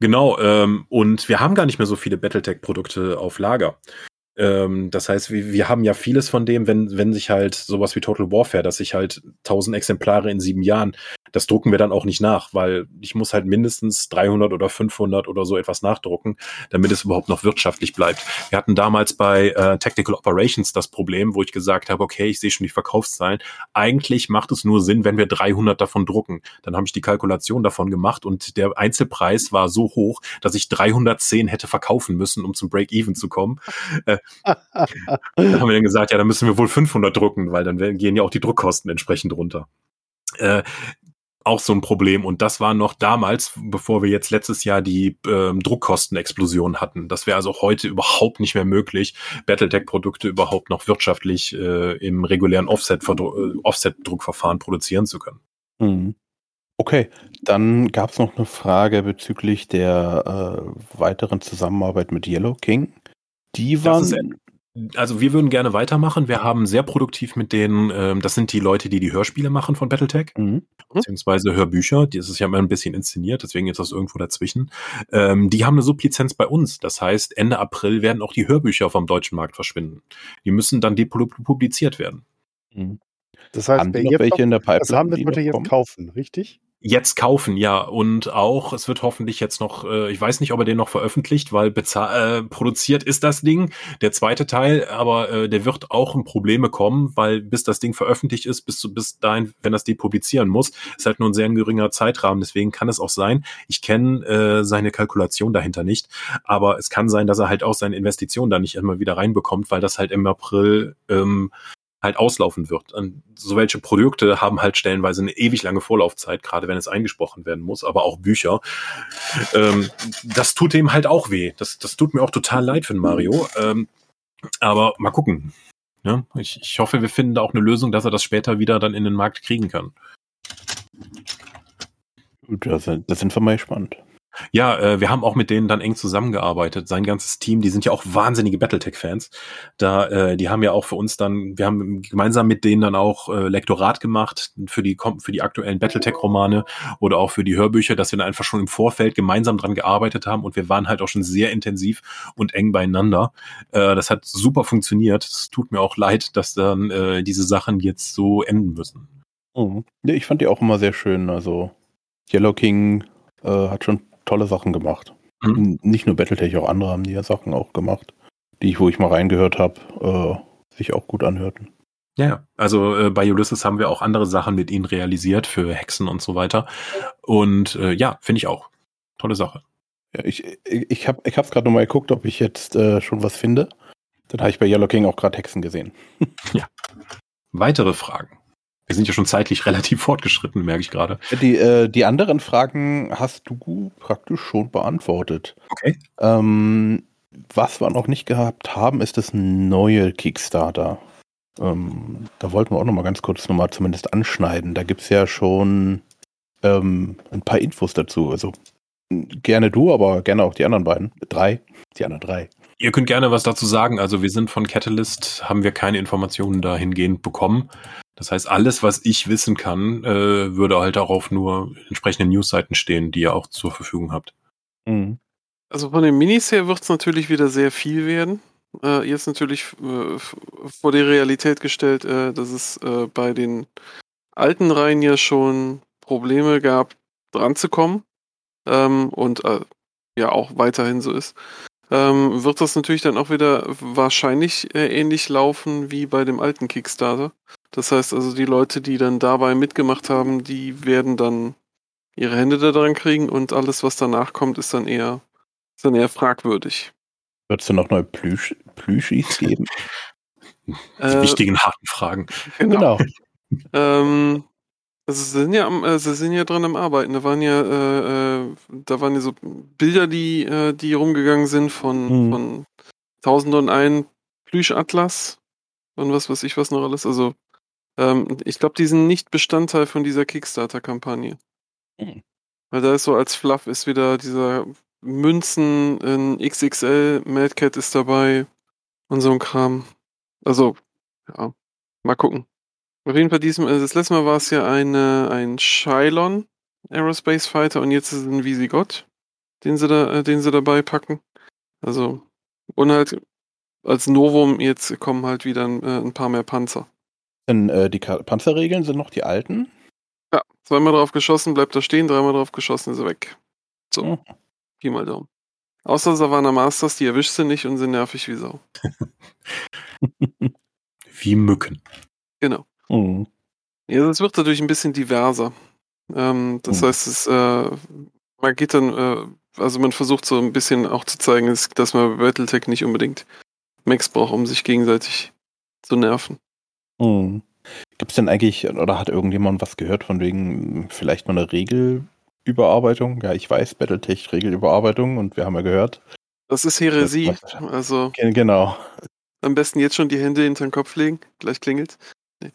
Genau, ähm, und wir haben gar nicht mehr so viele Battletech-Produkte auf Lager. Ähm, das heißt, wir, wir haben ja vieles von dem, wenn, wenn sich halt sowas wie Total Warfare, dass sich halt 1000 Exemplare in sieben Jahren, das drucken wir dann auch nicht nach, weil ich muss halt mindestens 300 oder 500 oder so etwas nachdrucken, damit es überhaupt noch wirtschaftlich bleibt. Wir hatten damals bei äh, Tactical Operations das Problem, wo ich gesagt habe, okay, ich sehe schon die Verkaufszahlen. Eigentlich macht es nur Sinn, wenn wir 300 davon drucken. Dann habe ich die Kalkulation davon gemacht und der Einzelpreis war so hoch, dass ich 310 hätte verkaufen müssen, um zum Break-Even zu kommen. Äh, dann haben wir dann gesagt, ja, dann müssen wir wohl 500 drucken, weil dann gehen ja auch die Druckkosten entsprechend runter. Äh, auch so ein Problem. Und das war noch damals, bevor wir jetzt letztes Jahr die ähm, Druckkostenexplosion hatten. Das wäre also heute überhaupt nicht mehr möglich, Battletech-Produkte überhaupt noch wirtschaftlich äh, im regulären äh, Offset-Druckverfahren produzieren zu können. Mhm. Okay, dann gab es noch eine Frage bezüglich der äh, weiteren Zusammenarbeit mit Yellow King. Die waren, ist Also wir würden gerne weitermachen. Wir haben sehr produktiv mit denen, ähm, das sind die Leute, die die Hörspiele machen von Battletech, Mhm. beziehungsweise Hörbücher. Das ist ja immer ein bisschen inszeniert, deswegen ist das irgendwo dazwischen. Ähm, die haben eine Sublizenz bei uns. Das heißt, Ende April werden auch die Hörbücher vom deutschen Markt verschwinden. Die müssen dann depubliziert werden. Mhm. Das heißt, Haben die noch jetzt welche in der Pipeline? also haben das die wollte noch jetzt kaufen, richtig? Jetzt kaufen, ja. Und auch, es wird hoffentlich jetzt noch, äh, ich weiß nicht, ob er den noch veröffentlicht, weil äh, produziert ist das Ding, der zweite Teil, aber äh, der wird auch in Probleme kommen, weil bis das Ding veröffentlicht ist, bis, bis dahin, wenn das depublizieren muss, ist halt nur ein sehr geringer Zeitrahmen. Deswegen kann es auch sein, ich kenne äh, seine Kalkulation dahinter nicht, aber es kann sein, dass er halt auch seine Investition da nicht immer wieder reinbekommt, weil das halt im April ähm, halt auslaufen wird. Und so welche Produkte haben halt stellenweise eine ewig lange Vorlaufzeit, gerade wenn es eingesprochen werden muss, aber auch Bücher. Ähm, das tut dem halt auch weh. Das, das tut mir auch total leid für Mario. Ähm, aber mal gucken. Ja, ich, ich hoffe, wir finden da auch eine Lösung, dass er das später wieder dann in den Markt kriegen kann. Das, das sind wir mal gespannt. Ja, äh, wir haben auch mit denen dann eng zusammengearbeitet. Sein ganzes Team, die sind ja auch wahnsinnige Battletech-Fans. Da, äh, die haben ja auch für uns dann, wir haben gemeinsam mit denen dann auch äh, Lektorat gemacht für die für die aktuellen Battletech-Romane oder auch für die Hörbücher, dass wir dann einfach schon im Vorfeld gemeinsam dran gearbeitet haben und wir waren halt auch schon sehr intensiv und eng beieinander. Äh, das hat super funktioniert. Es tut mir auch leid, dass dann äh, diese Sachen jetzt so enden müssen. Mhm. Ich fand die auch immer sehr schön. Also Yellow King äh, hat schon tolle Sachen gemacht. Mhm. Nicht nur Battletech, auch andere haben die ja Sachen auch gemacht, die ich, wo ich mal reingehört habe, äh, sich auch gut anhörten. Ja, ja. also äh, bei Ulysses haben wir auch andere Sachen mit ihnen realisiert für Hexen und so weiter. Und äh, ja, finde ich auch. Tolle Sache. Ja, ich ich, ich habe ich hab's gerade nochmal geguckt, ob ich jetzt äh, schon was finde. Dann habe ich bei Yellow King auch gerade Hexen gesehen. *laughs* Weitere Fragen. Wir sind ja schon zeitlich *laughs* relativ fortgeschritten, merke ich gerade. Die, äh, die anderen Fragen hast du praktisch schon beantwortet. Okay. Ähm, was wir noch nicht gehabt haben, ist das neue Kickstarter. Ähm, da wollten wir auch noch mal ganz kurz noch mal zumindest anschneiden. Da gibt es ja schon ähm, ein paar Infos dazu. Also gerne du, aber gerne auch die anderen beiden. Drei. Die anderen drei. Ihr könnt gerne was dazu sagen. Also wir sind von Catalyst, haben wir keine Informationen dahingehend bekommen. Das heißt, alles, was ich wissen kann, äh, würde halt auch auf nur entsprechenden Newsseiten stehen, die ihr auch zur Verfügung habt. Mhm. Also von den Minis her wird es natürlich wieder sehr viel werden. Äh, jetzt natürlich äh, vor die Realität gestellt, äh, dass es äh, bei den alten Reihen ja schon Probleme gab, dran zu kommen. Ähm, und äh, ja auch weiterhin so ist. Ähm, wird das natürlich dann auch wieder wahrscheinlich äh, ähnlich laufen wie bei dem alten Kickstarter. Das heißt also, die Leute, die dann dabei mitgemacht haben, die werden dann ihre Hände da dran kriegen und alles, was danach kommt, ist dann eher, ist dann eher fragwürdig. Wird es denn noch neue Plüsch, Plüschis geben? *laughs* Die Äh, wichtigen, harten Fragen. Genau. Ähm, also sie sind ja am, äh, sie sind ja dran am Arbeiten. Da waren ja, äh, äh, da waren ja so Bilder, die, äh, die rumgegangen sind von, Mhm. von 1001 Plüschatlas und was weiß ich was noch alles. Also ähm, ich glaube, die sind nicht Bestandteil von dieser Kickstarter-Kampagne. Mhm. Weil da ist so als Fluff ist wieder dieser Münzen in XXL, Mad Cat ist dabei und so ein Kram. Also, ja, mal gucken. Auf jeden Fall, diesem, äh, das letzte Mal war es ja eine, ein Shylon Aerospace Fighter und jetzt ist es ein Visigoth, den sie da, äh, den sie dabei packen. Also, und halt als Novum jetzt kommen halt wieder ein, äh, ein paar mehr Panzer. Denn äh, die Ka- Panzerregeln sind noch die alten. Ja, zweimal drauf geschossen, bleibt da stehen, dreimal drauf geschossen, ist er weg. So, Mhm. Pi mal Daumen. Außer Savannah Masters, die erwischt sie nicht und sind nervig wie Sau. *laughs* Wie Mücken. Genau. Mhm. Ja, das wird dadurch ein bisschen diverser. Ähm, das Mhm. heißt, es, äh, man geht dann, äh, also man versucht so ein bisschen auch zu zeigen, dass, dass man Battletech nicht unbedingt Max braucht, um sich gegenseitig zu nerven. Mhm. Gibt es denn eigentlich, oder hat irgendjemand was gehört von wegen vielleicht mal eine Regelüberarbeitung? Ja, ich weiß, Battletech Regelüberarbeitung und wir haben ja gehört. Das ist Häresie. Das- Also Ge- Genau. am besten jetzt schon die Hände hinter den Kopf legen. Gleich klingelt.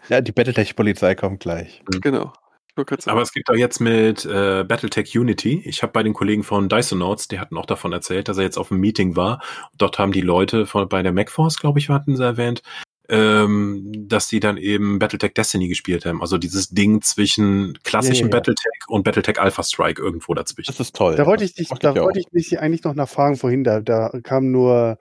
Ja, die Battletech-Polizei kommt gleich. Genau. Ich gerade sagen. Aber es gibt auch jetzt mit äh, Battletech Unity. Ich habe bei den Kollegen von Dysonauts, die hatten auch davon erzählt, dass er jetzt auf einem Meeting war. Dort haben die Leute von bei der MacForce, glaube ich, hatten sie erwähnt, ähm, dass die dann eben Battletech Destiny gespielt haben. Also dieses Ding zwischen klassischem Ja, ja, ja. Battletech und Battletech Alpha Strike irgendwo dazwischen. Das ist toll. Da wollte ich dich, da mochte wollte ich dich eigentlich noch nachfragen vorhin, da, da kam nur,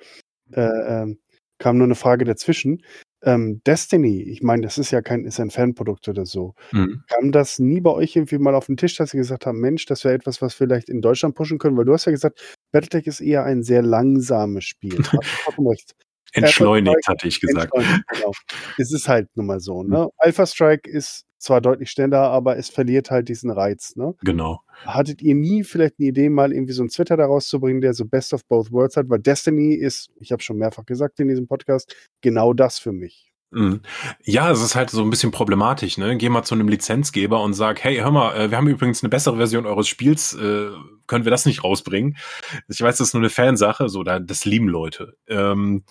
äh, ähm, kam nur eine Frage dazwischen. Ähm, Destiny, ich meine, das ist ja kein, ist ein Fanprodukt oder so. Mhm. Kam das nie bei euch irgendwie mal auf den Tisch, dass ihr gesagt habt, Mensch, das wäre etwas, was wir vielleicht in Deutschland pushen können? Weil du hast ja gesagt, Battletech ist eher ein sehr langsames Spiel. *laughs* Entschleunigt, hatte ich gesagt. Genau. Es ist halt nun mal so. Ne? Alpha Strike ist zwar deutlich schneller, aber es verliert halt diesen Reiz. Ne? Genau. Hattet ihr nie vielleicht eine Idee, mal irgendwie so einen Twitter daraus zu bringen, der so Best of Both Worlds hat? Weil Destiny ist, ich habe schon mehrfach gesagt in diesem Podcast, genau das für mich. Mhm. Ja, es ist halt so ein bisschen problematisch, ne? Geh mal zu einem Lizenzgeber und sag, hey, hör mal, äh, wir haben übrigens eine bessere Version eures Spiels, äh, können wir das nicht rausbringen? Ich weiß, das ist nur eine Fansache, so, da, das lieben Leute. Ähm,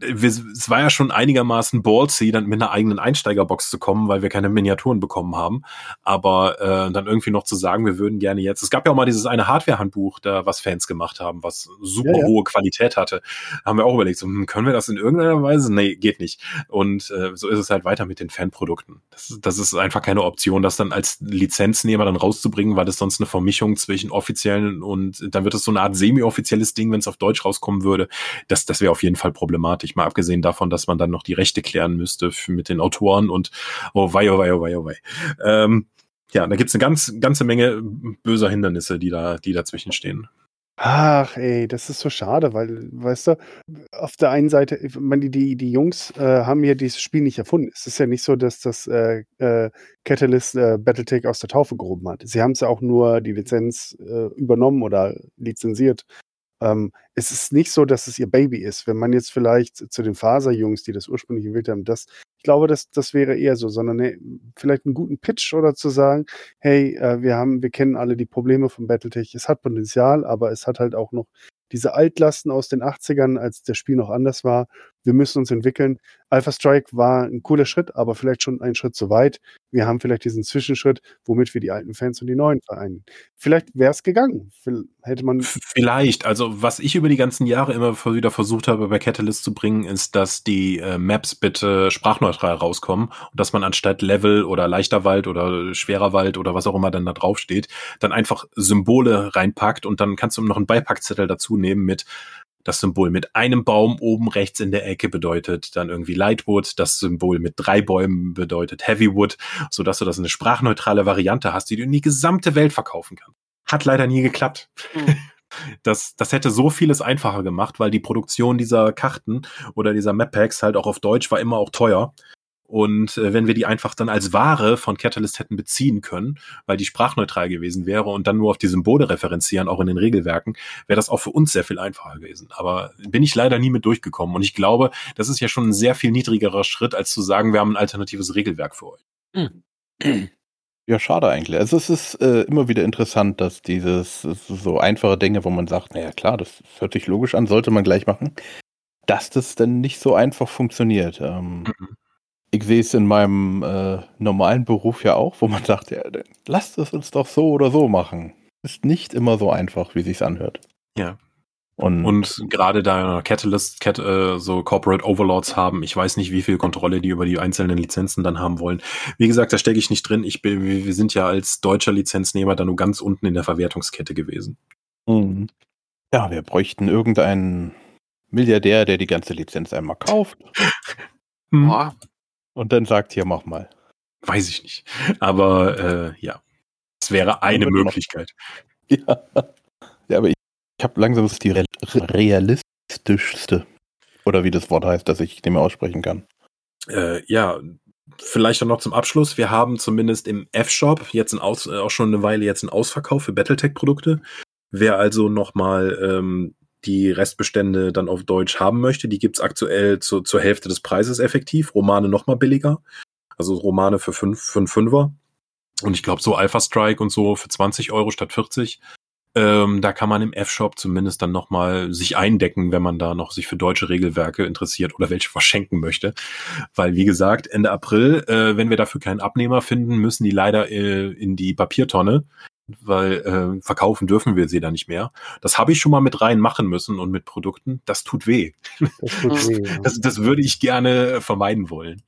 es war ja schon einigermaßen ballsy, dann mit einer eigenen Einsteigerbox zu kommen, weil wir keine Miniaturen bekommen haben. Aber äh, dann irgendwie noch zu sagen, wir würden gerne jetzt. Es gab ja auch mal dieses eine Hardware-Handbuch, da was Fans gemacht haben, was super Ja, ja. hohe Qualität hatte. Haben wir auch überlegt, so, hm, können wir das in irgendeiner Weise? Nee, geht nicht. Und äh, so ist es halt weiter mit den Fanprodukten. Das, das ist einfach keine Option, das dann als Lizenznehmer dann rauszubringen, weil das sonst eine Vermischung zwischen offiziellen und dann wird es so eine Art semi-offizielles Ding, wenn es auf Deutsch rauskommen würde. Das, das wäre auf jeden Fall problematisch. Mal abgesehen davon, dass man dann noch die Rechte klären müsste für, mit den Autoren und oh wei, oh wei, oh wei, oh wei. Ähm, ja, da gibt's eine ganz, ganze Menge böser Hindernisse, die da, die dazwischen stehen. Ach, ey, das ist so schade, weil, weißt du, auf der einen Seite, ich meine, die, die, die Jungs äh, haben ja dieses Spiel nicht erfunden. Es ist ja nicht so, dass das äh, äh, Catalyst äh, Battletech aus der Taufe gehoben hat. Sie haben es ja auch nur die Lizenz äh, übernommen oder lizenziert. Ähm, es ist nicht so, dass es ihr Baby ist. Wenn man jetzt vielleicht zu den Faser-Jungs, die das ursprünglich gewählt haben, das, ich glaube, das, das wäre eher so, sondern ne, vielleicht einen guten Pitch oder zu sagen, hey, äh, wir haben, wir kennen alle die Probleme von Battletech. Es hat Potenzial, aber es hat halt auch noch diese Altlasten aus den 80ern, als das Spiel noch anders war. Wir müssen uns entwickeln. Alpha Strike war ein cooler Schritt, aber vielleicht schon ein Schritt zu weit. Wir haben vielleicht diesen Zwischenschritt, womit wir die alten Fans und die neuen vereinen. Vielleicht wäre es gegangen. Hätte man. Vielleicht. Also, was ich über die ganzen Jahre immer wieder versucht habe, bei Catalyst zu bringen, ist, dass die äh, Maps bitte sprachneutral rauskommen und dass man anstatt Level oder leichter Wald oder schwerer Wald oder was auch immer dann da drauf steht, dann einfach Symbole reinpackt und dann kannst du noch einen Beipackzettel dazu nehmen mit das Symbol mit einem Baum oben rechts in der Ecke bedeutet dann irgendwie Lightwood, das Symbol mit drei Bäumen bedeutet Heavywood, so dass du das eine sprachneutrale Variante hast, die du in die gesamte Welt verkaufen kannst. Hat leider nie geklappt. Hm. *laughs* Das, das hätte so vieles einfacher gemacht, weil die Produktion dieser Karten oder dieser Map-Packs halt auch auf Deutsch war immer auch teuer. Und äh, wenn wir die einfach dann als Ware von Catalyst hätten beziehen können, weil die sprachneutral gewesen wäre und dann nur auf die Symbole referenzieren, auch in den Regelwerken, wäre das auch für uns sehr viel einfacher gewesen. Aber bin ich leider nie mit durchgekommen. Und ich glaube, das ist ja schon ein sehr viel niedrigerer Schritt, als zu sagen, wir haben ein alternatives Regelwerk für euch. Ja, schade eigentlich. Also es ist äh, immer wieder interessant, dass dieses so einfache Dinge, wo man sagt, naja klar, das hört sich logisch an, sollte man gleich machen, dass das dann nicht so einfach funktioniert. Ähm, Mhm. Ich sehe es in meinem äh, normalen Beruf ja auch, wo man *laughs* sagt, ja, dann lasst es uns doch so oder so machen. Ist nicht immer so einfach, wie sich's anhört. Ja. Und, Und gerade da Catalyst Cat, äh, so Corporate Overlords haben, ich weiß nicht, wie viel Kontrolle die über die einzelnen Lizenzen dann haben wollen. Wie gesagt, da stecke ich nicht drin. Ich bin, wir wir sind ja als deutscher Lizenznehmer da nur ganz unten in der Verwertungskette gewesen. Mhm. ja, wir bräuchten irgendeinen Milliardär, der die ganze Lizenz einmal kauft *laughs* Hm, Boah, und dann sagt, hier, mach mal. weiß ich nicht. Aber äh, ja, es wäre eine Möglichkeit. *laughs* Ja, ja aber ich, ich habe langsam das die re realistischste. Oder wie das Wort heißt, das ich mehr aussprechen kann. Äh, ja, vielleicht auch noch zum Abschluss. Wir haben zumindest im F-Shop jetzt äh, auch schon eine Weile jetzt einen Ausverkauf für Battletech-Produkte. Wer also nochmal ähm, die Restbestände dann auf Deutsch haben möchte, die gibt's aktuell zu, zur Hälfte des Preises effektiv. Romane nochmal billiger. Also Romane für 5 für einen Fünfer. Und ich glaube, so Alpha Strike und so für 20 Euro statt 40. Ähm, da kann man im F-Shop zumindest dann nochmal sich eindecken, wenn man da noch sich für deutsche Regelwerke interessiert oder welche verschenken möchte. Weil, wie gesagt, Ende April, äh, wenn wir dafür keinen Abnehmer finden, müssen die leider äh, in die Papiertonne, weil äh, verkaufen dürfen wir sie da nicht mehr. Das habe ich schon mal mit rein machen müssen und mit Produkten. Das tut weh. Das, tut weh, ja. Das, das würde ich gerne vermeiden wollen.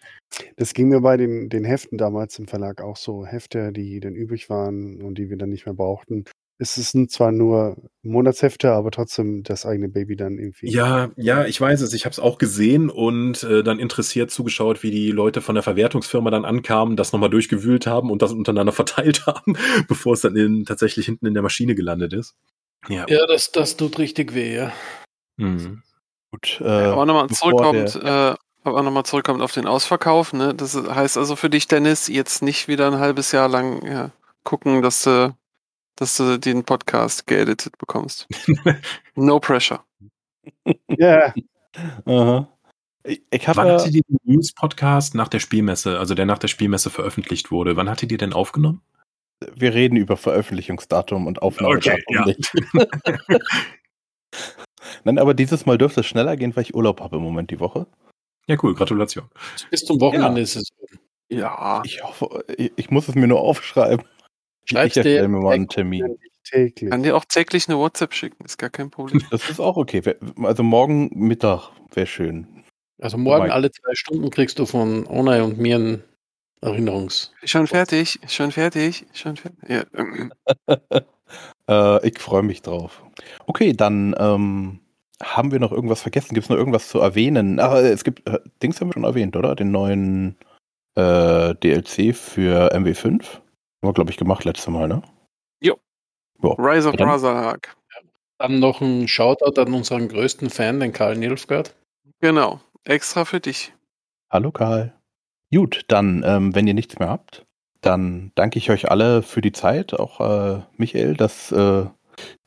das ging mir bei den, den Heften damals im Verlag auch so. Hefte, die dann übrig waren und die wir dann nicht mehr brauchten. Es sind zwar nur Monatshefte, aber trotzdem das eigene Baby dann irgendwie. Ja, ja, ich weiß es. Ich habe es auch gesehen und äh, dann interessiert zugeschaut, wie die Leute von der Verwertungsfirma dann ankamen, das nochmal durchgewühlt haben und das untereinander *laughs* verteilt haben, bevor es dann in, tatsächlich hinten in der Maschine gelandet ist. Ja. Ja, das, das tut richtig weh, ja. Mhm. Gut, äh, Aber nochmal zurückkommt, der- äh, aber nochmal zurückkommt auf den Ausverkauf, ne? Das heißt also für dich, Dennis, jetzt nicht wieder ein halbes Jahr lang ja, gucken, dass du, dass du den Podcast geeditet bekommst. *laughs* no pressure. Ja, ich habe Wann hattet ihr den News-Podcast nach der Spielmesse, also der nach der Spielmesse veröffentlicht wurde? Wann hattet ihr den aufgenommen? wir reden über Veröffentlichungsdatum und Aufnahmedatum Okay, ja. nicht. *laughs* Nein, aber dieses Mal dürfte es schneller gehen, weil ich Urlaub habe im Moment die Woche. Ja, cool, Gratulation. Bis zum Wochenende Ja. ist es. Ja. Ich hoffe, ich, ich muss es mir nur aufschreiben. Schreib's ich dir erstelle mir mal einen Termin. täglich. Kann dir auch täglich eine WhatsApp schicken, ist gar kein Problem. *laughs* Das ist auch okay. Also morgen Mittag wäre schön. Also morgen Mike. alle zwei Stunden kriegst du von Onay und mir ein Erinnerungs. Schon fertig, schon fertig, schon fertig. Ja. *laughs* Äh, ich freue mich drauf. Okay, dann ähm, haben wir noch irgendwas vergessen? Gibt es noch irgendwas zu erwähnen? Ach, äh, es gibt, äh, Dings haben wir schon erwähnt, oder? Den neuen äh, DLC für MW5. Haben wir, glaube ich, gemacht letztes Mal, ne? Rise of Razorhag. Dann noch ein Shoutout an unseren größten Fan, den Karl Nilfgaard. Genau. Extra für dich. Hallo Karl. Gut, dann, ähm, wenn ihr nichts mehr habt, dann danke ich euch alle für die Zeit, auch äh, Michael, dass äh,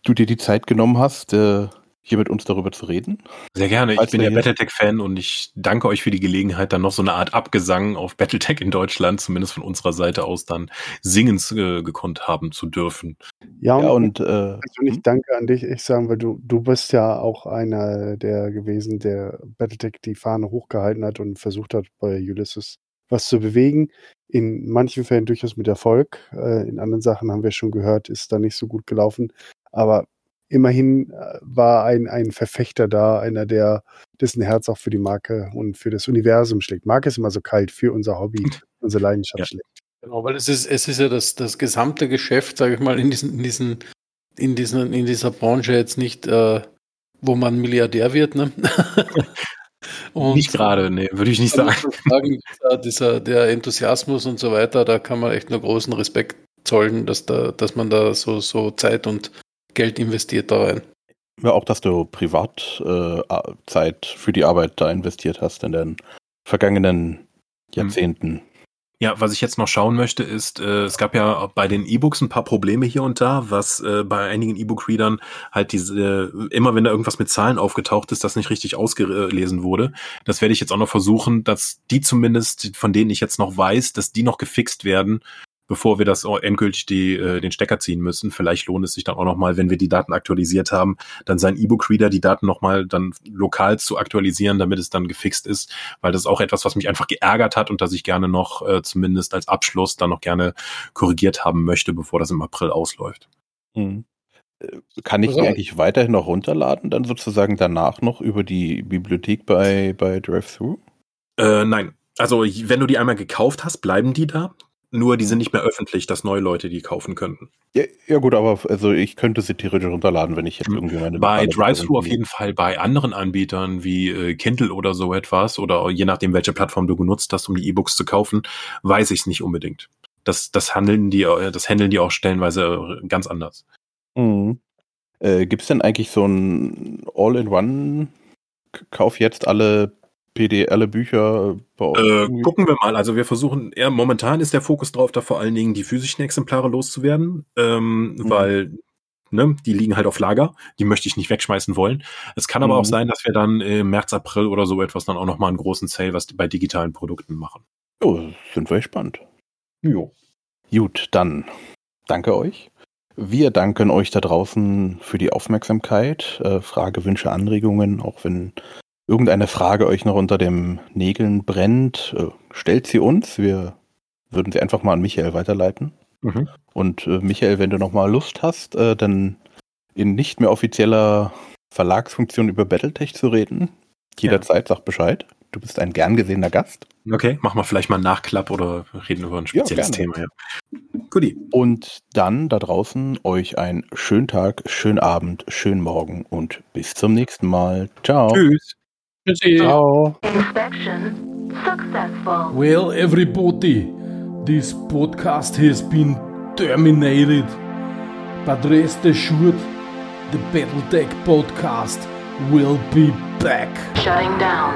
du dir die Zeit genommen hast, äh, hier mit uns darüber zu reden. Sehr gerne. Ich Falls bin ja Battletech-Fan und ich danke euch für die Gelegenheit, dann noch so eine Art Abgesang auf Battletech in Deutschland, zumindest von unserer Seite aus, dann singen äh, gekonnt haben zu dürfen. Ja, Ja, und, und äh, persönlich danke an dich, ich sagen, weil du, du bist ja auch einer der gewesen, der Battletech die Fahne hochgehalten hat und versucht hat, bei Ulysses was zu bewegen. In manchen Fällen durchaus mit Erfolg. Äh, in anderen Sachen haben wir schon gehört, ist da nicht so gut gelaufen. Aber immerhin äh, war ein, ein Verfechter da, einer, der dessen Herz auch für die Marke und für das Universum schlägt. Marke ist immer so kalt für unser Hobby, *laughs* unsere Leidenschaft Ja. schlägt. Genau, weil es ist, es ist ja das, das gesamte Geschäft, sage ich mal, in diesen, in diesen, in diesen, in dieser Branche jetzt nicht, äh, wo man Milliardär wird, ne? *laughs* Und nicht gerade, nee, würde ich nicht da sagen. sagen, dieser, dieser, der Enthusiasmus und so weiter, da kann man echt nur großen Respekt zollen, dass da, dass man da so, so Zeit und Geld investiert da rein. ja, auch, dass du privat äh, für die Arbeit da investiert hast in den vergangenen Jahrzehnten. Ja, was ich jetzt noch schauen möchte, ist, äh, es gab ja bei den E-Books ein paar Probleme hier und da, was äh, bei einigen E-Book-Readern halt diese, äh, immer wenn da irgendwas mit Zahlen aufgetaucht ist, das nicht richtig ausgelesen wurde. Das werde ich jetzt auch noch versuchen, dass die zumindest, von denen ich jetzt noch weiß, dass die noch gefixt werden, bevor wir das endgültig die, äh, den Stecker ziehen müssen. Vielleicht lohnt es sich dann auch noch mal, wenn wir die Daten aktualisiert haben, dann sein E-Book-Reader die Daten noch mal dann lokal zu aktualisieren, damit es dann gefixt ist, weil das ist auch etwas, was mich einfach geärgert hat und das ich gerne noch äh, zumindest als Abschluss dann noch gerne korrigiert haben möchte, bevor das im April ausläuft. Mhm. Kann ich Also- die eigentlich weiterhin noch runterladen, dann sozusagen danach noch über die Bibliothek bei, bei DriveThru? Äh, nein, also wenn du die einmal gekauft hast, bleiben die da. Nur die sind nicht mehr öffentlich, dass neue Leute die kaufen könnten. Ja, ja gut, aber also ich könnte sie theoretisch runterladen, wenn ich jetzt irgendwie meine Bei Drive-Thru auf jeden Fall, bei anderen Anbietern wie äh, Kindle oder so etwas oder je nachdem, welche Plattform du genutzt hast, um die E-Books zu kaufen, weiß ich es nicht unbedingt. Das, das handeln die, äh, das handeln die auch stellenweise äh, ganz anders. Mhm. Äh, Gibt es denn eigentlich so ein All-in-One? Kauf jetzt alle PD, alle Bücher bei euch? Äh, gucken wir mal. Also wir versuchen, eher momentan ist der Fokus drauf, da vor allen Dingen die physischen Exemplare loszuwerden, ähm, Mhm. weil ne, die liegen halt auf Lager. Die möchte ich nicht wegschmeißen wollen. Es kann aber Mhm. auch sein, dass wir dann im März, April oder so etwas dann auch nochmal einen großen Sale was bei digitalen Produkten machen. Oh, sind wir gespannt. Jo. Gut, dann danke euch. Wir danken euch da draußen für die Aufmerksamkeit. Äh, Frage, Wünsche, Anregungen, auch wenn irgendeine Frage euch noch unter den Nägeln brennt, äh, stellt sie uns. Wir würden sie einfach mal an Michael weiterleiten. Mhm. Und äh, Michael, wenn du noch mal Lust hast, äh, dann in nicht mehr offizieller Verlagsfunktion über Battletech zu reden, jederzeit sag Bescheid. Du bist ein gern gesehener Gast. Okay, machen wir vielleicht mal einen Nachklapp oder reden über ein spezielles gerne. Thema. Ja. Guti. Und dann da draußen euch einen schönen Tag, schönen Abend, schönen Morgen und bis zum nächsten Mal. Ciao. Tschüss. Tschüssi. Ciao. Inspection successful. Well, everybody, this podcast has been terminated. But rest assured, the Battletech podcast will be back. Shutting down.